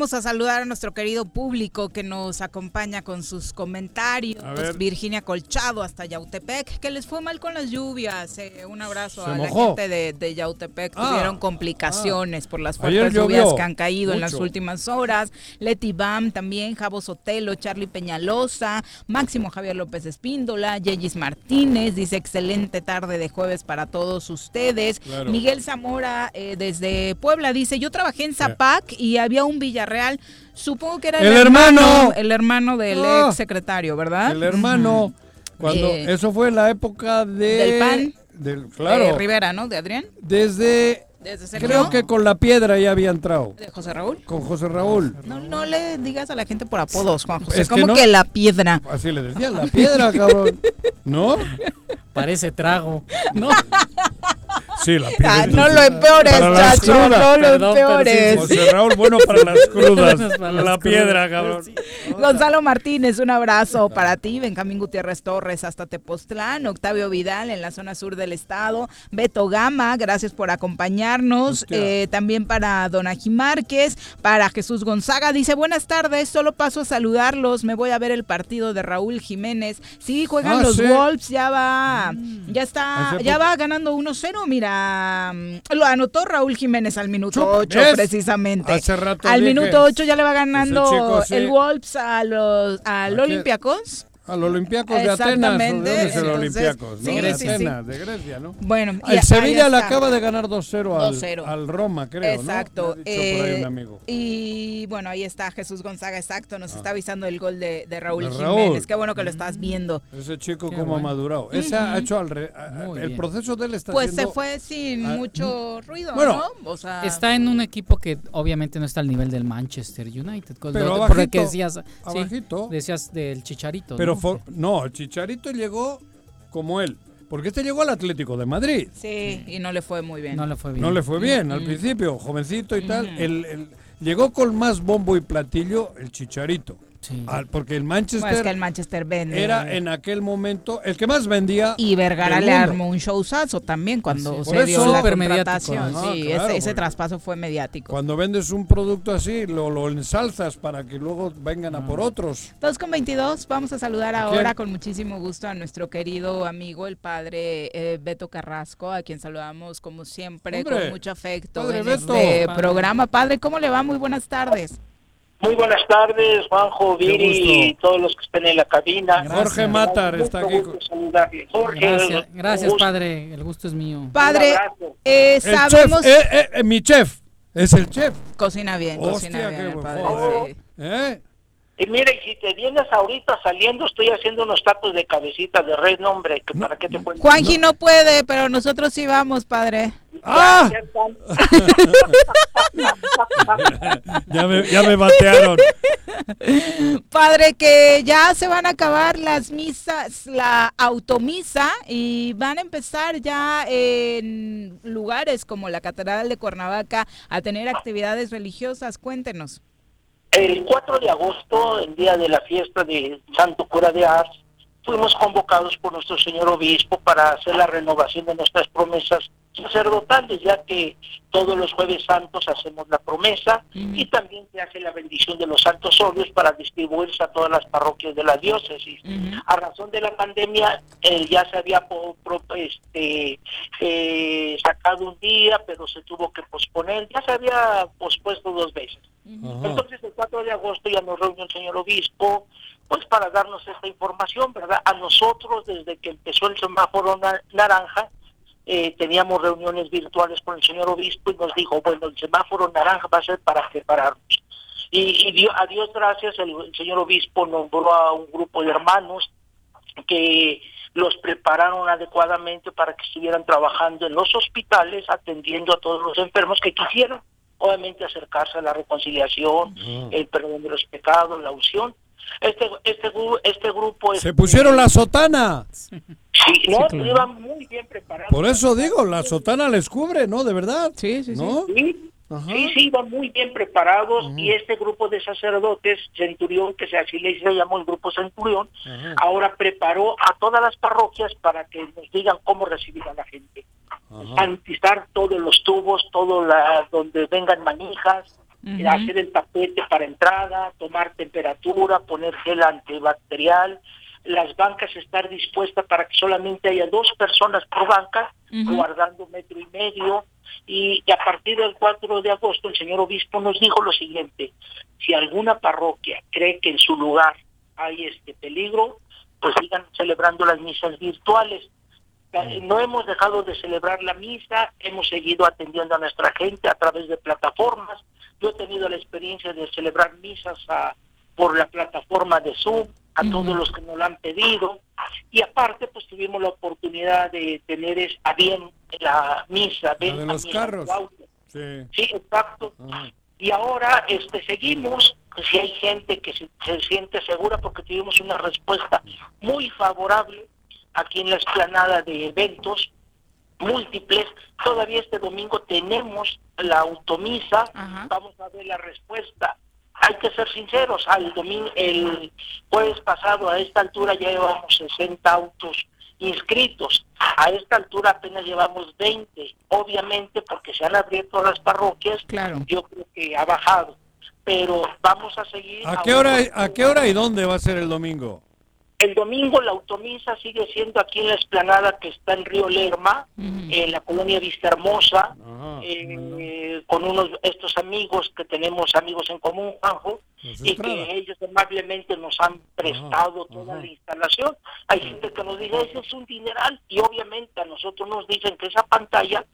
[SPEAKER 1] Vamos a saludar a nuestro querido público que nos acompaña con sus comentarios. Virginia Colchado hasta Yautepec, que les fue mal con las lluvias. Eh, un abrazo
[SPEAKER 2] Se
[SPEAKER 1] a la gente de, de Yautepec.
[SPEAKER 2] Ah,
[SPEAKER 1] Tuvieron complicaciones por las fuertes lluvias que han caído en las últimas horas. Leti Bam también, Javo Sotelo, Charlie Peñalosa, Máximo Javier López Espíndola, Yeyis Martínez, dice excelente tarde de jueves para todos ustedes.
[SPEAKER 2] Claro.
[SPEAKER 1] Miguel Zamora eh, desde Puebla dice, yo trabajé en Zapac y había un Villarreal Villarreal. Supongo que era
[SPEAKER 2] ¡El hermano!
[SPEAKER 1] el hermano del
[SPEAKER 2] Ah.
[SPEAKER 1] ex secretario, ¿verdad?
[SPEAKER 2] El hermano. Cuando
[SPEAKER 1] Eh,
[SPEAKER 2] eso fue en la época de
[SPEAKER 1] Del PAN.
[SPEAKER 2] del claro.
[SPEAKER 1] De Rivera, ¿no? De Adrián.
[SPEAKER 2] Desde creo que con la piedra ya había entrado.
[SPEAKER 1] De José Raúl.
[SPEAKER 2] Con José Raúl.
[SPEAKER 1] No, no le digas a la gente por apodos, Juan José.
[SPEAKER 2] Es que
[SPEAKER 1] como
[SPEAKER 2] no-
[SPEAKER 1] que la piedra.
[SPEAKER 2] Así le decían, la piedra, cabrón. ¿No?
[SPEAKER 3] Parece trago. No.
[SPEAKER 2] Sí, la piedra.
[SPEAKER 1] Ah, no lo empeores, chacho, no lo
[SPEAKER 2] Perdón, pero sí,
[SPEAKER 1] empeores.
[SPEAKER 2] José Raúl, bueno para las crudas.
[SPEAKER 3] Para
[SPEAKER 2] la piedra, cabrón.
[SPEAKER 1] Gonzalo Martínez, un abrazo para ti. Benjamín Gutiérrez Torres hasta Tepoztlán. Octavio Vidal en la zona sur del estado. Beto Gama, gracias por acompañarnos. Eh, también para Donaji Márquez. Para Jesús Gonzaga. Dice, buenas tardes, solo paso a saludarlos. Me voy a ver el partido de Raúl Jiménez. Sí, juegan
[SPEAKER 2] Ah,
[SPEAKER 1] los
[SPEAKER 2] sí.
[SPEAKER 1] Wolves. Ya va, ya está, ya va ganando 1-0. Mira, mm, lo anotó Raúl Jiménez al minuto
[SPEAKER 2] Chup,
[SPEAKER 1] 8
[SPEAKER 2] ¿ves?
[SPEAKER 1] precisamente.
[SPEAKER 2] Hace rato
[SPEAKER 1] al
[SPEAKER 2] dije,
[SPEAKER 1] minuto 8 ya le va ganando
[SPEAKER 2] chico, sí.
[SPEAKER 1] el Wolves a los al. Olympiacos.
[SPEAKER 2] A los Olympiacos de Atenas. ¿o
[SPEAKER 1] Exactamente,
[SPEAKER 2] ¿De dónde es el Olympiacos?
[SPEAKER 1] sí,
[SPEAKER 2] ¿no? de
[SPEAKER 1] sí, sí.
[SPEAKER 2] Atenas, de Grecia, ¿no?
[SPEAKER 1] Bueno,
[SPEAKER 2] El Sevilla le acaba de ganar 2-0 al,
[SPEAKER 1] 2-0.
[SPEAKER 2] al Roma, creo,
[SPEAKER 1] Exacto.
[SPEAKER 2] ¿no? Ha por ahí un
[SPEAKER 1] eh,
[SPEAKER 2] amigo.
[SPEAKER 1] Y bueno, ahí está Jesús Gonzaga, exacto. Nos está avisando el gol de, de Raúl
[SPEAKER 2] De
[SPEAKER 1] Jiménez.
[SPEAKER 2] Raúl.
[SPEAKER 1] Qué bueno que lo estás viendo.
[SPEAKER 2] Ese chico
[SPEAKER 3] Qué
[SPEAKER 2] como ha
[SPEAKER 3] bueno.
[SPEAKER 2] madurado. Ese ha hecho al re- a- el proceso de él está
[SPEAKER 1] Pues se fue sin
[SPEAKER 2] Ah,
[SPEAKER 1] mucho ruido,
[SPEAKER 2] Bueno,
[SPEAKER 1] ¿no? O sea,
[SPEAKER 3] Está en un equipo que obviamente no está al nivel del Manchester United.
[SPEAKER 2] Pero
[SPEAKER 3] lo-
[SPEAKER 2] abajito,
[SPEAKER 3] porque decías, decías del Chicharito.
[SPEAKER 2] Pero. For- no, el Chicharito llegó como él. Porque este llegó al Atlético de Madrid.
[SPEAKER 1] sí, y no le fue muy bien.
[SPEAKER 3] no le fue bien.
[SPEAKER 2] No le fue bien al principio, jovencito y tal. El- el- llegó con más bombo y platillo el Chicharito.
[SPEAKER 3] Sí.
[SPEAKER 2] Al- porque el Manchester
[SPEAKER 1] es que el Manchester vende.
[SPEAKER 2] era en aquel momento el que más vendía.
[SPEAKER 1] Y Vergara le armó un showzazo también cuando
[SPEAKER 2] Sí,
[SPEAKER 1] se dio la contratación.
[SPEAKER 2] ¿no?
[SPEAKER 1] sí,
[SPEAKER 2] claro,
[SPEAKER 1] ese, traspaso fue mediático.
[SPEAKER 2] Cuando vendes un producto así, lo, lo ensalzas para que luego vengan a por otros.
[SPEAKER 1] 2 con 22, vamos a saludar
[SPEAKER 2] ¿A
[SPEAKER 1] ahora con muchísimo gusto a nuestro querido amigo, el padre eh, Beto Carrasco, a quien saludamos como siempre
[SPEAKER 2] Hombre,
[SPEAKER 1] con mucho afecto
[SPEAKER 2] padre
[SPEAKER 1] en
[SPEAKER 2] Beto.
[SPEAKER 1] este
[SPEAKER 3] Padre.
[SPEAKER 1] programa. Padre, ¿cómo le va? Muy buenas tardes.
[SPEAKER 20] Muy buenas tardes, Juanjo, Viri y todos los que estén en la cabina.
[SPEAKER 2] Jorge Matar está aquí.
[SPEAKER 20] Jorge,
[SPEAKER 3] Gracias, gracias padre. El gusto es mío.
[SPEAKER 1] Padre, eh, sabemos...
[SPEAKER 2] chef, eh, eh, mi chef, es el chef.
[SPEAKER 1] Cocina bien, cocina
[SPEAKER 2] Hostia,
[SPEAKER 1] bien,
[SPEAKER 2] qué
[SPEAKER 1] el
[SPEAKER 2] buen
[SPEAKER 1] padre. sí.
[SPEAKER 20] Y mira, y si te vienes ahorita saliendo, estoy haciendo unos tacos de cabecita de red, no, hombre, que para qué te cuento.
[SPEAKER 1] Juanji no puede, pero nosotros sí vamos, padre.
[SPEAKER 2] ¡Ah!
[SPEAKER 20] Ya,
[SPEAKER 2] me, ya me batearon.
[SPEAKER 1] Padre, que ya se van a acabar las misas, la automisa, y van a empezar ya en lugares como la Catedral de Cuernavaca a tener actividades religiosas. Cuéntenos.
[SPEAKER 20] El 4 de agosto, el día de la fiesta de Santo Cura de Ars, fuimos convocados por nuestro señor obispo para hacer la renovación de nuestras promesas sacerdotales, ya que todos los jueves santos hacemos la promesa y también se hace la bendición de los santos óleos para distribuirse a todas las parroquias de la diócesis. A razón de la pandemia eh, ya se había po- pro- este, eh, sacado un día, pero se tuvo que posponer, ya se había pospuesto dos veces. Entonces el 4 de agosto ya nos reunió el señor obispo, pues para darnos esta información, ¿verdad? A nosotros, desde que empezó el semáforo na- naranja, eh, teníamos reuniones virtuales con el señor obispo y nos dijo, bueno, el semáforo naranja va a ser para prepararnos. Y, y dio- a Dios gracias, el, el señor obispo nombró a un grupo de hermanos que los prepararon adecuadamente para que estuvieran trabajando en los hospitales, atendiendo a todos los enfermos que quisieran, obviamente acercarse a la reconciliación, el perdón de los pecados, la unción. Este, este, gru- este grupo...
[SPEAKER 2] Se pusieron la sotana.
[SPEAKER 20] Sí, no,
[SPEAKER 2] claro.
[SPEAKER 20] iban muy bien preparados.
[SPEAKER 2] Por eso digo, la sotana les cubre, ¿no? De verdad.
[SPEAKER 1] Sí, sí,
[SPEAKER 2] ¿No?
[SPEAKER 20] Sí, sí, sí, iban muy bien preparados y este grupo de sacerdotes, Centurión, que se así le se llamó el grupo Centurión, ahora preparó a todas las parroquias para que nos digan cómo recibir a la gente. Sanitizar todos los tubos, todo la, donde vengan manijas, Hacer el tapete para entrada, tomar temperatura, poner gel antibacterial, las bancas estar dispuestas para que solamente haya dos personas por banca, guardando metro y medio, y, y a partir del 4 de agosto el señor obispo nos dijo lo siguiente, si alguna parroquia cree que en su lugar hay este peligro, pues sigan celebrando las misas virtuales. Eh, No hemos dejado de celebrar la misa, hemos seguido atendiendo a nuestra gente a través de plataformas, Yo he tenido la experiencia de celebrar misas a- por la plataforma de Zoom a todos los que nos lo han pedido. Y aparte, pues tuvimos la oportunidad de tener es- a bien la misa.
[SPEAKER 2] La de los
[SPEAKER 20] misa
[SPEAKER 2] carros. Sí,
[SPEAKER 20] exacto. Y ahora este seguimos, pues, si hay gente que se, se siente segura porque tuvimos una respuesta muy favorable aquí en la explanada de eventos múltiples. Todavía este domingo tenemos la automisa, vamos a ver la respuesta. Hay que ser sinceros, al domingo, el jueves pasado a esta altura ya llevamos 60 autos inscritos. A esta altura apenas llevamos 20, obviamente porque se han abierto las parroquias, yo creo que ha bajado. Pero vamos a seguir.
[SPEAKER 2] ¿A qué hora, a qué hora y dónde va a ser el domingo?
[SPEAKER 20] El domingo la automisa sigue siendo aquí en la explanada que está en Río Lerma, en la colonia Vista Hermosa, eh, con unos estos amigos que tenemos amigos en común, Juanjo, y que ellos amablemente nos han prestado toda la instalación. Hay gente que nos dice, ese es un dineral, y obviamente a nosotros nos dicen que esa pantalla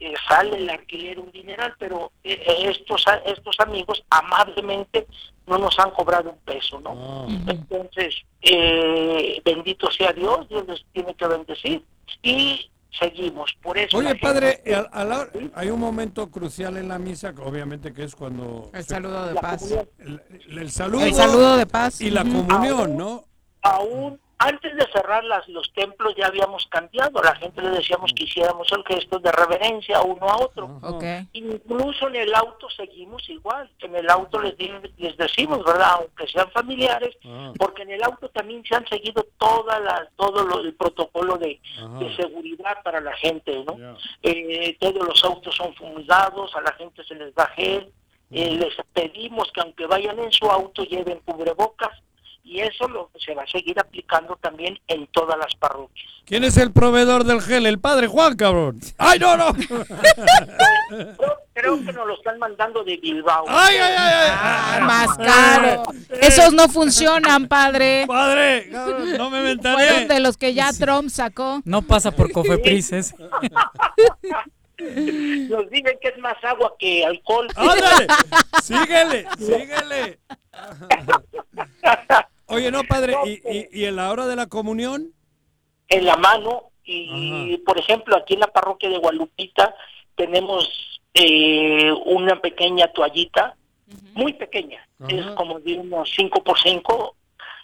[SPEAKER 20] eh, sale el alquiler un dineral, pero eh, estos estos amigos amablemente no nos han cobrado un peso, ¿no? Entonces, eh, bendito sea Dios, Dios les tiene que bendecir y seguimos. Por eso.
[SPEAKER 2] Oye, padre,
[SPEAKER 20] gente-
[SPEAKER 2] a- a la hay un momento crucial en la misa, que obviamente que es cuando...
[SPEAKER 1] El
[SPEAKER 2] se-
[SPEAKER 1] saludo de paz.
[SPEAKER 2] El, el saludo.
[SPEAKER 1] El saludo de paz.
[SPEAKER 2] Y la comunión, ¿no?
[SPEAKER 20] aún antes de cerrar las, los templos ya habíamos cambiado. La gente le decíamos que hiciéramos el gesto de reverencia uno a otro.
[SPEAKER 1] Ok.
[SPEAKER 20] Incluso en el auto seguimos igual. En el auto les, les decimos, ¿verdad? Aunque sean familiares, porque en el auto también se han seguido toda la, todo lo, el protocolo de, de seguridad para la gente, ¿no? Eh, todos los autos son fumigados, a la gente se les da gel. Eh, les pedimos que aunque vayan en su auto lleven cubrebocas y eso lo se va a seguir aplicando también en todas las parroquias.
[SPEAKER 2] ¿Quién es el proveedor del gel? El padre Juan, cabrón. ¡Ay, no, no!
[SPEAKER 20] Creo, creo que nos lo están mandando de Bilbao.
[SPEAKER 2] ¡Ay, ay, ay!
[SPEAKER 1] Ah, más caro. Esos no funcionan, padre.
[SPEAKER 2] Padre, no me ventané.
[SPEAKER 1] Fueron de los que ya Trump sacó.
[SPEAKER 3] No pasa por Cofepris ese.
[SPEAKER 20] Nos dicen que es más agua que alcohol.
[SPEAKER 2] ¡Ándale! ¡Síguele! ¡Síguele! Oye, no, padre, ¿y, y, y en la hora de la comunión?
[SPEAKER 20] en la mano y por ejemplo aquí en la parroquia de Gualupita tenemos eh, una pequeña toallita muy pequeña es como de unos 5 por 5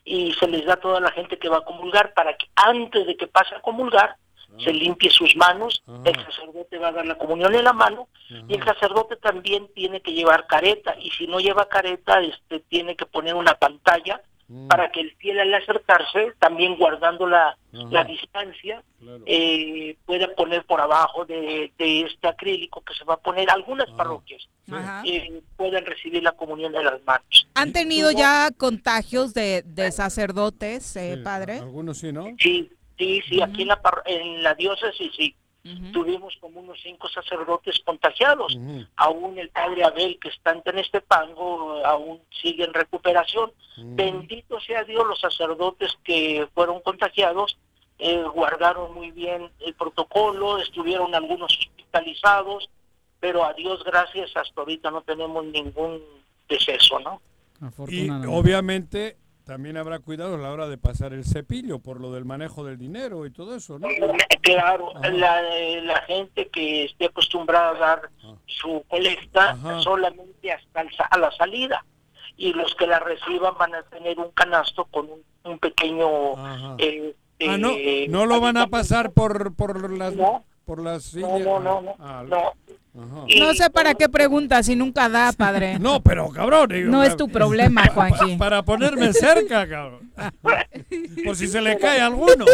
[SPEAKER 20] y se les da a toda la gente que va a comulgar para que antes de que pase a comulgar se limpie sus manos, el sacerdote va a dar la comunión en la mano y el sacerdote también tiene que llevar careta y si no lleva careta este tiene que poner una pantalla para que el fiel al acercarse, también guardando la, la distancia, eh, pueda poner por abajo de, de este acrílico que se va a poner algunas parroquias,
[SPEAKER 1] Ajá.
[SPEAKER 20] eh, puedan recibir la comunión de las manos.
[SPEAKER 1] ¿Han tenido ya contagios de, de sacerdotes, eh, padre?
[SPEAKER 2] Algunos sí, ¿no?
[SPEAKER 20] Sí, sí, sí, aquí en la, en la diócesis sí. Tuvimos como unos cinco sacerdotes contagiados. Aún el padre Abel, que está en Tenestepango, aún sigue en recuperación. Bendito sea Dios, los sacerdotes que fueron contagiados eh, guardaron muy bien el protocolo, estuvieron algunos hospitalizados, pero a Dios gracias, hasta ahorita no tenemos ningún deceso, ¿no?
[SPEAKER 2] Y obviamente también habrá cuidado a la hora de pasar el cepillo por lo del manejo del dinero y todo eso, ¿no?
[SPEAKER 20] Claro, la, eh, la gente que esté acostumbrada a dar su colecta solamente hasta el a la salida. Y los que la reciban van a tener un canasto con un, un pequeño eh,
[SPEAKER 2] Ah, no,
[SPEAKER 20] eh,
[SPEAKER 2] no lo van a pasar por, por las por las sillas.
[SPEAKER 20] no, no, no,
[SPEAKER 2] Ah,
[SPEAKER 20] no.
[SPEAKER 2] ajá.
[SPEAKER 1] No sé para qué preguntas si nunca da, padre.
[SPEAKER 2] No, pero cabrón. digo,
[SPEAKER 1] No es tu problema, Juanji.
[SPEAKER 2] Para ponerme cerca, cabrón. Por si se le cae alguno.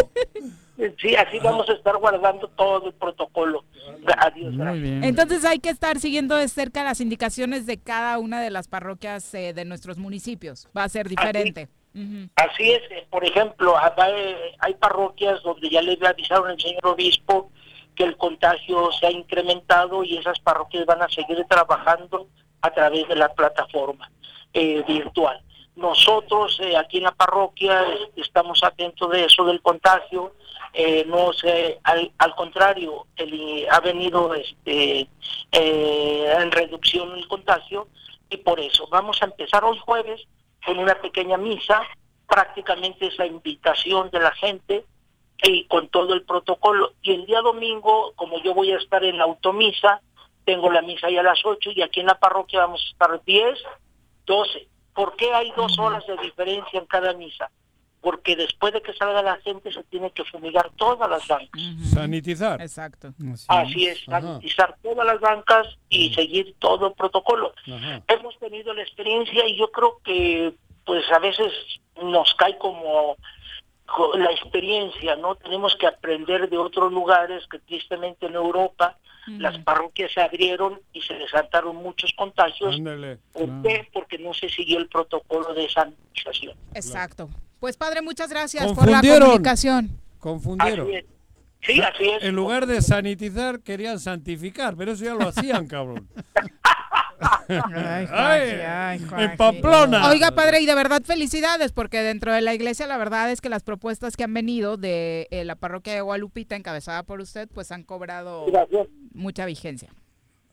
[SPEAKER 20] Sí, así vamos a estar guardando todo el protocolo. Adiós.
[SPEAKER 1] Entonces hay que estar siguiendo de cerca las indicaciones de cada una de las parroquias eh, de nuestros municipios. Va a ser diferente.
[SPEAKER 20] Así es, eh, por ejemplo, hay, hay parroquias donde ya le avisaron al señor obispo que el contagio se ha incrementado y esas parroquias van a seguir trabajando a través de la plataforma eh, virtual. nosotros eh, aquí en la parroquia estamos atentos de eso del contagio. Eh, no sé, al, al contrario, el- ha venido este, eh, en reducción el contagio y por eso vamos a empezar hoy jueves con una pequeña misa, prácticamente es la invitación de la gente y con todo el protocolo. Y el día domingo, como yo voy a estar en la automisa, tengo la misa ya a las 8 y aquí en la parroquia vamos a estar 10, 12. ¿Por qué hay dos horas de diferencia en cada misa? Porque después de que salga la gente se tiene que fumigar todas las bancas.
[SPEAKER 2] Sanitizar.
[SPEAKER 1] Exacto.
[SPEAKER 20] Así es, sanitizar todas las bancas y seguir todo el protocolo. Hemos tenido la experiencia y yo creo que pues a veces nos cae como co- la experiencia, ¿no? Tenemos que aprender de otros lugares que tristemente en Europa las parroquias se abrieron y se desataron muchos contagios.
[SPEAKER 2] Ándale.
[SPEAKER 20] ¿Por qué? Porque no se siguió el protocolo de sanitización.
[SPEAKER 1] Exacto. Pues padre, muchas gracias por la
[SPEAKER 2] Confundieron.
[SPEAKER 1] comunicación.
[SPEAKER 2] Confundieron.
[SPEAKER 20] Así es. Sí, así es.
[SPEAKER 2] En lugar de sanitizar, querían santificar, pero eso ya lo hacían, cabrón.
[SPEAKER 1] Ay,
[SPEAKER 2] Ay,
[SPEAKER 1] ay,
[SPEAKER 2] en. Pamplona.
[SPEAKER 1] Oiga, padre, y de verdad felicidades, porque dentro de la iglesia la verdad es que las propuestas que han venido de eh, la parroquia de Gualupita, encabezada por usted, pues han cobrado
[SPEAKER 20] Gracias.
[SPEAKER 1] mucha vigencia.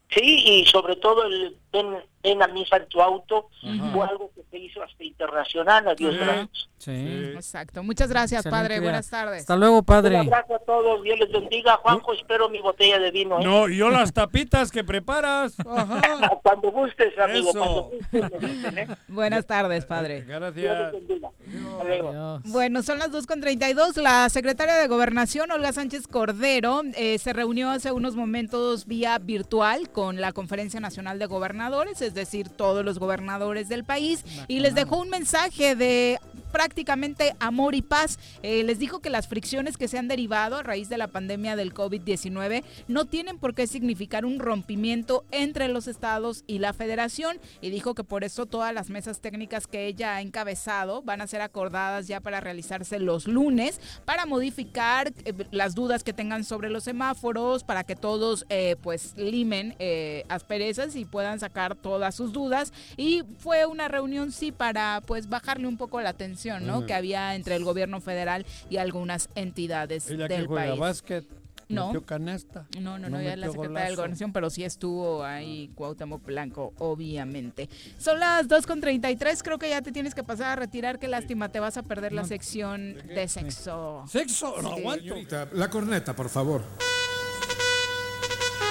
[SPEAKER 20] Sí, y sobre todo el ven, ven a misa en tu auto
[SPEAKER 1] Ajá.
[SPEAKER 20] fue algo que se hizo hasta internacional, a Dios
[SPEAKER 1] Sí.
[SPEAKER 20] gracias.
[SPEAKER 3] Sí.
[SPEAKER 1] Exacto. Muchas gracias,
[SPEAKER 3] Excelente
[SPEAKER 1] padre.
[SPEAKER 3] día.
[SPEAKER 1] Buenas tardes.
[SPEAKER 3] Hasta luego, padre.
[SPEAKER 20] Un abrazo a todos, Dios les bendiga. Juanjo, espero mi botella de vino. ¿eh?
[SPEAKER 2] No, y yo las tapitas que preparas.
[SPEAKER 20] Cuando gustes, amigo,
[SPEAKER 2] Eso.
[SPEAKER 20] cuando gustes. ¿eh?
[SPEAKER 1] Buenas tardes, padre.
[SPEAKER 20] Dios les
[SPEAKER 2] Gracias.
[SPEAKER 20] bendiga. Hasta luego.
[SPEAKER 1] Bueno, son las 2.32. La secretaria de Gobernación, Olga Sánchez Cordero, eh, se reunió hace unos momentos vía virtual con la Conferencia Nacional de Gobernadores, es decir, todos los gobernadores del país, y les dejó un mensaje de prácticamente amor y paz. Eh, les dijo que las fricciones que se han derivado a raíz de la pandemia del COVID-19 no tienen por qué significar un rompimiento entre los estados y la federación y dijo que por eso todas las mesas técnicas que ella ha encabezado van a ser acordadas ya para realizarse los lunes para modificar eh, las dudas que tengan sobre los semáforos para que todos eh, pues limen eh, asperezas y puedan sacar todas sus dudas y fue una reunión sí para pues bajarle un poco la tensión ¿no?
[SPEAKER 2] Ah.
[SPEAKER 1] que había entre el gobierno federal y algunas entidades
[SPEAKER 2] Ella que
[SPEAKER 1] del
[SPEAKER 2] juega
[SPEAKER 1] país.
[SPEAKER 2] básquet.
[SPEAKER 1] No.
[SPEAKER 2] metió canasta.
[SPEAKER 1] No, no, no, ella es la secretaria de
[SPEAKER 2] golazo.
[SPEAKER 1] Gobernación, pero sí estuvo ahí Cuauhtémoc Blanco, obviamente. Son las 2.33, creo que ya te tienes que pasar a retirar, qué lástima, te vas a perder la sección de sexo.
[SPEAKER 2] ¿Sexo? No
[SPEAKER 1] Sí.
[SPEAKER 2] aguanto.
[SPEAKER 21] La corneta, por favor.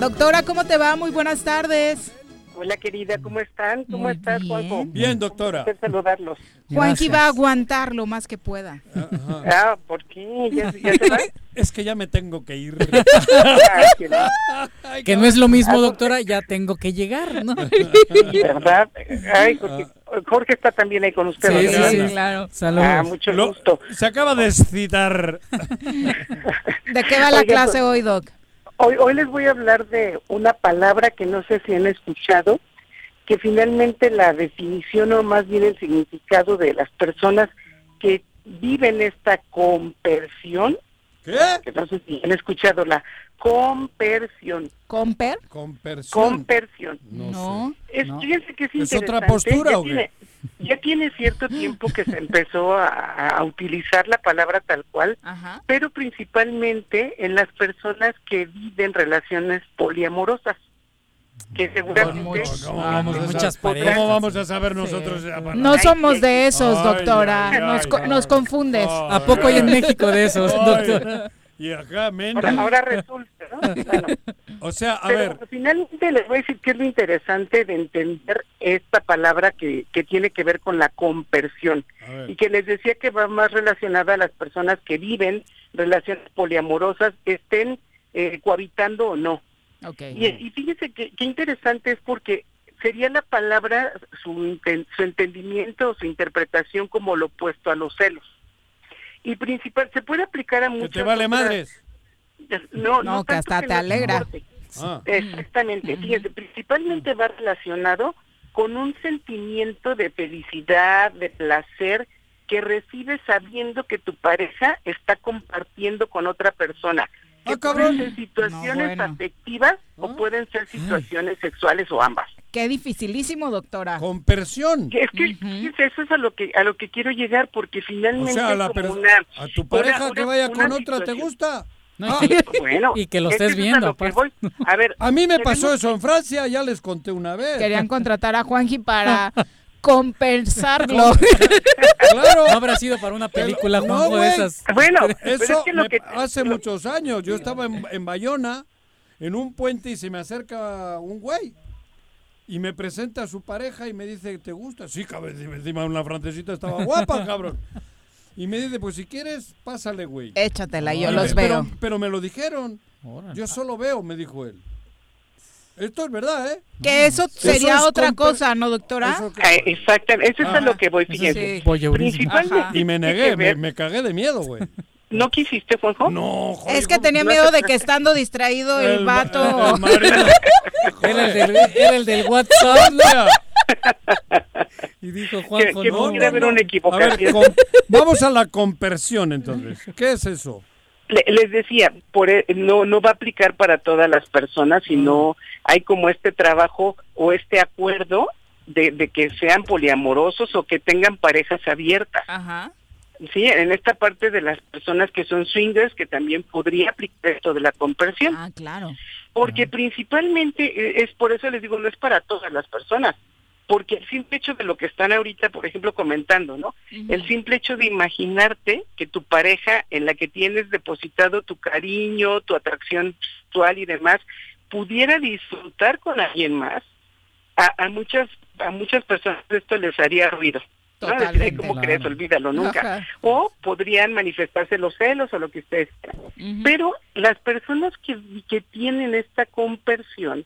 [SPEAKER 1] Doctora, ¿cómo te va? Muy buenas tardes.
[SPEAKER 22] Hola querida, ¿cómo están? ¿Cómo
[SPEAKER 1] Muy
[SPEAKER 22] estás,
[SPEAKER 1] bien.
[SPEAKER 22] Juanjo?
[SPEAKER 2] Bien, doctora.
[SPEAKER 22] Placer saludarlos.
[SPEAKER 1] Juanqui va a aguantar lo más que pueda.
[SPEAKER 22] Ah, ¿por qué? ¿Ya, ya se va?
[SPEAKER 2] Es que ya me tengo que ir.
[SPEAKER 22] Ay.
[SPEAKER 3] Que no es lo mismo, doctora, ya tengo que llegar, ¿no?
[SPEAKER 22] ¿Verdad? Ay, Jorge, Jorge está también ahí con usted.
[SPEAKER 3] Sí, sí, sí, claro. Saludos.
[SPEAKER 22] Ah, mucho
[SPEAKER 2] Lo-
[SPEAKER 22] gusto.
[SPEAKER 2] Se acaba de excitar.
[SPEAKER 1] ¿De qué va la clase
[SPEAKER 22] pues,
[SPEAKER 1] hoy, Doc?
[SPEAKER 22] Hoy, hoy les voy a hablar de una palabra que no sé si han escuchado, que finalmente la definición o más bien el significado de las personas que viven esta compersión,
[SPEAKER 2] ¿Qué?
[SPEAKER 22] que no sé si han escuchado la compersión.
[SPEAKER 1] ¿Comper?
[SPEAKER 2] Compersión.
[SPEAKER 22] Compersión.
[SPEAKER 1] No.
[SPEAKER 22] Es,
[SPEAKER 3] No.
[SPEAKER 22] Fíjense que es,
[SPEAKER 2] ¿Es otra postura o qué?
[SPEAKER 22] Ya tiene cierto tiempo que se empezó a, a utilizar la palabra tal cual,
[SPEAKER 1] Ajá.
[SPEAKER 22] pero principalmente en las personas que viven relaciones poliamorosas, que seguramente...
[SPEAKER 3] muchos-
[SPEAKER 2] ¿Cómo vamos, a
[SPEAKER 3] muchas
[SPEAKER 2] saber,
[SPEAKER 3] parejas.
[SPEAKER 2] ¿Cómo vamos a saber nosotros?
[SPEAKER 1] No somos de esos, doctora.
[SPEAKER 2] ay,
[SPEAKER 1] nos,
[SPEAKER 2] ay,
[SPEAKER 1] co-
[SPEAKER 2] ay.
[SPEAKER 1] nos confundes.
[SPEAKER 2] Ay,
[SPEAKER 3] ¿A poco hay en México de esos,
[SPEAKER 2] ay. Y acá menos.
[SPEAKER 22] Ahora, ahora resulta, ¿no? Bueno,
[SPEAKER 2] O sea, a
[SPEAKER 22] pero
[SPEAKER 2] ver,
[SPEAKER 22] finalmente les voy a decir que es lo interesante de entender esta palabra que, que tiene que ver con la compersión. y que les decía que va más relacionada a las personas que viven relaciones poliamorosas, estén eh, cohabitando o no.
[SPEAKER 1] Ok.
[SPEAKER 22] Y, y fíjese que, qué interesante es porque sería la palabra, su, inten- su entendimiento o su interpretación como lo opuesto a los celos. Y principal, se puede aplicar a
[SPEAKER 2] Que
[SPEAKER 22] muchas
[SPEAKER 2] te vale
[SPEAKER 22] otras-
[SPEAKER 2] madres.
[SPEAKER 22] No,
[SPEAKER 1] No, que
[SPEAKER 22] tanto
[SPEAKER 1] hasta te
[SPEAKER 22] no
[SPEAKER 1] alegra.
[SPEAKER 2] Ah.
[SPEAKER 22] Exactamente, fíjese, principalmente va relacionado con un sentimiento de felicidad, de placer que recibes sabiendo que tu pareja está compartiendo con otra persona. Que pueden ser situaciones
[SPEAKER 1] bueno.
[SPEAKER 22] afectivas o pueden ser situaciones sexuales o ambas.
[SPEAKER 1] Qué dificilísimo, doctora.
[SPEAKER 2] Conversión.
[SPEAKER 22] Es que eso es a lo que a lo que quiero llegar porque
[SPEAKER 2] O
[SPEAKER 22] finalmente
[SPEAKER 2] sea, a, la
[SPEAKER 22] es como
[SPEAKER 2] per-
[SPEAKER 22] una
[SPEAKER 2] a tu pareja
[SPEAKER 22] una-
[SPEAKER 2] que vaya
[SPEAKER 22] una
[SPEAKER 2] con otra, ¿te gusta?
[SPEAKER 3] No,
[SPEAKER 2] Ah.
[SPEAKER 3] y, que,
[SPEAKER 22] Bueno,
[SPEAKER 3] y que lo
[SPEAKER 22] es
[SPEAKER 3] estés
[SPEAKER 22] eso es a
[SPEAKER 3] viendo.
[SPEAKER 22] voy. A ver,
[SPEAKER 2] A mí me pasó eso en Francia, ya les conté una vez.
[SPEAKER 1] Querían contratar a Juanji para compensarlo.
[SPEAKER 2] Claro.
[SPEAKER 3] No habrá sido para una película,
[SPEAKER 2] No,
[SPEAKER 3] Juanjo, de
[SPEAKER 2] güey.
[SPEAKER 3] esas.
[SPEAKER 22] Bueno, pero es
[SPEAKER 2] Eso
[SPEAKER 22] que lo
[SPEAKER 2] me-
[SPEAKER 22] que
[SPEAKER 2] hace muchos años. Yo estaba en, en Bayona, en un puente, y se me acerca un güey. Y me presenta a su pareja y me dice, ¿te gusta? Sí, cabrón. Encima una francesita estaba guapa, cabrón. Y me dice, pues si quieres, pásale, güey.
[SPEAKER 1] Échatela, yo
[SPEAKER 2] Y
[SPEAKER 1] los
[SPEAKER 2] me-
[SPEAKER 1] veo.
[SPEAKER 2] Pero, pero me lo dijeron. Yo solo veo, me dijo él. Esto es verdad, ¿eh?
[SPEAKER 1] Que eso sería
[SPEAKER 2] es
[SPEAKER 1] otra cosa, ¿no, doctora?
[SPEAKER 2] Eso que-
[SPEAKER 22] Ah, Exactamente, eso es a lo que voy, fíjense.
[SPEAKER 2] sí.
[SPEAKER 22] Principalmente.
[SPEAKER 2] Y me negué, me cagué de miedo, güey.
[SPEAKER 22] ¿No quisiste, Juanjo?
[SPEAKER 2] No, joder.
[SPEAKER 1] Es que tenía miedo de que estando distraído el,
[SPEAKER 2] El
[SPEAKER 1] vato...
[SPEAKER 3] Era el del, era el del WhatsApp.
[SPEAKER 2] Mira,
[SPEAKER 3] Y dijo Juanjo,
[SPEAKER 22] que
[SPEAKER 3] no.
[SPEAKER 22] pudiera haber una
[SPEAKER 2] A ver,
[SPEAKER 22] equivocación.
[SPEAKER 2] com- vamos a la conversión entonces. ¿Qué es eso?
[SPEAKER 22] Le- les decía, por e- no no va a aplicar para todas las personas, sino hay como este trabajo o este acuerdo de, de que sean poliamorosos o que tengan parejas abiertas.
[SPEAKER 1] Ajá.
[SPEAKER 22] Sí, en esta parte de las personas que son swingers, que también podría aplicar esto de la conversión.
[SPEAKER 1] Ah, claro.
[SPEAKER 22] Porque principalmente eh, es por eso les digo, no es para todas las personas. Porque el simple hecho de lo que están ahorita, por ejemplo, comentando, ¿no? El simple hecho de imaginarte que tu pareja en la que tienes depositado tu cariño, tu atracción sexual y demás, pudiera disfrutar con alguien más, a, a muchas a muchas personas esto les haría ruido. ¿No? Decir, "Ay,
[SPEAKER 1] Totalmente.
[SPEAKER 22] ¿Cómo crees? Olvídalo nunca.
[SPEAKER 1] Ajá.
[SPEAKER 22] O podrían manifestarse los celos o lo que ustedes quieran. Pero las personas que, que tienen esta conversión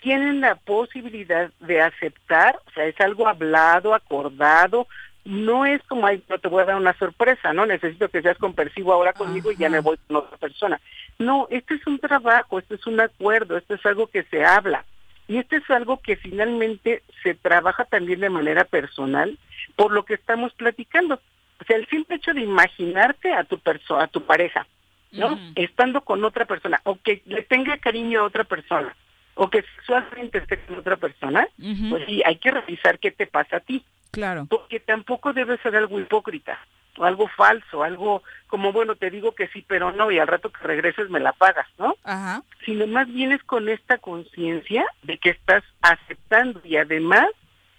[SPEAKER 22] tienen la posibilidad de aceptar, o sea, es algo hablado, acordado, no es como, ay, no te voy a dar una sorpresa, ¿no? Necesito que seas compersivo ahora conmigo y ya me voy con otra persona. No, este es un trabajo, este es un acuerdo, esto es algo que se habla. Y esto es algo que finalmente se trabaja también de manera personal por lo que estamos platicando. O sea, el simple hecho de imaginarte a tu perso a tu pareja, ¿no? Estando con otra persona, o que le tenga cariño a otra persona, o que sexualmente esté con otra persona,
[SPEAKER 1] Ujú.
[SPEAKER 22] pues sí, hay que revisar qué te pasa a ti.
[SPEAKER 1] Claro.
[SPEAKER 22] Porque tampoco debe ser algo hipócrita, o algo falso, algo como, bueno, te digo que sí, pero no, y al rato que regreses me la pagas, ¿no?
[SPEAKER 1] Ajá.
[SPEAKER 22] Sino más bien es con esta conciencia de que estás aceptando y además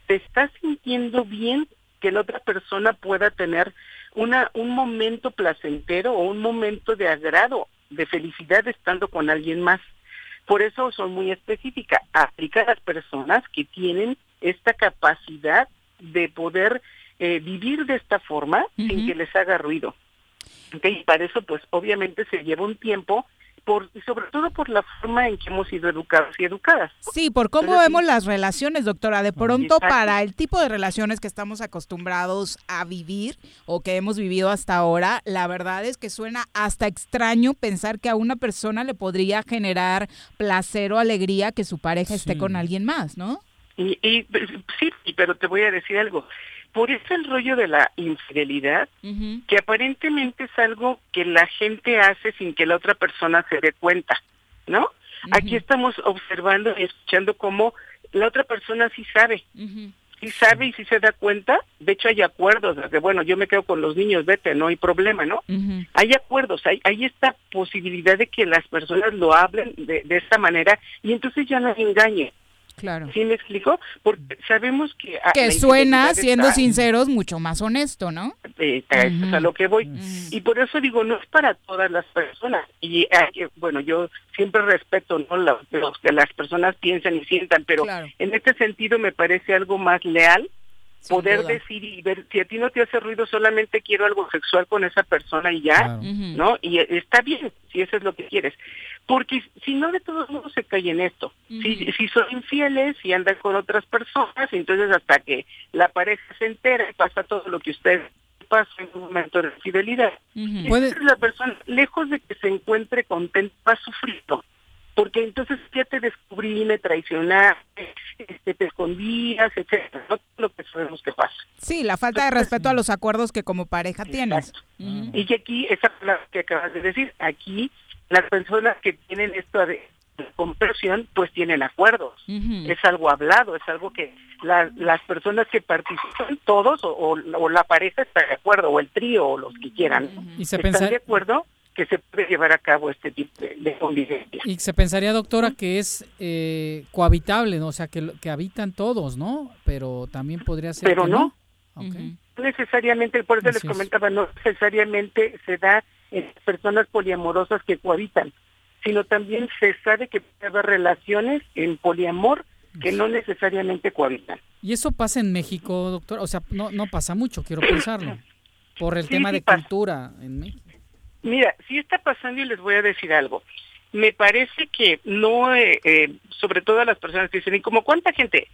[SPEAKER 22] te estás sintiendo bien que la otra persona pueda tener una un momento placentero o un momento de agrado, de felicidad estando con alguien más. Por eso soy muy específica. Aplica a las personas que tienen esta capacidad de poder eh, vivir de esta forma sin que les haga ruido. Y para eso, pues obviamente se lleva un tiempo, por, y sobre todo por la forma en que hemos sido educados y educadas.
[SPEAKER 1] Sí, por cómo
[SPEAKER 22] sí.
[SPEAKER 1] vemos las relaciones, doctora. De pronto,
[SPEAKER 22] Exacto.
[SPEAKER 1] para el tipo de relaciones que estamos acostumbrados a vivir o que hemos vivido hasta ahora, la verdad es que suena hasta extraño pensar que a una persona le podría generar placer o alegría que su pareja esté con alguien más, ¿no?
[SPEAKER 22] Y, y sí, y- pero te voy a decir algo. Por eso el rollo de la infidelidad, que aparentemente es algo que la gente hace sin que la otra persona se dé cuenta, ¿no? Aquí estamos observando y escuchando cómo la otra persona sí sabe, sí sabe y sí se da cuenta. De hecho, hay acuerdos, de bueno, yo me quedo con los niños, vete, no hay problema, ¿no? Hay acuerdos, hay, hay esta posibilidad de que las personas lo hablen de, de esta manera y entonces ya no hay engañe.
[SPEAKER 1] Claro.
[SPEAKER 22] ¿Sí me explico? Porque sabemos que... ah,
[SPEAKER 1] Que suena, siendo
[SPEAKER 22] está-
[SPEAKER 1] sinceros, mucho más honesto, ¿no?
[SPEAKER 22] eh, a eso es a lo que voy. Y por eso digo, no es para todas las personas. Y hay que- bueno, yo siempre respeto ¿no? lo, lo que las personas piensan y sientan, pero
[SPEAKER 1] Claro.
[SPEAKER 22] en este sentido me parece algo más leal poder
[SPEAKER 1] duda.
[SPEAKER 22] decir y ver si a ti no te hace ruido solamente quiero algo sexual con esa persona y ya,
[SPEAKER 1] Claro.
[SPEAKER 22] ¿no? Y eh, está bien si eso es lo que quieres. Porque si no de todos modos se cae en esto. si, si son infieles y andan con otras personas, entonces hasta que la pareja se entera y pasa todo lo que usted pasa en un momento de fidelidad. Entonces la persona, lejos de que se encuentre contenta, va sufriendo. Porque entonces ya te descubrí, me traicionaste, este, te escondías, etcétera. No lo que sabemos que pasa.
[SPEAKER 1] Sí, la falta de respeto a los acuerdos que como pareja tienes.
[SPEAKER 22] Y que aquí, esa palabra que acabas de decir, aquí las personas que tienen esto de compresión, pues tienen acuerdos. Es algo hablado, es algo que la- las personas que participan, todos, o, o- o la pareja está de acuerdo, o el trío, o los que quieran,
[SPEAKER 3] Y se
[SPEAKER 22] están de acuerdo que se puede llevar a cabo este tipo de, de convivencia.
[SPEAKER 3] Y se pensaría, doctora, que es eh, cohabitable, ¿no? O sea, que, lo- que habitan todos, ¿no? Pero también podría ser
[SPEAKER 22] Pero
[SPEAKER 3] que
[SPEAKER 22] no. No necesariamente, por eso
[SPEAKER 3] Así
[SPEAKER 22] les
[SPEAKER 3] es.
[SPEAKER 22] comentaba, no necesariamente se da en personas poliamorosas que cohabitan, sino también se sabe que puede haber relaciones en poliamor que no necesariamente cohabitan.
[SPEAKER 3] ¿Y eso pasa en México, doctor? O sea, no, no pasa mucho, quiero pensarlo. Por el
[SPEAKER 22] Sí,
[SPEAKER 3] tema
[SPEAKER 22] sí
[SPEAKER 3] de
[SPEAKER 22] pasa.
[SPEAKER 3] cultura en México.
[SPEAKER 22] Mira, sí está pasando y les voy a decir algo. Me parece que no, eh, eh, sobre todo a las personas que dicen, ¿y como cuánta gente?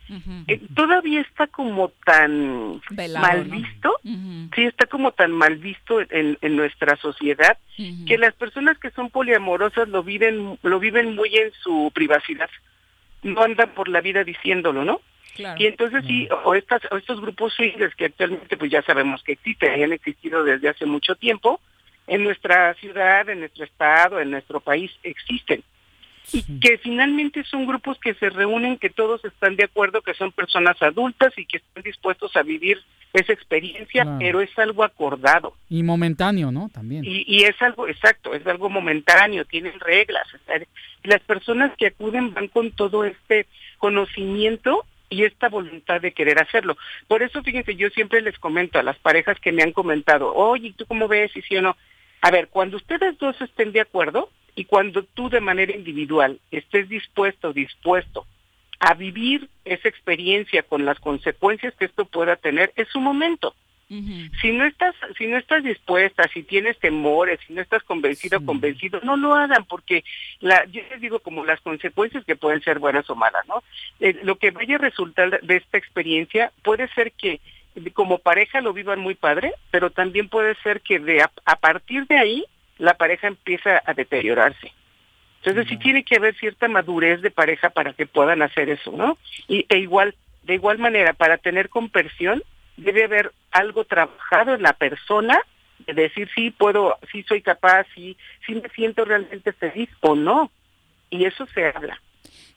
[SPEAKER 22] Eh, todavía está como tan
[SPEAKER 1] Velado,
[SPEAKER 22] mal
[SPEAKER 1] ¿no?
[SPEAKER 22] visto, sí está como tan mal visto en, en nuestra sociedad que las personas que son poliamorosas lo viven, lo viven muy en su privacidad, no andan por la vida diciéndolo, ¿no?
[SPEAKER 1] Claro.
[SPEAKER 22] Y entonces sí, o, estas, o estos grupos swingers que actualmente pues ya sabemos que existen han existido desde hace mucho tiempo, en nuestra ciudad, en nuestro estado, en nuestro país existen. Y que finalmente son grupos que se reúnen, que todos están de acuerdo, que son personas adultas y que están dispuestos a vivir esa experiencia,
[SPEAKER 3] Claro.
[SPEAKER 22] pero es algo acordado.
[SPEAKER 3] Y momentáneo, ¿no? También.
[SPEAKER 22] Y, y es algo, exacto, es algo momentáneo, tienen reglas. las personas que acuden van con todo este conocimiento y esta voluntad de querer hacerlo. Por eso, fíjense, yo siempre les comento a las parejas que me han comentado, oye, ¿tú cómo ves? Y sí o no. A ver, cuando ustedes dos estén de acuerdo y cuando tú de manera individual estés dispuesto dispuesto a vivir esa experiencia con las consecuencias que esto pueda tener, es su momento. Si no estás, si no estás dispuesta, si tienes temores, si no estás convencido o convencido, no lo hagan porque la, yo les digo como las consecuencias que pueden ser buenas o malas, ¿no? Eh, lo que vaya a resultar de esta experiencia puede ser que como pareja lo vivan muy padre, pero también puede ser que de a, a partir de ahí la pareja empieza a deteriorarse. Entonces sí tiene que haber cierta madurez de pareja para que puedan hacer eso, ¿no? Y e igual, de igual manera, para tener conversión debe haber algo trabajado en la persona de decir sí puedo, sí soy capaz, sí, sí me siento realmente feliz o no. Y eso se habla.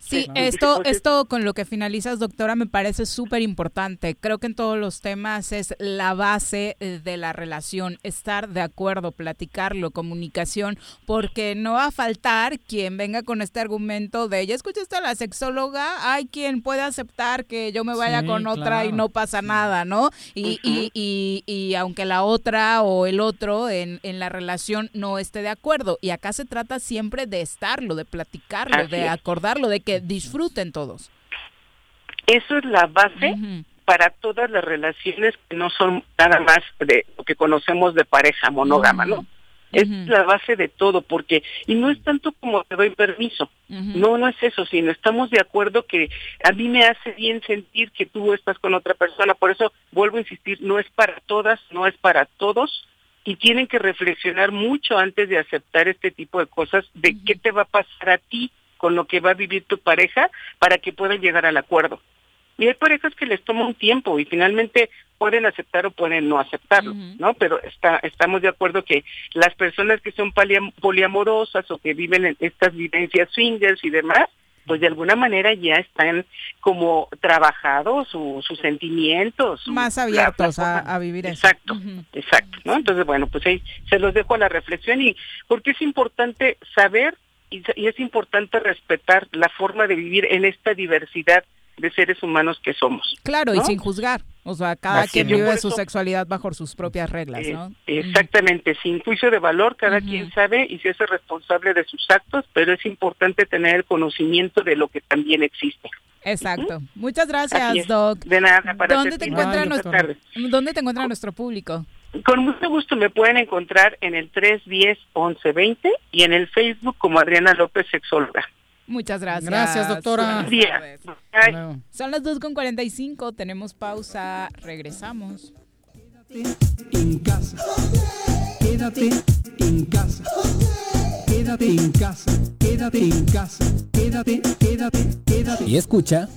[SPEAKER 1] Sí,
[SPEAKER 22] Sí,
[SPEAKER 1] esto,
[SPEAKER 22] es-
[SPEAKER 1] esto con lo que finalizas, doctora, me parece súper importante. Creo que en todos los temas es la base eh, de la relación, estar de acuerdo, platicarlo, comunicación, porque no va a faltar quien venga con este argumento de, ya escuchaste a la sexóloga, hay quien puede aceptar que yo me vaya
[SPEAKER 23] Sí,
[SPEAKER 1] con otra y no pasa nada, ¿no? Y, y, y, y aunque la otra o el otro en, en la relación no esté de acuerdo, y acá se trata siempre de estarlo, de platicarlo,
[SPEAKER 22] Así
[SPEAKER 1] de acordarlo, de que disfruten todos.
[SPEAKER 22] Eso es la base para todas las relaciones que no son nada más de lo que conocemos de pareja monógama, ¿no? Es la base de todo, porque, y no es tanto como te doy permiso, no, no es eso, sino estamos de acuerdo que a mí me hace bien sentir que tú estás con otra persona, por eso vuelvo a insistir, no es para todas, no es para todos, y tienen que reflexionar mucho antes de aceptar este tipo de cosas, de qué te va a pasar a ti con lo que va a vivir tu pareja para que puedan llegar al acuerdo. Y hay parejas que les toma un tiempo y finalmente pueden aceptar o pueden no aceptarlo, ¿no? Pero está, estamos de acuerdo que las personas que son poliam- poliamorosas o que viven en estas vivencias swingers y demás, pues de alguna manera ya están como trabajados su- sus sentimientos. su-
[SPEAKER 1] Más
[SPEAKER 22] la- la
[SPEAKER 1] abiertos a, vivir eso.
[SPEAKER 22] Exacto, exacto, ¿no? Entonces, bueno, pues ahí se los dejo a la reflexión y porque es importante saber y, y es importante respetar la forma de vivir en esta diversidad de seres humanos que somos.
[SPEAKER 1] Claro, y sin juzgar. O sea, cada
[SPEAKER 22] Así
[SPEAKER 1] quien vive su sexualidad bajo sus propias reglas,
[SPEAKER 22] Eh,
[SPEAKER 1] ¿no?
[SPEAKER 22] Exactamente, sin juicio de valor, cada quien sabe y se hace responsable de sus actos, pero es importante tener el conocimiento de lo que también existe.
[SPEAKER 1] Exacto. Muchas gracias. Doc.
[SPEAKER 22] De nada, para
[SPEAKER 1] ¿Dónde te, encuentra nuestro. ¿Dónde te encuentra nuestro público?
[SPEAKER 22] Con mucho gusto me pueden encontrar en el 310-1120 y en el Facebook como Adriana López, sexóloga.
[SPEAKER 1] Muchas gracias.
[SPEAKER 3] Gracias, doctora.
[SPEAKER 1] Buenas
[SPEAKER 22] Buen día.
[SPEAKER 1] tardes.
[SPEAKER 22] Bye.
[SPEAKER 1] Son las 2.45, tenemos pausa, regresamos.
[SPEAKER 18] en casa. Quédate en casa. Quédate en casa. Quédate en casa. Quédate, quédate, quédate.
[SPEAKER 19] Y escucha.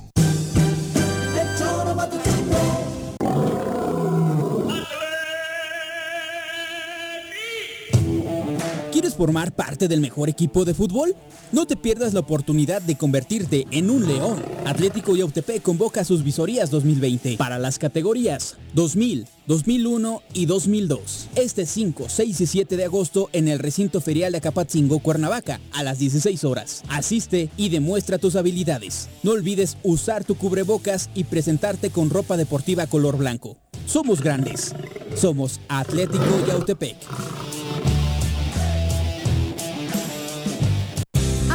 [SPEAKER 8] ¿Quieres formar parte del mejor equipo de fútbol? No te pierdas la oportunidad de convertirte en un león. Atlético Yautepec convoca sus visorías 2020 para las categorías 2000, 2001 y 2002. Este 5, 6 y 7 de agosto en el recinto ferial de Acapatzingo, Cuernavaca, a las 16 horas. Asiste y demuestra tus habilidades. No olvides usar tu cubrebocas y presentarte con ropa deportiva color blanco. Somos grandes. Somos Atlético Yautepec.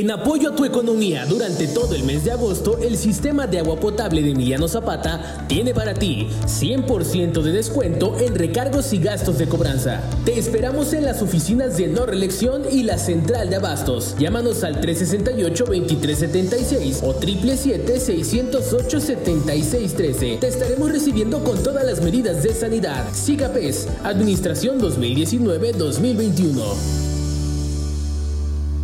[SPEAKER 12] En apoyo a tu economía durante todo el mes de agosto, el sistema de agua potable de Emiliano Zapata tiene para ti 100% de descuento en recargos y gastos de cobranza. Te esperamos en las oficinas de no reelección y la central de abastos. Llámanos al 368-2376 o 777-608-7613. Te estaremos recibiendo con todas las medidas de sanidad. SIGAPES, Administración 2019-2021.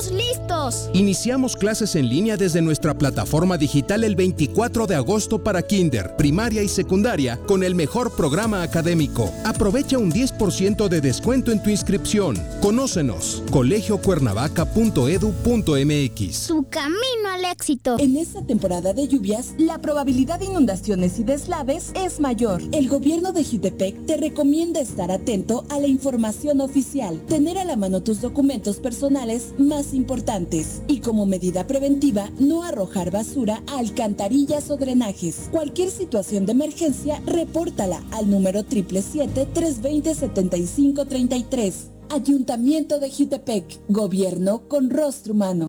[SPEAKER 24] estamos listos.
[SPEAKER 11] Iniciamos clases en línea desde nuestra plataforma digital el 24 de agosto para kinder, primaria y secundaria con el mejor programa académico. Aprovecha un 10% de descuento en tu inscripción. Conócenos, colegiocuernavaca.edu.mx.
[SPEAKER 24] Tu camino al éxito.
[SPEAKER 9] En esta temporada de lluvias, la probabilidad de inundaciones y deslaves es mayor. El gobierno de Jutepec te recomienda estar atento a la información oficial, tener a la mano tus documentos personales más importantes y como medida preventiva no arrojar basura a alcantarillas o drenajes. Cualquier situación de emergencia, repórtala al número 777-320-7533. Ayuntamiento de Jutepec, gobierno con rostro humano.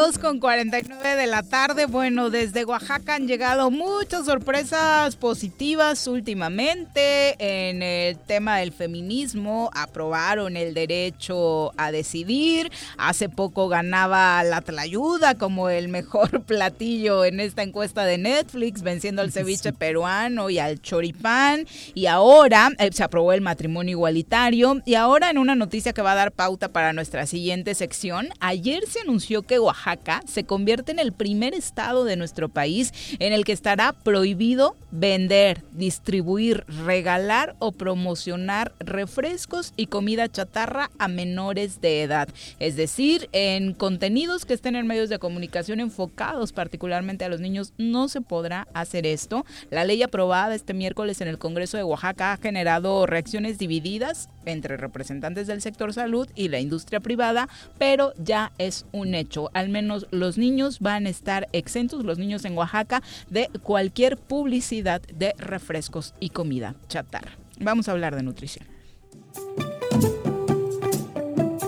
[SPEAKER 1] Dos con 49 de la tarde. Bueno, desde Oaxaca han llegado muchas sorpresas positivas últimamente en el tema del feminismo. Aprobaron el derecho a decidir. Hace poco ganaba la tlayuda como el mejor platillo en esta encuesta de Netflix, venciendo al ceviche peruano y al choripán. Y ahora eh, se aprobó el matrimonio igualitario. Y ahora en una noticia que va a dar pauta para nuestra siguiente sección, ayer se anunció que Oaxaca Oaxaca se convierte en el primer estado de nuestro país en el que estará prohibido vender, distribuir, regalar o promocionar refrescos y comida chatarra a menores de edad. Es decir, en contenidos que estén en medios de comunicación enfocados particularmente a los niños no se podrá hacer esto. La ley aprobada este miércoles en el Congreso de Oaxaca ha generado reacciones divididas entre representantes del sector salud y la industria privada, pero ya es un hecho. Al menos los niños van a estar exentos, los niños en Oaxaca, de cualquier publicidad de refrescos y comida chatarra. Vamos a hablar de nutrición.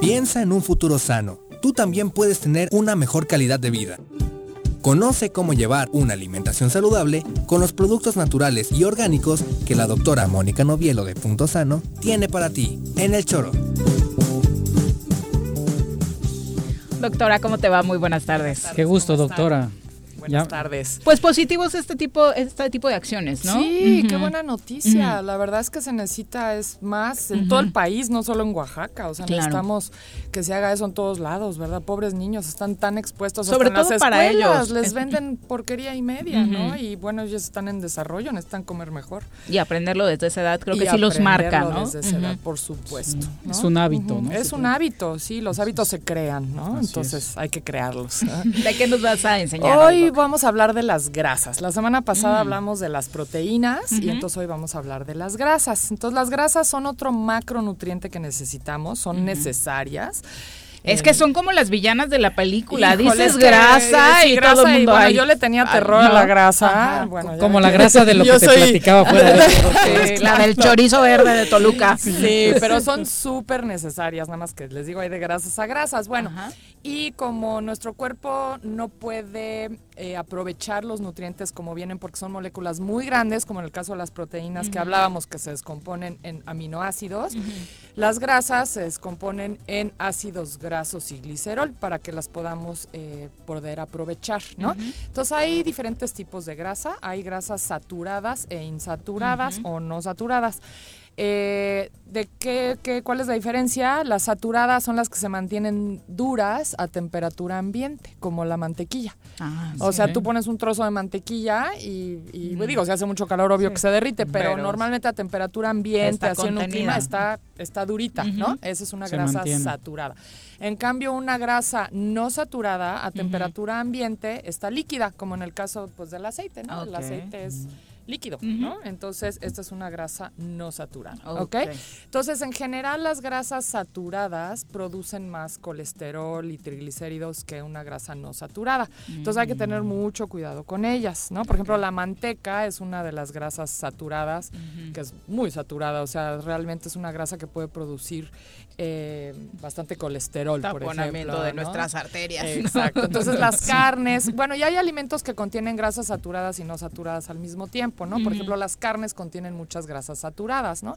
[SPEAKER 19] Piensa en un futuro sano. Tú también puedes tener una mejor calidad de vida. Conoce cómo llevar una alimentación saludable con los productos naturales y orgánicos que la doctora Mónica Novielo de Punto Sano tiene para ti en el choro.
[SPEAKER 1] Doctora, ¿cómo te va? Muy buenas tardes.
[SPEAKER 3] Qué gusto, doctora.
[SPEAKER 25] Buenas tardes.
[SPEAKER 1] Pues positivos este tipo, este tipo de acciones, ¿no?
[SPEAKER 25] Sí, qué buena noticia. La verdad es que se necesita es más en todo el país, no solo en Oaxaca. O sea,
[SPEAKER 1] Claro.
[SPEAKER 25] necesitamos que se haga eso en todos lados, ¿verdad? Pobres niños están tan expuestos.
[SPEAKER 1] Sobre
[SPEAKER 25] hasta en
[SPEAKER 1] todo
[SPEAKER 25] las
[SPEAKER 1] para
[SPEAKER 25] escuelas,
[SPEAKER 1] ellos.
[SPEAKER 25] Les
[SPEAKER 1] Es-
[SPEAKER 25] venden porquería y media, ¿no? Y bueno, ellos están en desarrollo, necesitan comer mejor.
[SPEAKER 1] Y aprenderlo desde esa edad creo
[SPEAKER 25] Y
[SPEAKER 1] que sí los marca, ¿no?
[SPEAKER 25] Desde esa edad, por supuesto. ¿no?
[SPEAKER 3] Es un hábito. ¿no?
[SPEAKER 25] Es un hábito, sí. Los hábitos se crean, ¿no?
[SPEAKER 3] Así
[SPEAKER 25] Entonces hay que crearlos.
[SPEAKER 1] ¿De qué nos vas a enseñar?
[SPEAKER 25] Hoy? Vamos a hablar de las grasas. La semana pasada
[SPEAKER 1] Mm.
[SPEAKER 25] hablamos de las proteínas y entonces hoy vamos a hablar de las grasas. Entonces las grasas son otro macronutriente que necesitamos, son necesarias.
[SPEAKER 1] Es que son como las villanas de la película.
[SPEAKER 25] Híjole,
[SPEAKER 1] Dices grasa y
[SPEAKER 25] grasa
[SPEAKER 1] todo el mundo
[SPEAKER 25] bueno,
[SPEAKER 1] ay.
[SPEAKER 25] yo le tenía
[SPEAKER 1] Ay,
[SPEAKER 25] terror a la grasa.
[SPEAKER 1] Ajá.
[SPEAKER 25] Bueno,
[SPEAKER 3] Como la grasa de lo que te
[SPEAKER 25] soy-
[SPEAKER 3] platicaba fuera de-
[SPEAKER 1] Sí, la del chorizo verde de Toluca.
[SPEAKER 25] Sí, pero son súper necesarias, nada más que les digo, hay de grasas a grasas. Bueno, y como nuestro cuerpo no puede eh, aprovechar los nutrientes como vienen porque son moléculas muy grandes, como en el caso de las proteínas que hablábamos que se descomponen en aminoácidos, las grasas se descomponen en ácidos grasos y glicerol para que las podamos eh, poder aprovechar, ¿no? Entonces hay diferentes tipos de grasa, hay grasas saturadas e insaturadas o no saturadas. Eh, ¿De qué, qué- cuál es la diferencia? Las saturadas son las que se mantienen duras a temperatura ambiente, como la mantequilla.
[SPEAKER 1] Ah,
[SPEAKER 25] o
[SPEAKER 1] sí.
[SPEAKER 25] sea, tú pones un trozo de mantequilla y, y, digo, si hace mucho calor, obvio
[SPEAKER 1] Sí.
[SPEAKER 25] que se derrite, pero,
[SPEAKER 1] Pero
[SPEAKER 25] normalmente a temperatura ambiente,
[SPEAKER 1] está
[SPEAKER 25] así en un clima, está, está durita, ¿no? Esa es una
[SPEAKER 3] Se
[SPEAKER 25] grasa
[SPEAKER 3] mantiene.
[SPEAKER 25] saturada. En cambio, una grasa no saturada a temperatura ambiente está líquida, como en el caso pues, del aceite, ¿no? El aceite es líquido. ¿no? Entonces, esta es una grasa no saturada, ¿ok?
[SPEAKER 1] Ok.
[SPEAKER 25] Entonces, en general, las grasas saturadas producen más colesterol y triglicéridos que una grasa no saturada. Entonces, hay que tener mucho cuidado con ellas, ¿no? Por ejemplo, la manteca es una de las grasas saturadas, que es muy saturada, o sea, realmente es una grasa que puede producir eh, bastante colesterol, por ejemplo.
[SPEAKER 1] de
[SPEAKER 25] ¿no?
[SPEAKER 1] nuestras arterias.
[SPEAKER 25] Exacto. Entonces, las carnes, bueno, y hay alimentos que contienen grasas saturadas y no saturadas al mismo tiempo, ¿no? Por ejemplo, las carnes contienen muchas grasas saturadas, ¿no?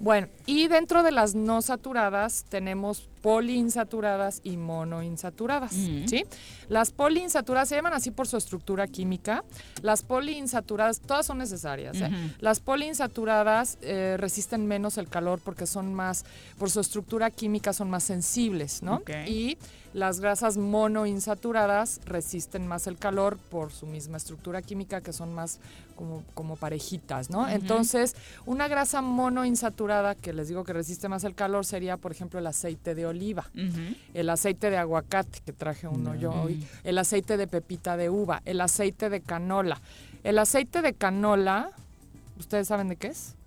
[SPEAKER 25] Bueno, y dentro de las no saturadas tenemos poliinsaturadas y monoinsaturadas. ¿sí? Las poliinsaturadas se llaman así por su estructura química. Las poliinsaturadas, todas son necesarias, ¿eh? Las poliinsaturadas eh, resisten menos el calor porque son más, por su estructura química son más sensibles, ¿no? Y las grasas monoinsaturadas resisten más el calor por su misma estructura química que son más como, como parejitas, ¿no? Entonces, una grasa monoinsaturada que les digo que resiste más el calor sería, por ejemplo, el aceite de oliva, el aceite de aguacate, que traje uno yo hoy, el aceite de pepita de uva, el aceite de canola. El aceite de canola, ¿ustedes saben de qué es?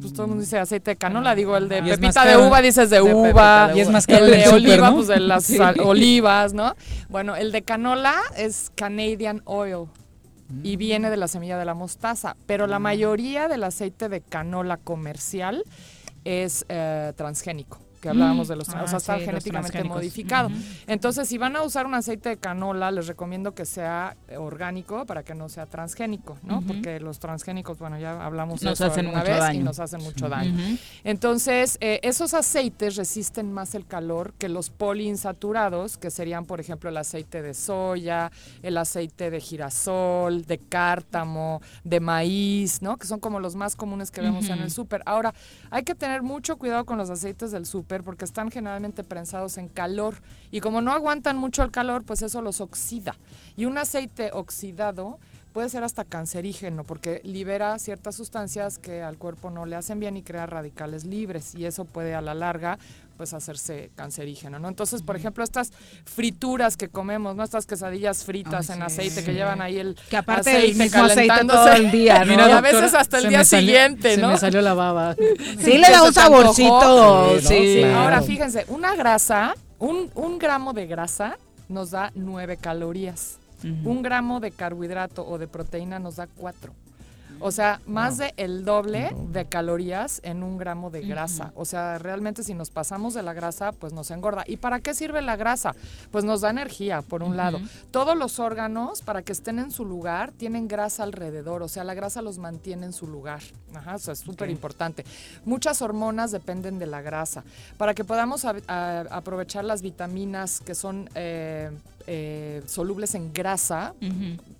[SPEAKER 25] Pues todo el mundo dice aceite de canola, digo, el de pepita de uva dices de, uva,
[SPEAKER 3] Y es más caro
[SPEAKER 25] el de oliva,
[SPEAKER 3] ¿no?
[SPEAKER 25] pues de las
[SPEAKER 3] Sí.
[SPEAKER 25] olivas, ¿no? Bueno, el de canola es Canadian Oil y viene de la semilla de la mostaza, pero la mayoría del aceite de canola comercial es eh, transgénico que hablábamos de los,
[SPEAKER 1] Ah,
[SPEAKER 25] o sea, está
[SPEAKER 1] sí,
[SPEAKER 25] genéticamente modificado. Entonces, si van a usar un aceite de canola, les recomiendo que sea eh, orgánico para que no sea transgénico, ¿no? Porque los transgénicos, bueno, ya hablamos de
[SPEAKER 1] Nos
[SPEAKER 25] eso
[SPEAKER 1] hacen mucho
[SPEAKER 25] vez y
[SPEAKER 1] daño.
[SPEAKER 25] nos hacen mucho daño. Entonces, eh, esos aceites resisten más el calor que los poliinsaturados, que serían, por ejemplo, el aceite de soya, el aceite de girasol, de cártamo, de maíz, ¿no? Que son como los más comunes que vemos en el súper. Ahora, hay que tener mucho cuidado con los aceites del súper porque están generalmente prensados en calor y como no aguantan mucho el calor, pues eso los oxida. Y un aceite oxidado puede ser hasta cancerígeno porque libera ciertas sustancias que al cuerpo no le hacen bien y crea radicales libres y eso puede a la larga pues hacerse cancerígeno, ¿no? Entonces, por ejemplo, estas frituras que comemos, ¿no? Estas quesadillas fritas en aceite que llevan ahí el
[SPEAKER 1] que aparte el mismo aceite todo el día, ¿no?
[SPEAKER 25] y a veces hasta el día siguiente, ¿no?
[SPEAKER 3] Se me salió la baba.
[SPEAKER 1] Sí, le da un saborcito, sí.
[SPEAKER 25] Ahora, fíjense, una grasa, un, un gramo de grasa nos da nueve calorías. Un gramo de carbohidrato o de proteína nos da cuatro. O sea, más de el doble de calorías en un gramo de grasa. O sea, realmente si nos pasamos de la grasa, pues nos engorda. ¿Y para qué sirve la grasa? Pues nos da energía, por un lado. Todos los órganos, para que estén en su lugar, tienen grasa alrededor. O sea, la grasa los mantiene en su lugar. Ajá, o sea, es súper importante. Muchas hormonas dependen de la grasa. Para que podamos aprovechar las vitaminas que son... Eh, eh, solubles en grasa,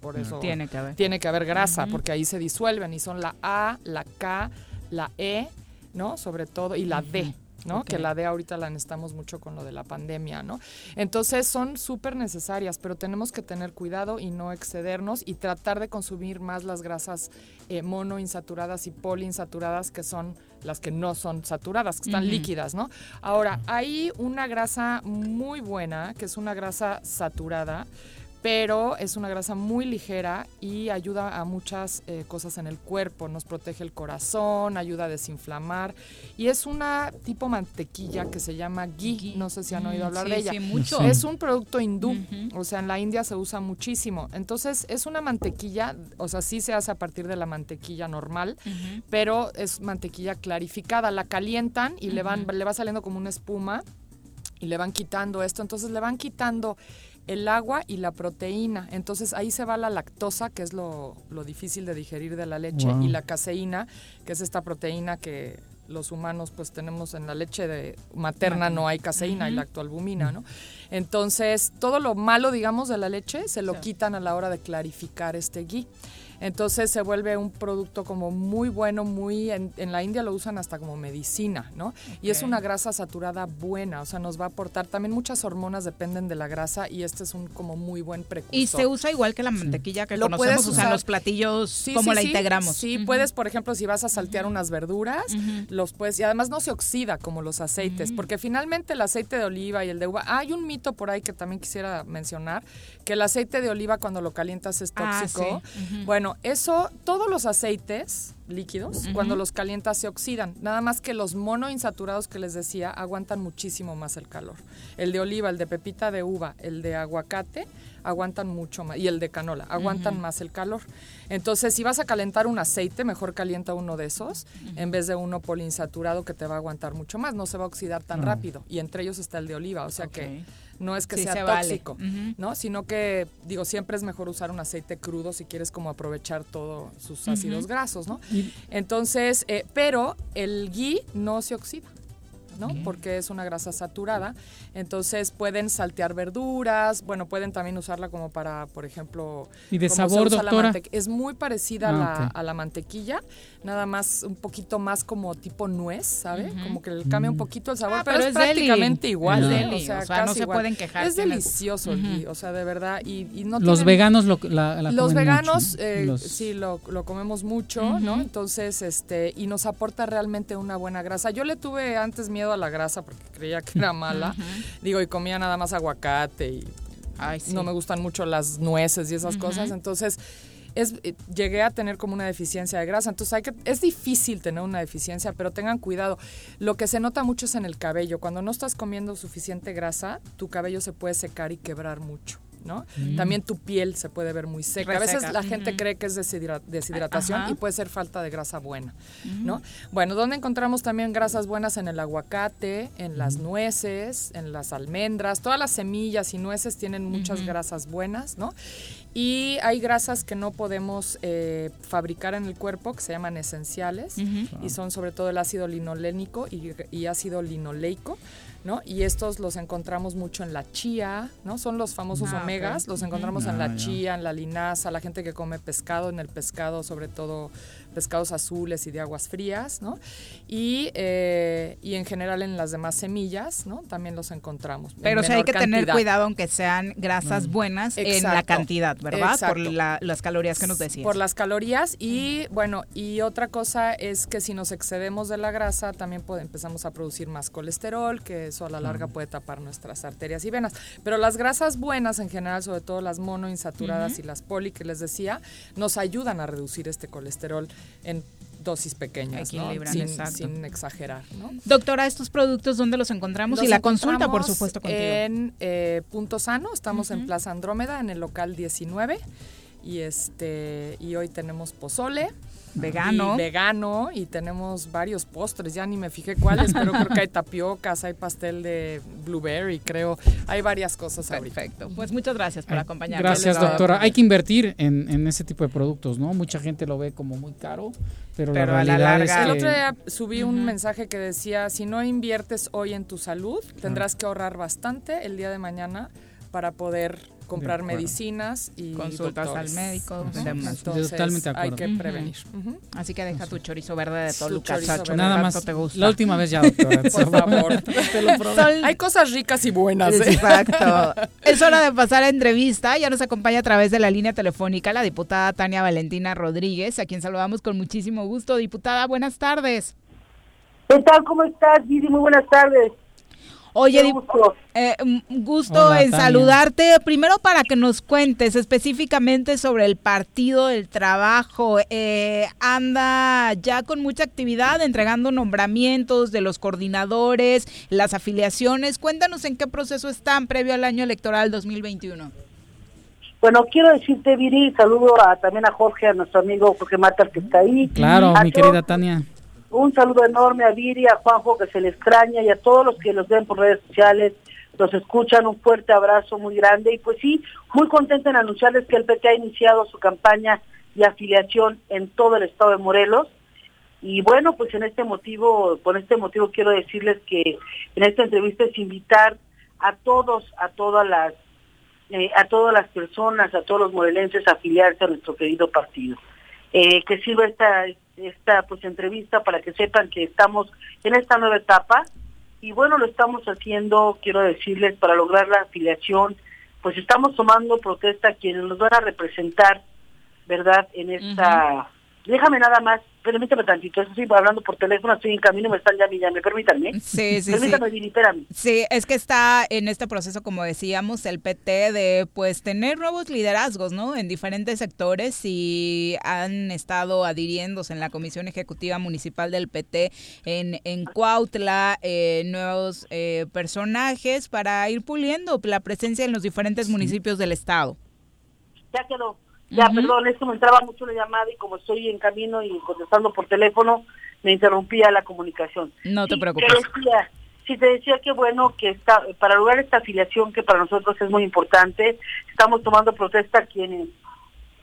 [SPEAKER 25] por eso
[SPEAKER 1] tiene que haber,
[SPEAKER 25] tiene que haber grasa, porque ahí se disuelven y son la A, la K, la E, ¿no? Sobre todo, y la D. ¿no? Que la D ahorita la necesitamos mucho con lo de la pandemia, ¿no? Entonces son súper necesarias, pero tenemos que tener cuidado y no excedernos y tratar de consumir más las grasas eh, monoinsaturadas y poliinsaturadas, que son las que no son saturadas, que están líquidas, ¿no? Ahora, hay una grasa muy buena, que es una grasa saturada, pero es una grasa muy ligera y ayuda a muchas eh, cosas en el cuerpo, nos protege el corazón, ayuda a desinflamar y es una tipo mantequilla que se llama ghee, no sé si han oído hablar de ella.
[SPEAKER 1] Sí, mucho.
[SPEAKER 25] Es un producto hindú, o sea, en la India se usa muchísimo. Entonces, es una mantequilla, o sea, sí se hace a partir de la mantequilla normal, pero es mantequilla clarificada, la calientan y le van le va saliendo como una espuma y le van quitando esto, entonces le van quitando el agua y la proteína. Entonces ahí se va la lactosa, que es lo, difícil de digerir de la leche, y la caseína, que es esta proteína que los humanos pues tenemos en la leche de materna no hay caseína, hay lactoalbumina, ¿no? Entonces, todo lo malo, digamos, de la leche se lo quitan a la hora de clarificar este ghee. Entonces se vuelve un producto como muy bueno, muy en, la India lo usan hasta como medicina, ¿no? Y es una grasa saturada buena, o sea, nos va a aportar. También muchas hormonas dependen de la grasa y este es un como muy buen precursor.
[SPEAKER 1] Y se usa igual que la mantequilla que lo conocemos, puedes usar. los platillos como la integramos.
[SPEAKER 25] Sí, puedes, por ejemplo, si vas a saltear unas verduras, los puedes y además no se oxida como los aceites, porque finalmente el aceite de oliva y el de uva, hay un mito por ahí que también quisiera mencionar, que el aceite de oliva cuando lo calientas es
[SPEAKER 1] Ah,
[SPEAKER 25] tóxico. Bueno, eso, todos los aceites líquidos, cuando los calientas se oxidan. Nada más que los monoinsaturados que les decía aguantan muchísimo más el calor. El de oliva, el de pepita de uva, el de aguacate aguantan mucho más y el de canola aguantan más el calor. Entonces, si vas a calentar un aceite, mejor calienta uno de esos en vez de uno poliinsaturado que te va a aguantar mucho más, no se va a oxidar tan rápido y entre ellos está el de oliva, o sea que no es que
[SPEAKER 1] Sí,
[SPEAKER 25] sea
[SPEAKER 1] se vale.
[SPEAKER 25] tóxico, ¿no? Sino que, digo, siempre es mejor usar un aceite crudo si quieres como aprovechar todos sus ácidos grasos, ¿no? Entonces, eh, pero el ghee no se oxida. ¿no? Porque es una grasa saturada. Entonces pueden saltear verduras, bueno, pueden también usarla como para, por ejemplo,
[SPEAKER 3] ¿Y de sabor, doctora?
[SPEAKER 25] Es muy parecida a,
[SPEAKER 3] Ah,
[SPEAKER 25] la, a la mantequilla, nada más un poquito más como tipo nuez, ¿sabe? Como que le cambia un poquito el sabor,
[SPEAKER 1] Ah,
[SPEAKER 25] pero,
[SPEAKER 1] pero
[SPEAKER 25] es
[SPEAKER 1] es deli.
[SPEAKER 25] prácticamente igual.
[SPEAKER 1] Es
[SPEAKER 25] ¿eh?
[SPEAKER 1] deli,
[SPEAKER 25] O sea,
[SPEAKER 1] o sea, no se
[SPEAKER 25] igual.
[SPEAKER 1] pueden quejar,
[SPEAKER 25] Es delicioso el
[SPEAKER 1] Ujú.
[SPEAKER 25] ghee, o sea, de verdad. Y, y no
[SPEAKER 3] Los
[SPEAKER 25] tienen-
[SPEAKER 3] veganos lo, la, la
[SPEAKER 25] los
[SPEAKER 3] comen
[SPEAKER 25] veganos,
[SPEAKER 3] mucho, ¿no?
[SPEAKER 25] eh,
[SPEAKER 3] Los-
[SPEAKER 25] sí, lo, lo comemos mucho, ¿no? Entonces, este, y nos aporta realmente una buena grasa. Yo le tuve antes miedo a la grasa porque creía que era mala. Digo, y comía nada más aguacate y no me gustan mucho las nueces y esas cosas. Entonces, es, eh, llegué a tener como una deficiencia de grasa. Entonces, hay que, es difícil tener una deficiencia, pero tengan cuidado. Lo que se nota mucho es en el cabello. Cuando no estás comiendo suficiente grasa, tu cabello se puede secar y quebrar mucho. ¿no?
[SPEAKER 1] Mm.
[SPEAKER 25] También tu piel se puede ver muy seca. A veces la gente cree que es deshidra- deshidratación
[SPEAKER 1] Ajá.
[SPEAKER 25] y puede ser falta de grasa buena, ¿no? Bueno, ¿dónde encontramos también grasas buenas? En el aguacate, en las nueces, en las almendras. Todas las semillas y nueces tienen muchas grasas buenas, ¿no? Y hay grasas que no podemos eh, fabricar en el cuerpo que se llaman esenciales y son sobre todo el ácido linolénico y, y ácido linoleico ¿no? Y estos los encontramos mucho en la chía, ¿no? Son los famosos
[SPEAKER 1] Ah,
[SPEAKER 25] omegas, los encontramos en
[SPEAKER 1] Ah,
[SPEAKER 25] la chía, en la linaza, la gente que come pescado, en el pescado, sobre todo pescados azules y de aguas frías, ¿no? Y, eh, y en general en las demás semillas, ¿no? También los encontramos. en
[SPEAKER 1] Pero sí hay que tener cuidado aunque sean grasas buenas en la cantidad, ¿verdad? Por la- las calorías que nos decías.
[SPEAKER 25] Por las calorías y bueno, y otra cosa es que si nos excedemos de la grasa también puede- empezamos a producir más colesterol, que eso a la larga puede tapar nuestras arterias y venas. Pero las grasas buenas en general, sobre todo las monoinsaturadas y las poli que les decía, nos ayudan a reducir este colesterol en dosis pequeñas, ¿no? Sin, exagerar, ¿no?
[SPEAKER 1] Doctora, estos productos, ¿dónde los encontramos?
[SPEAKER 25] Los
[SPEAKER 1] y la consulta, por supuesto, contigo.
[SPEAKER 25] En eh, Punto Sano, estamos en Plaza Andrómeda, en el local 19. Y este y hoy tenemos pozole.
[SPEAKER 1] Vegano.
[SPEAKER 25] Y vegano y tenemos varios postres, ya ni me fijé cuáles, pero creo que hay tapiocas, hay pastel de blueberry, creo. Hay varias cosas
[SPEAKER 1] Perfecto. Pues muchas gracias por acompañarnos.
[SPEAKER 3] Gracias, doctora. Hay que invertir en, en ese tipo de productos, ¿no? Mucha gente lo ve como muy caro, pero,
[SPEAKER 1] Pero
[SPEAKER 3] la
[SPEAKER 1] a la larga-
[SPEAKER 3] es
[SPEAKER 25] El otro día subí un mensaje que decía, si no inviertes hoy en tu salud, tendrás que ahorrar bastante el día de mañana para poder comprar medicinas y
[SPEAKER 1] Consultas
[SPEAKER 25] doctores.
[SPEAKER 1] al médico.
[SPEAKER 25] Entonces,
[SPEAKER 3] Totalmente de
[SPEAKER 25] hay que prevenir.
[SPEAKER 1] Así que deja tu chorizo verde de
[SPEAKER 25] Su
[SPEAKER 1] Toluca,
[SPEAKER 25] chorizo
[SPEAKER 1] Chacho,
[SPEAKER 3] Nada más,
[SPEAKER 1] te gusta.
[SPEAKER 3] la última vez ya, doctora.
[SPEAKER 25] Por favor.
[SPEAKER 3] Te lo prometo.
[SPEAKER 1] Sol-
[SPEAKER 25] Hay cosas ricas y buenas. ¿eh?
[SPEAKER 1] Exacto. Es hora de pasar a entrevista. Ya nos acompaña a través de la línea telefónica la diputada Tania Valentina Rodríguez, a quien saludamos con muchísimo gusto. Diputada, buenas tardes.
[SPEAKER 26] ¿Qué tal? ¿Cómo estás, Viri? Muy buenas tardes.
[SPEAKER 1] Oye,
[SPEAKER 26] Qué gusto.
[SPEAKER 1] eh, mm, gusto
[SPEAKER 26] Hola,
[SPEAKER 1] en
[SPEAKER 26] Tania.
[SPEAKER 1] saludarte. Primero para que nos cuentes específicamente sobre el Partido del Trabajo. Eh, anda ya con mucha actividad entregando nombramientos de los coordinadores, las afiliaciones. Cuéntanos en qué proceso están previo al año electoral 2021.
[SPEAKER 26] Bueno, quiero decirte, Viri, saludo a, también a Jorge, a nuestro amigo Jorge Matar, que está ahí.
[SPEAKER 3] Claro,
[SPEAKER 26] A
[SPEAKER 3] mi
[SPEAKER 26] todos,
[SPEAKER 3] querida Tania.
[SPEAKER 26] Un saludo enorme a Viri, a Juanjo, que se le extraña, y a todos los que los ven por redes sociales, los escuchan. Un fuerte abrazo muy grande. Y pues sí, muy contenta en anunciarles que el PT ha iniciado su campaña de afiliación en todo el estado de Morelos. Y bueno, pues en este motivo, por este motivo quiero decirles que en esta entrevista es invitar a todos, a todas las, eh, a todas las personas, a todos los morelenses a afiliarse a nuestro querido partido. Eh, que sirva esta, esta pues entrevista para que sepan que estamos en esta nueva etapa. Y bueno, lo estamos haciendo, quiero decirles, para lograr la afiliación, pues estamos tomando protesta a quienes nos van a representar, ¿verdad? En esta... Déjame nada más, permítame tantito, eso sí, hablando por teléfono, estoy en camino me están llamando, llame, permítanme.
[SPEAKER 1] Sí, sí,
[SPEAKER 26] Permítame,
[SPEAKER 1] sí.
[SPEAKER 26] Espérame.
[SPEAKER 1] Sí, es que está en este proceso, como decíamos, el PT de pues tener nuevos liderazgos, ¿no? En diferentes sectores y han estado adhiriéndose en la Comisión Ejecutiva Municipal del PT en, en Cuautla, eh, nuevos eh, personajes para ir puliendo la presencia en los diferentes municipios del estado.
[SPEAKER 26] Ya quedó. Ya, perdón, es que me entraba mucho la llamada y como estoy en camino y contestando por teléfono, me interrumpía la comunicación.
[SPEAKER 1] No te
[SPEAKER 26] Sí,
[SPEAKER 1] preocupes.
[SPEAKER 26] Te decía, sí, te decía que bueno, que está, para lograr esta afiliación que para nosotros es muy importante, estamos tomando protesta a quienes,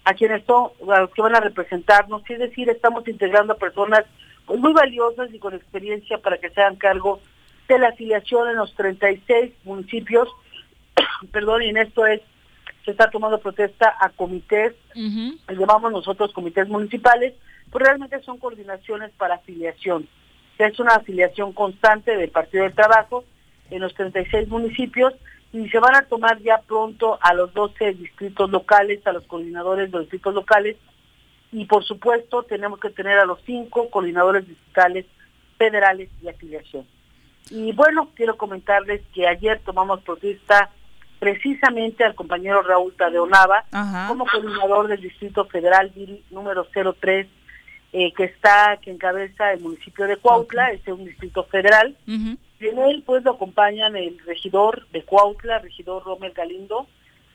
[SPEAKER 26] a quienes son, a los que van a representarnos, es decir, estamos integrando a personas pues, muy valiosas y con experiencia para que se hagan cargo de la afiliación en los 36 municipios, perdón, y en esto es se está tomando protesta a comités, le llamamos nosotros comités municipales, pues realmente son coordinaciones para afiliación. Es una afiliación constante del Partido del Trabajo en los 36 municipios y se van a tomar ya pronto a los 12 distritos locales, a los coordinadores de los distritos locales y por supuesto tenemos que tener a los cinco coordinadores distritales federales de afiliación. Y bueno, quiero comentarles que ayer tomamos protesta precisamente al compañero Raúl Tadeonava como coordinador del Distrito Federal número 03, eh, que está, que encabeza el municipio de Cuautla, este es un distrito federal. Y en él pues lo acompañan el regidor de Cuautla, el regidor Romel Galindo,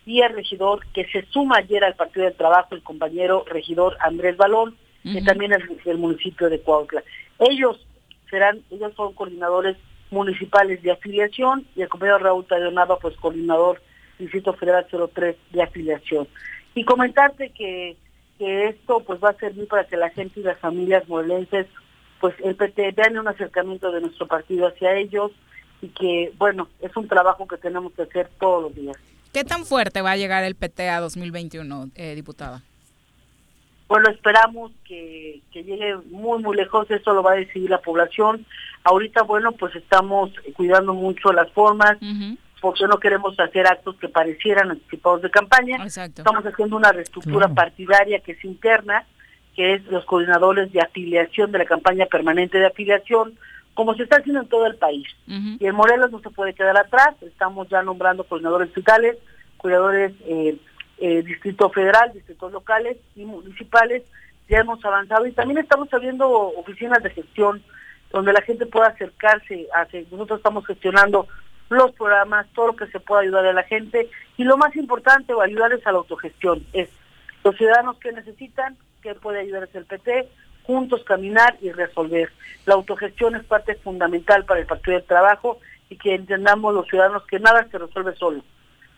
[SPEAKER 26] y el regidor que se suma ayer al Partido del Trabajo, el compañero regidor Andrés Balón, que también es del municipio de Cuautla. Ellos serán, ellos son coordinadores municipales de afiliación y el compañero Raúl Tadeo Nava, pues coordinador Distrito Federal 03 de afiliación. Y comentarte que, que esto pues va a servir para que la gente y las familias morelenses, pues el PT vean un acercamiento de nuestro partido hacia ellos y que, bueno, es un trabajo que tenemos que hacer todos los días.
[SPEAKER 1] ¿Qué tan fuerte va a llegar el PT a 2021, eh, diputada?
[SPEAKER 26] Bueno, esperamos que, que llegue muy, muy lejos, eso lo va a decidir la población. Ahorita, bueno, pues estamos cuidando mucho las formas, porque no queremos hacer actos que parecieran anticipados de campaña. Estamos haciendo una reestructura partidaria que es interna, que es los coordinadores de afiliación de la campaña permanente de afiliación, como se está haciendo en todo el país. Y en Morelos no se puede quedar atrás, estamos ya nombrando coordinadores fiscales, cuidadores eh, eh, Distrito Federal, distritos locales y municipales, ya hemos avanzado. Y también estamos abriendo oficinas de gestión donde la gente pueda acercarse a que nosotros estamos gestionando los programas, todo lo que se pueda ayudar a la gente. Y lo más importante, ayudarles a la autogestión, es los ciudadanos que necesitan, que puede ayudarles el PT, juntos caminar y resolver. La autogestión es parte fundamental para el Partido del Trabajo y que entendamos los ciudadanos que nada se resuelve solo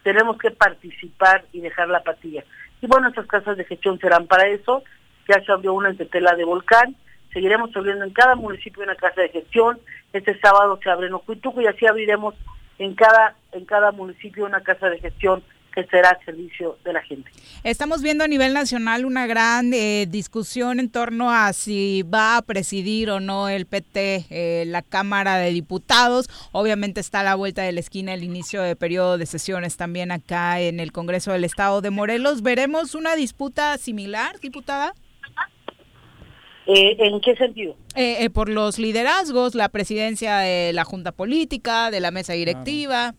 [SPEAKER 26] tenemos que participar y dejar la apatía. Y bueno, estas casas de gestión serán para eso. Ya se abrió una en Tetela de Volcán. Seguiremos abriendo en cada municipio una casa de gestión. Este sábado se abre en Ocuituco y así abriremos en cada, en cada municipio una casa de gestión que será al servicio de la gente.
[SPEAKER 1] Estamos viendo a nivel nacional una gran eh, discusión en torno a si va a presidir o no el PT eh, la Cámara de Diputados. Obviamente está a la vuelta de la esquina el inicio de periodo de sesiones también acá en el Congreso del Estado de Morelos. ¿Veremos una disputa similar, diputada?
[SPEAKER 26] Eh, ¿En qué sentido?
[SPEAKER 1] por los liderazgos, la presidencia de la Junta Política, de la mesa directiva.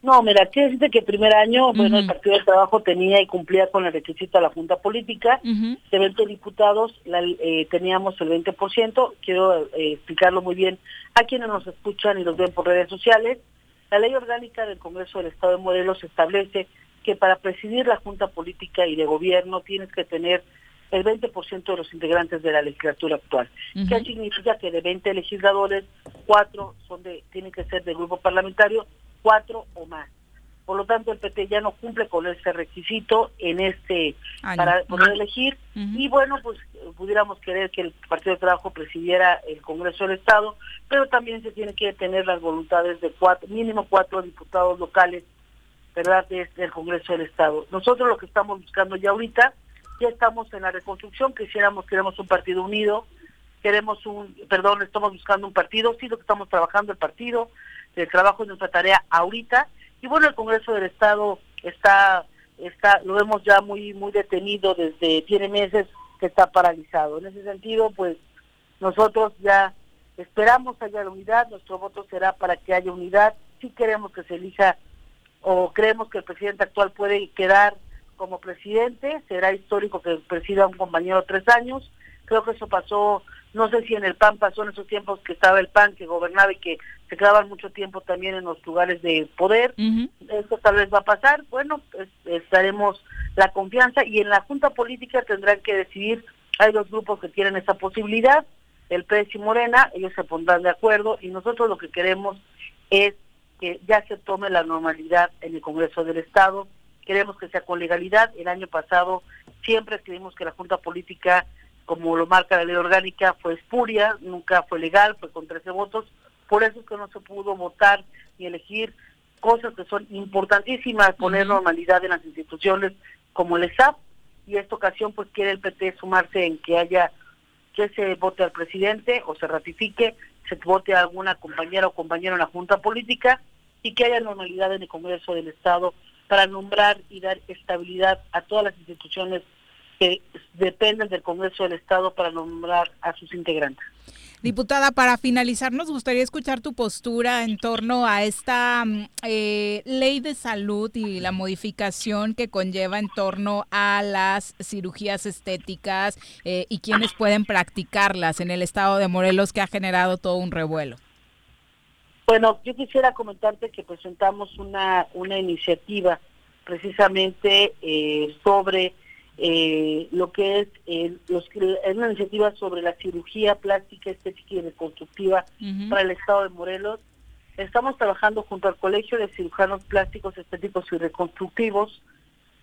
[SPEAKER 26] No, mira, quiere decirte que el primer año, bueno, el Partido del Trabajo tenía y cumplía con el requisito de la Junta Política. De 20 diputados eh, teníamos el 20%. Quiero eh, explicarlo muy bien a quienes nos escuchan y los ven por redes sociales. La ley orgánica del Congreso del Estado de Morelos establece que para presidir la Junta Política y de Gobierno tienes que tener el 20% de los integrantes de la legislatura actual. ¿Qué significa que de 20 legisladores, cuatro son de, tienen que ser del grupo parlamentario cuatro o más. Por lo tanto, el PT ya no cumple con ese requisito en este para poder elegir. Y bueno, pues pudiéramos querer que el Partido de Trabajo presidiera el Congreso del Estado, pero también se tiene que tener las voluntades de cuatro, mínimo cuatro diputados locales, ¿verdad?, del Congreso del Estado. Nosotros lo que estamos buscando ya ahorita, ya estamos en la reconstrucción, quisiéramos, queremos un partido unido, queremos un, perdón, estamos buscando un partido, sí lo que estamos trabajando el partido, el trabajo es nuestra tarea ahorita. Y bueno, el Congreso del Estado está, está, lo vemos ya muy, muy detenido desde, tiene meses que está paralizado. En ese sentido, pues nosotros ya esperamos haya la unidad, nuestro voto será para que haya unidad. Si queremos que se elija o creemos que el presidente actual puede quedar como presidente, será histórico que presida un compañero tres años. Creo que eso pasó no sé si en el PAN pasó en esos tiempos que estaba el PAN, que gobernaba y que se quedaban mucho tiempo también en los lugares de poder. Esto tal vez va a pasar. Bueno, pues, estaremos la confianza y en la Junta Política tendrán que decidir, hay dos grupos que tienen esa posibilidad, el PS y Morena, ellos se pondrán de acuerdo y nosotros lo que queremos es que ya se tome la normalidad en el Congreso del Estado. Queremos que sea con legalidad. El año pasado siempre escribimos que la Junta Política como lo marca la ley orgánica, fue espuria, nunca fue legal, fue con 13 votos, por eso es que no se pudo votar y elegir cosas que son importantísimas, poner normalidad en las instituciones como el ESAP, y esta ocasión pues quiere el PT sumarse en que haya, que se vote al presidente o se ratifique, se vote a alguna compañera o compañero en la Junta Política y que haya normalidad en el Congreso del Estado para nombrar y dar estabilidad a todas las instituciones que dependen del Congreso del Estado para nombrar a sus integrantes.
[SPEAKER 1] Diputada, para finalizar, nos gustaría escuchar tu postura en torno a esta mm, eh, ley de salud y la modificación que conlleva en torno a las cirugías estéticas eh, y quienes pueden practicarlas en el estado de Morelos, que ha generado todo un revuelo.
[SPEAKER 26] Bueno, yo quisiera comentarte que presentamos una, una iniciativa precisamente eh, sobre eh, lo que es, eh, los, es una iniciativa sobre la cirugía plástica, estética y reconstructiva para el Estado de Morelos. Estamos trabajando junto al Colegio de Cirujanos Plásticos, Estéticos y Reconstructivos.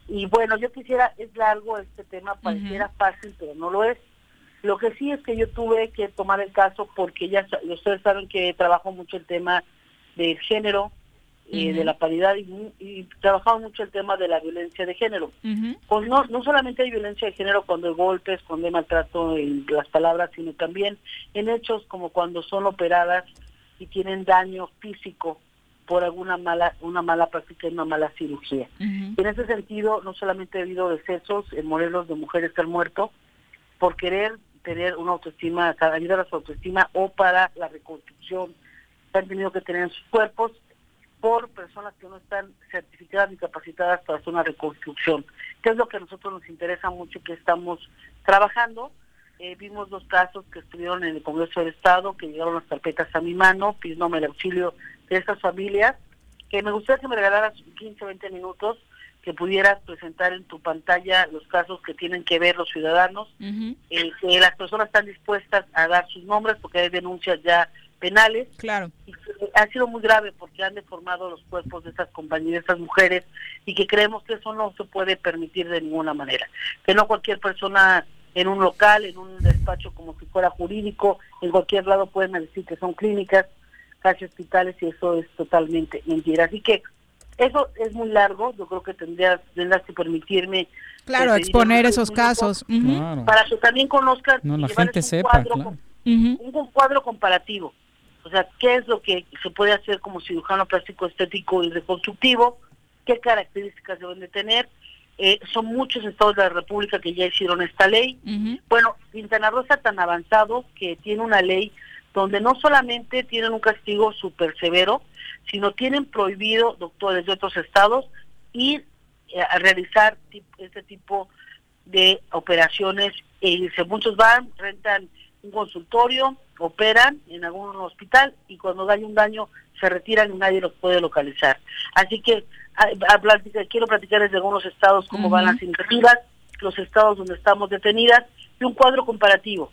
[SPEAKER 26] Y bueno, yo quisiera, es largo este tema, pareciera fácil, pero no lo es. Lo que sí es que yo tuve que tomar el caso porque ya ustedes saben que trabajo mucho el tema del género, y de la paridad y, y, trabajamos mucho el tema de la violencia de género. Pues no, no solamente hay violencia de género cuando hay golpes, cuando hay maltrato en las palabras, sino también en hechos como cuando son operadas y tienen daño físico por alguna mala una mala práctica y una mala cirugía. En ese sentido, no solamente ha habido decesos en Morelos de mujeres que han muerto por querer tener una autoestima, ayudar a su autoestima o para la reconstrucción que han tenido que tener en sus cuerpos por personas que no están certificadas ni capacitadas para hacer una reconstrucción, que es lo que a nosotros nos interesa mucho que estamos trabajando. Eh, vimos dos casos que estuvieron en el Congreso del Estado, que llegaron las carpetas a mi mano, pidiéndome el auxilio de estas familias, que me gustaría que me regalaras 15 20 minutos, que pudieras presentar en tu pantalla los casos que tienen que ver los ciudadanos, eh, que las personas están dispuestas a dar sus nombres porque hay denuncias ya penales.
[SPEAKER 1] Claro.
[SPEAKER 26] Y ha sido muy grave porque han deformado los cuerpos de estas compañías, de estas mujeres, y que creemos que eso no se puede permitir de ninguna manera. Que no cualquier persona en un local, en un despacho como si fuera jurídico, en cualquier lado pueden decir que son clínicas, casi hospitales, y eso es totalmente mentira. Así que eso es muy largo, yo creo que tendrías, tendrás que permitirme
[SPEAKER 1] Claro, exponer esos casos.
[SPEAKER 26] Para que también conozcan
[SPEAKER 3] no, la gente sepa, claro.
[SPEAKER 26] un cuadro comparativo o sea, ¿qué es lo que se puede hacer como cirujano plástico estético y reconstructivo? ¿Qué características deben de tener? Eh, son muchos estados de la República que ya hicieron esta ley. Bueno, Quintana Roo está tan avanzado que tiene una ley donde no solamente tienen un castigo súper severo, sino tienen prohibido doctores de otros estados ir eh, a realizar este tipo de operaciones. Y e muchos van, rentan un consultorio, operan en algún hospital y cuando hay un daño se retiran y nadie los puede localizar. Así que a, quiero platicarles de algunos estados cómo van las iniciativas, los estados donde estamos detenidas y un cuadro comparativo.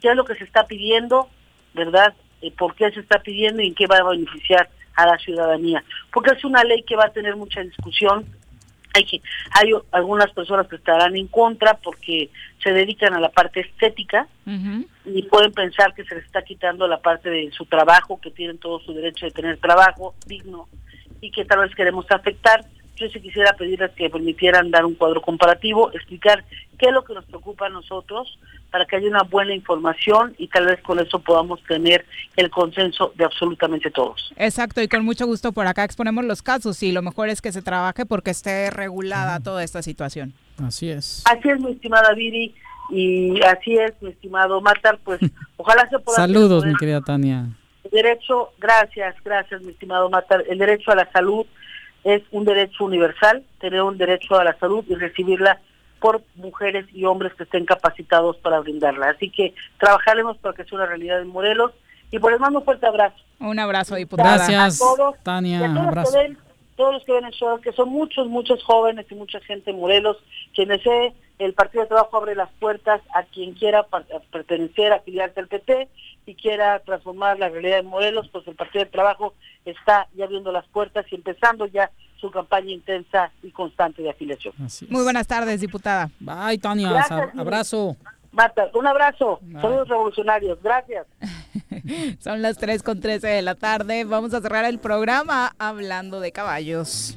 [SPEAKER 26] ¿Qué es lo que se está pidiendo? ¿Verdad? Eh, ¿Por qué se está pidiendo y en qué va a beneficiar a la ciudadanía? Porque es una ley que va a tener mucha discusión, hay, hay algunas personas que estarán en contra porque se dedican a la parte estética y pueden pensar que se les está quitando la parte de su trabajo, que tienen todo su derecho de tener trabajo digno y que tal vez queremos afectar. Yo sí quisiera pedirles que permitieran dar un cuadro comparativo, explicar qué es lo que nos preocupa a nosotros para que haya una buena información y tal vez con eso podamos tener el consenso de absolutamente todos.
[SPEAKER 1] Exacto, y con mucho gusto por acá exponemos los casos y lo mejor es que se trabaje porque esté regulada toda esta situación.
[SPEAKER 3] Así es.
[SPEAKER 26] Así es, mi estimada Viri, y así es, mi estimado Matar, pues ojalá se pueda...
[SPEAKER 3] Saludos, mi querida Tania.
[SPEAKER 26] El derecho, gracias, gracias, mi estimado Matar, el derecho a la salud es un derecho universal, tener un derecho a la salud y recibirla por mujeres y hombres que estén capacitados para brindarla. Así que trabajaremos para que sea una realidad en Morelos y por les mando un fuerte abrazo.
[SPEAKER 1] Un abrazo, diputada.
[SPEAKER 3] Gracias, Tania.
[SPEAKER 26] todos,
[SPEAKER 3] abrazo.
[SPEAKER 26] Que ven, todos los que ven el show, que son muchos, muchos jóvenes y mucha gente en Morelos, quienes sé, el Partido de Trabajo abre las puertas a quien quiera pertenecer, afiliarse al PT y quiera transformar la realidad de Morelos, pues el Partido de Trabajo está ya abriendo las puertas y empezando ya su campaña intensa y constante de afiliación.
[SPEAKER 1] Muy buenas tardes, diputada.
[SPEAKER 3] Bye, Tania. abrazo.
[SPEAKER 26] Marta, un abrazo. Saludos revolucionarios. Gracias.
[SPEAKER 1] Son las 3 con 13 de la tarde. Vamos a cerrar el programa hablando de caballos.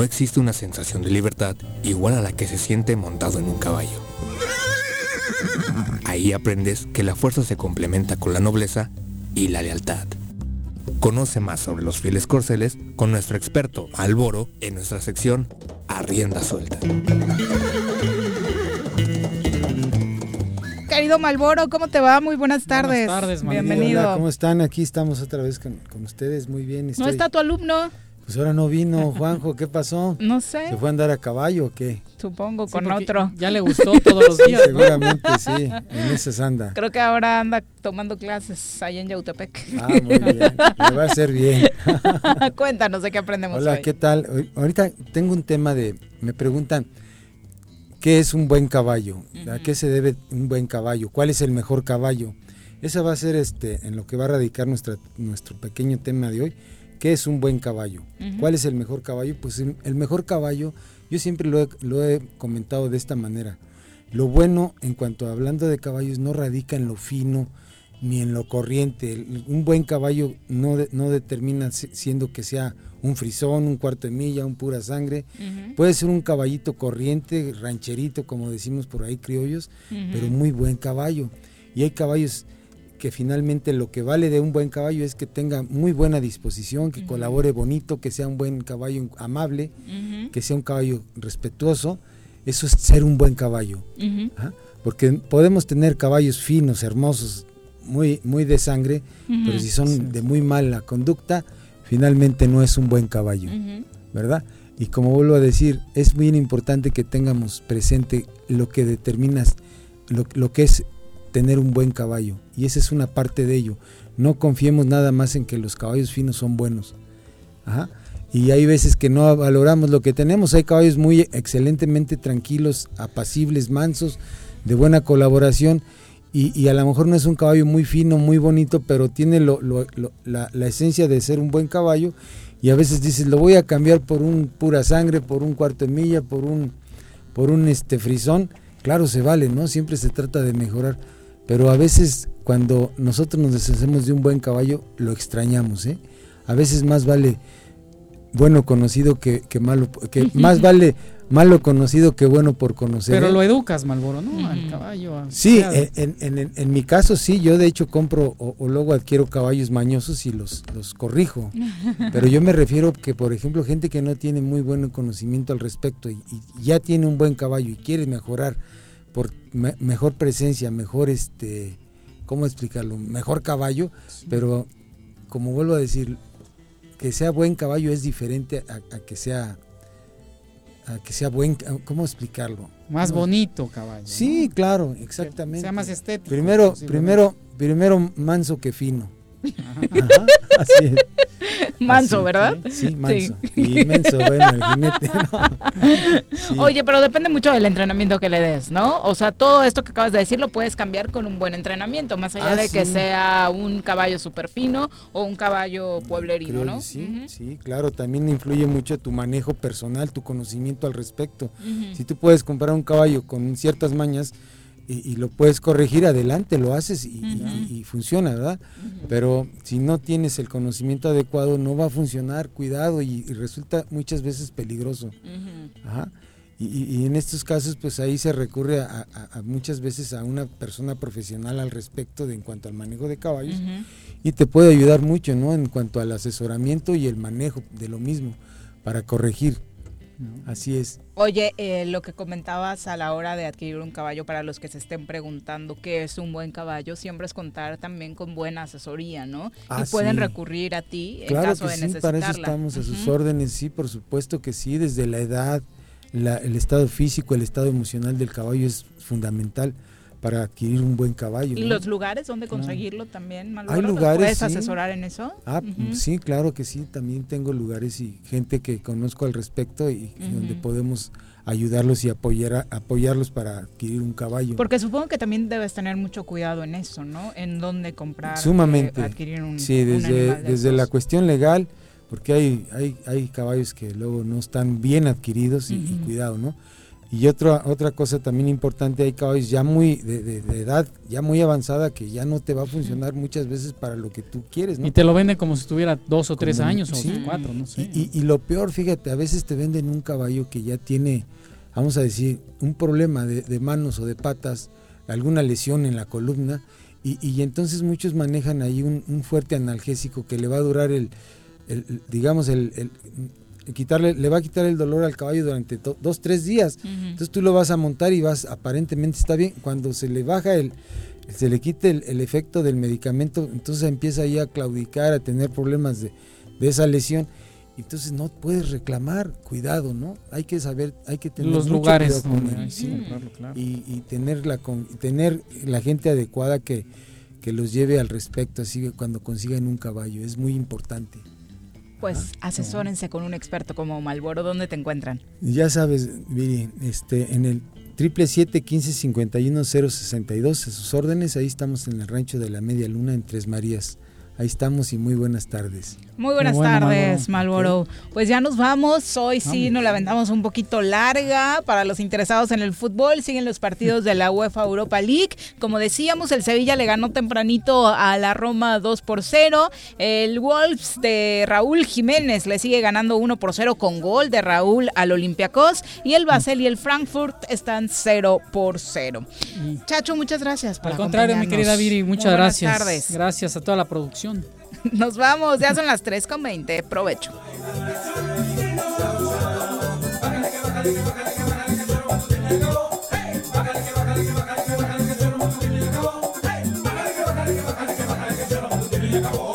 [SPEAKER 27] No existe una sensación de libertad igual a la que se siente montado en un caballo. Ahí aprendes que la fuerza se complementa con la nobleza y la lealtad. Conoce más sobre los fieles corceles con nuestro experto Alboro en nuestra sección Arrienda Suelta.
[SPEAKER 1] Querido Malboro, ¿cómo te va? Muy buenas tardes.
[SPEAKER 3] Buenas tardes,
[SPEAKER 1] Bienvenido.
[SPEAKER 28] ¿Cómo están? Aquí estamos otra vez con, ustedes. Muy bien.
[SPEAKER 1] ¿No está tu alumno?
[SPEAKER 28] Pues ahora no vino, Juanjo, ¿qué pasó?
[SPEAKER 1] No sé.
[SPEAKER 28] ¿Se fue a andar a caballo o qué?
[SPEAKER 1] Supongo, con otro.
[SPEAKER 3] Ya le gustó todos los días.
[SPEAKER 28] Seguramente sí, en ese anda.
[SPEAKER 1] Creo que ahora anda tomando clases ahí en Yautepec.
[SPEAKER 28] Ah, muy bien, le va a hacer bien.
[SPEAKER 1] Cuéntanos de qué aprendemos
[SPEAKER 28] Hola, ¿qué tal? Ahorita tengo un tema de, me preguntan, ¿qué es un buen caballo? ¿A qué se debe un buen caballo? ¿Cuál es el mejor caballo? Esa va a ser este, en lo que va a radicar nuestra, nuestro pequeño tema de hoy ¿Qué es un buen caballo? ¿Cuál es el mejor caballo? Pues el mejor caballo, yo siempre lo he, comentado de esta manera. Lo bueno, en cuanto a hablando de caballos, no radica en lo fino ni en lo corriente. Un buen caballo no, no determina siendo que sea un frisón, un cuarto de milla, un pura sangre. Puede ser un caballito corriente, rancherito, como decimos por ahí criollos, pero muy buen caballo. Y hay caballos que finalmente lo que vale de un buen caballo es que tenga muy buena disposición, que colabore bonito, que sea un buen caballo amable, que sea un caballo respetuoso. Eso es ser un buen caballo. ¿ah? Porque podemos tener caballos finos, hermosos, muy, muy de sangre, pero si son de muy mala conducta, finalmente no es un buen caballo, ¿verdad? Y como vuelvo a decir, es muy importante que tengamos presente lo que determina lo, lo que es tener un buen caballo. Y esa es una parte de ello. No confiemos nada más en que los caballos finos son buenos. Y hay veces que no valoramos lo que tenemos. Hay caballos muy excelentemente tranquilos, apacibles, mansos, de buena colaboración. Y, a lo mejor no es un caballo muy fino, muy bonito, pero tiene la, esencia de ser un buen caballo. Y a veces dices, lo voy a cambiar por un pura sangre, por un cuarto de milla, por un, por un este, frisón. Claro, se vale, ¿no? Siempre se trata de mejorar pero a veces cuando nosotros nos deshacemos de un buen caballo, lo extrañamos, ¿eh? A veces más vale bueno conocido que, malo, que más vale malo conocido que bueno por conocer.
[SPEAKER 3] Pero ¿eh? lo educas, Malboro, ¿no? Al caballo.
[SPEAKER 28] Sí, en, mi caso sí, yo de hecho compro o, luego adquiero caballos mañosos y los, los corrijo. Pero yo me refiero que, por ejemplo, gente que no tiene muy buen conocimiento al respecto y ya tiene un buen caballo y quiere mejorar por mejor presencia, mejor este, ¿cómo explicarlo? Mejor caballo, pero como vuelvo a decir, que sea buen caballo es diferente a, que sea a que sea buen, ¿cómo explicarlo?
[SPEAKER 3] Más bonito caballo.
[SPEAKER 28] Sí, claro, exactamente.
[SPEAKER 3] sea más estético.
[SPEAKER 28] Primero, primero, primero manso que fino.
[SPEAKER 1] Así es. Manso, ¿verdad?
[SPEAKER 28] Sí, manso. Inmenso, bueno, el jinete.
[SPEAKER 1] Oye, pero depende mucho del entrenamiento que le des, ¿no? O sea, todo esto que acabas de decir lo puedes cambiar con un buen entrenamiento, más allá ah, de que sea un caballo súper fino o un caballo pueblerino, ¿no?
[SPEAKER 28] Sí, sí, claro, también influye mucho tu manejo personal, tu conocimiento al respecto. Si tú puedes comprar un caballo con ciertas mañas, y, lo puedes corregir adelante, lo haces y, funciona, ¿verdad? Pero si no tienes el conocimiento adecuado, no va a funcionar, cuidado, y, resulta muchas veces peligroso. Y, en estos casos, pues ahí se recurre a, muchas veces a una persona profesional al respecto de en cuanto al manejo de caballos y te puede ayudar mucho, ¿no? En cuanto al asesoramiento y el manejo de lo mismo para corregir. Así es.
[SPEAKER 1] Oye, eh, lo que comentabas a la hora de adquirir un caballo, para los que se estén preguntando qué es un buen caballo, siempre es contar también con buena asesoría, ¿no?
[SPEAKER 28] Ah,
[SPEAKER 1] y pueden recurrir a ti
[SPEAKER 28] en caso de sí, Para eso estamos a sus órdenes, sí, por supuesto que sí, desde la edad, el estado físico, el estado emocional del caballo es fundamental para adquirir un buen caballo.
[SPEAKER 1] ¿Y los lugares donde conseguirlo también,
[SPEAKER 28] Hay lugares,
[SPEAKER 1] ¿Puedes asesorar en eso?
[SPEAKER 28] Ah, sí, claro que sí. También tengo lugares y gente que conozco al respecto y, donde podemos ayudarlos y apoyar apoyarlos para adquirir un caballo.
[SPEAKER 1] Porque supongo que también debes tener mucho cuidado en eso, ¿no? En dónde comprar,
[SPEAKER 28] Sumamente.
[SPEAKER 1] Eh, adquirir un
[SPEAKER 28] Sí, desde, desde la cuestión legal, porque hay, hay, hay caballos que luego no están bien adquiridos y cuidado, ¿no? Y otra, otra cosa también importante, hay caballos ya muy de, edad, ya muy avanzada, que ya no te va a funcionar muchas veces para lo que tú quieres. ¿no?
[SPEAKER 3] Y te lo venden como si tuviera dos o tres años o cuatro, no sé.
[SPEAKER 28] Y, y, lo peor, fíjate, a veces te venden un caballo que ya tiene, vamos a decir, un problema de, manos o de patas, alguna lesión en la columna, y, y entonces muchos manejan ahí un, fuerte analgésico que le va a durar el, el digamos, el, el quitarle, le va a quitar el dolor al caballo durante dos, tres días. Entonces tú lo vas a montar y vas, aparentemente está bien. Cuando se le baja el, se le quite el, efecto del medicamento, entonces empieza ahí a claudicar, a tener problemas de, esa lesión. Entonces no puedes reclamar, cuidado, ¿no? Hay que saber, hay que tener
[SPEAKER 3] los lugares
[SPEAKER 28] y, tener la tener la gente adecuada que, que los lleve al respecto, así que cuando consigan un caballo es muy importante
[SPEAKER 1] pues asesórense con un experto como Malboro. ¿Dónde te encuentran?
[SPEAKER 28] Ya sabes, Viri, este, en el triple siete quince cincuenta a sus órdenes. Ahí estamos en el rancho de la Media Luna en Tres Marías. Ahí estamos y muy buenas tardes.
[SPEAKER 1] Muy buenas tardes, Malboro. Pues ya nos vamos. Hoy sí nos la aventamos un poquito larga. Para los interesados en el fútbol, siguen los partidos de la UEFA Europa League. Como decíamos, el Sevilla le ganó tempranito a la Roma 2 por 0. El Wolves de Raúl Jiménez le sigue ganando 1 por 0 con gol de Raúl al Olympiacos. Y el Basel y el Frankfurt están 0 por 0. Chacho, muchas gracias por
[SPEAKER 3] Al contrario, mi querida Viri, muchas
[SPEAKER 1] Muy buenas
[SPEAKER 3] gracias.
[SPEAKER 1] tardes.
[SPEAKER 3] Gracias a toda la producción canción.
[SPEAKER 1] Nos vamos, ya son las 3 con 20. Provecho.
[SPEAKER 29] Hey,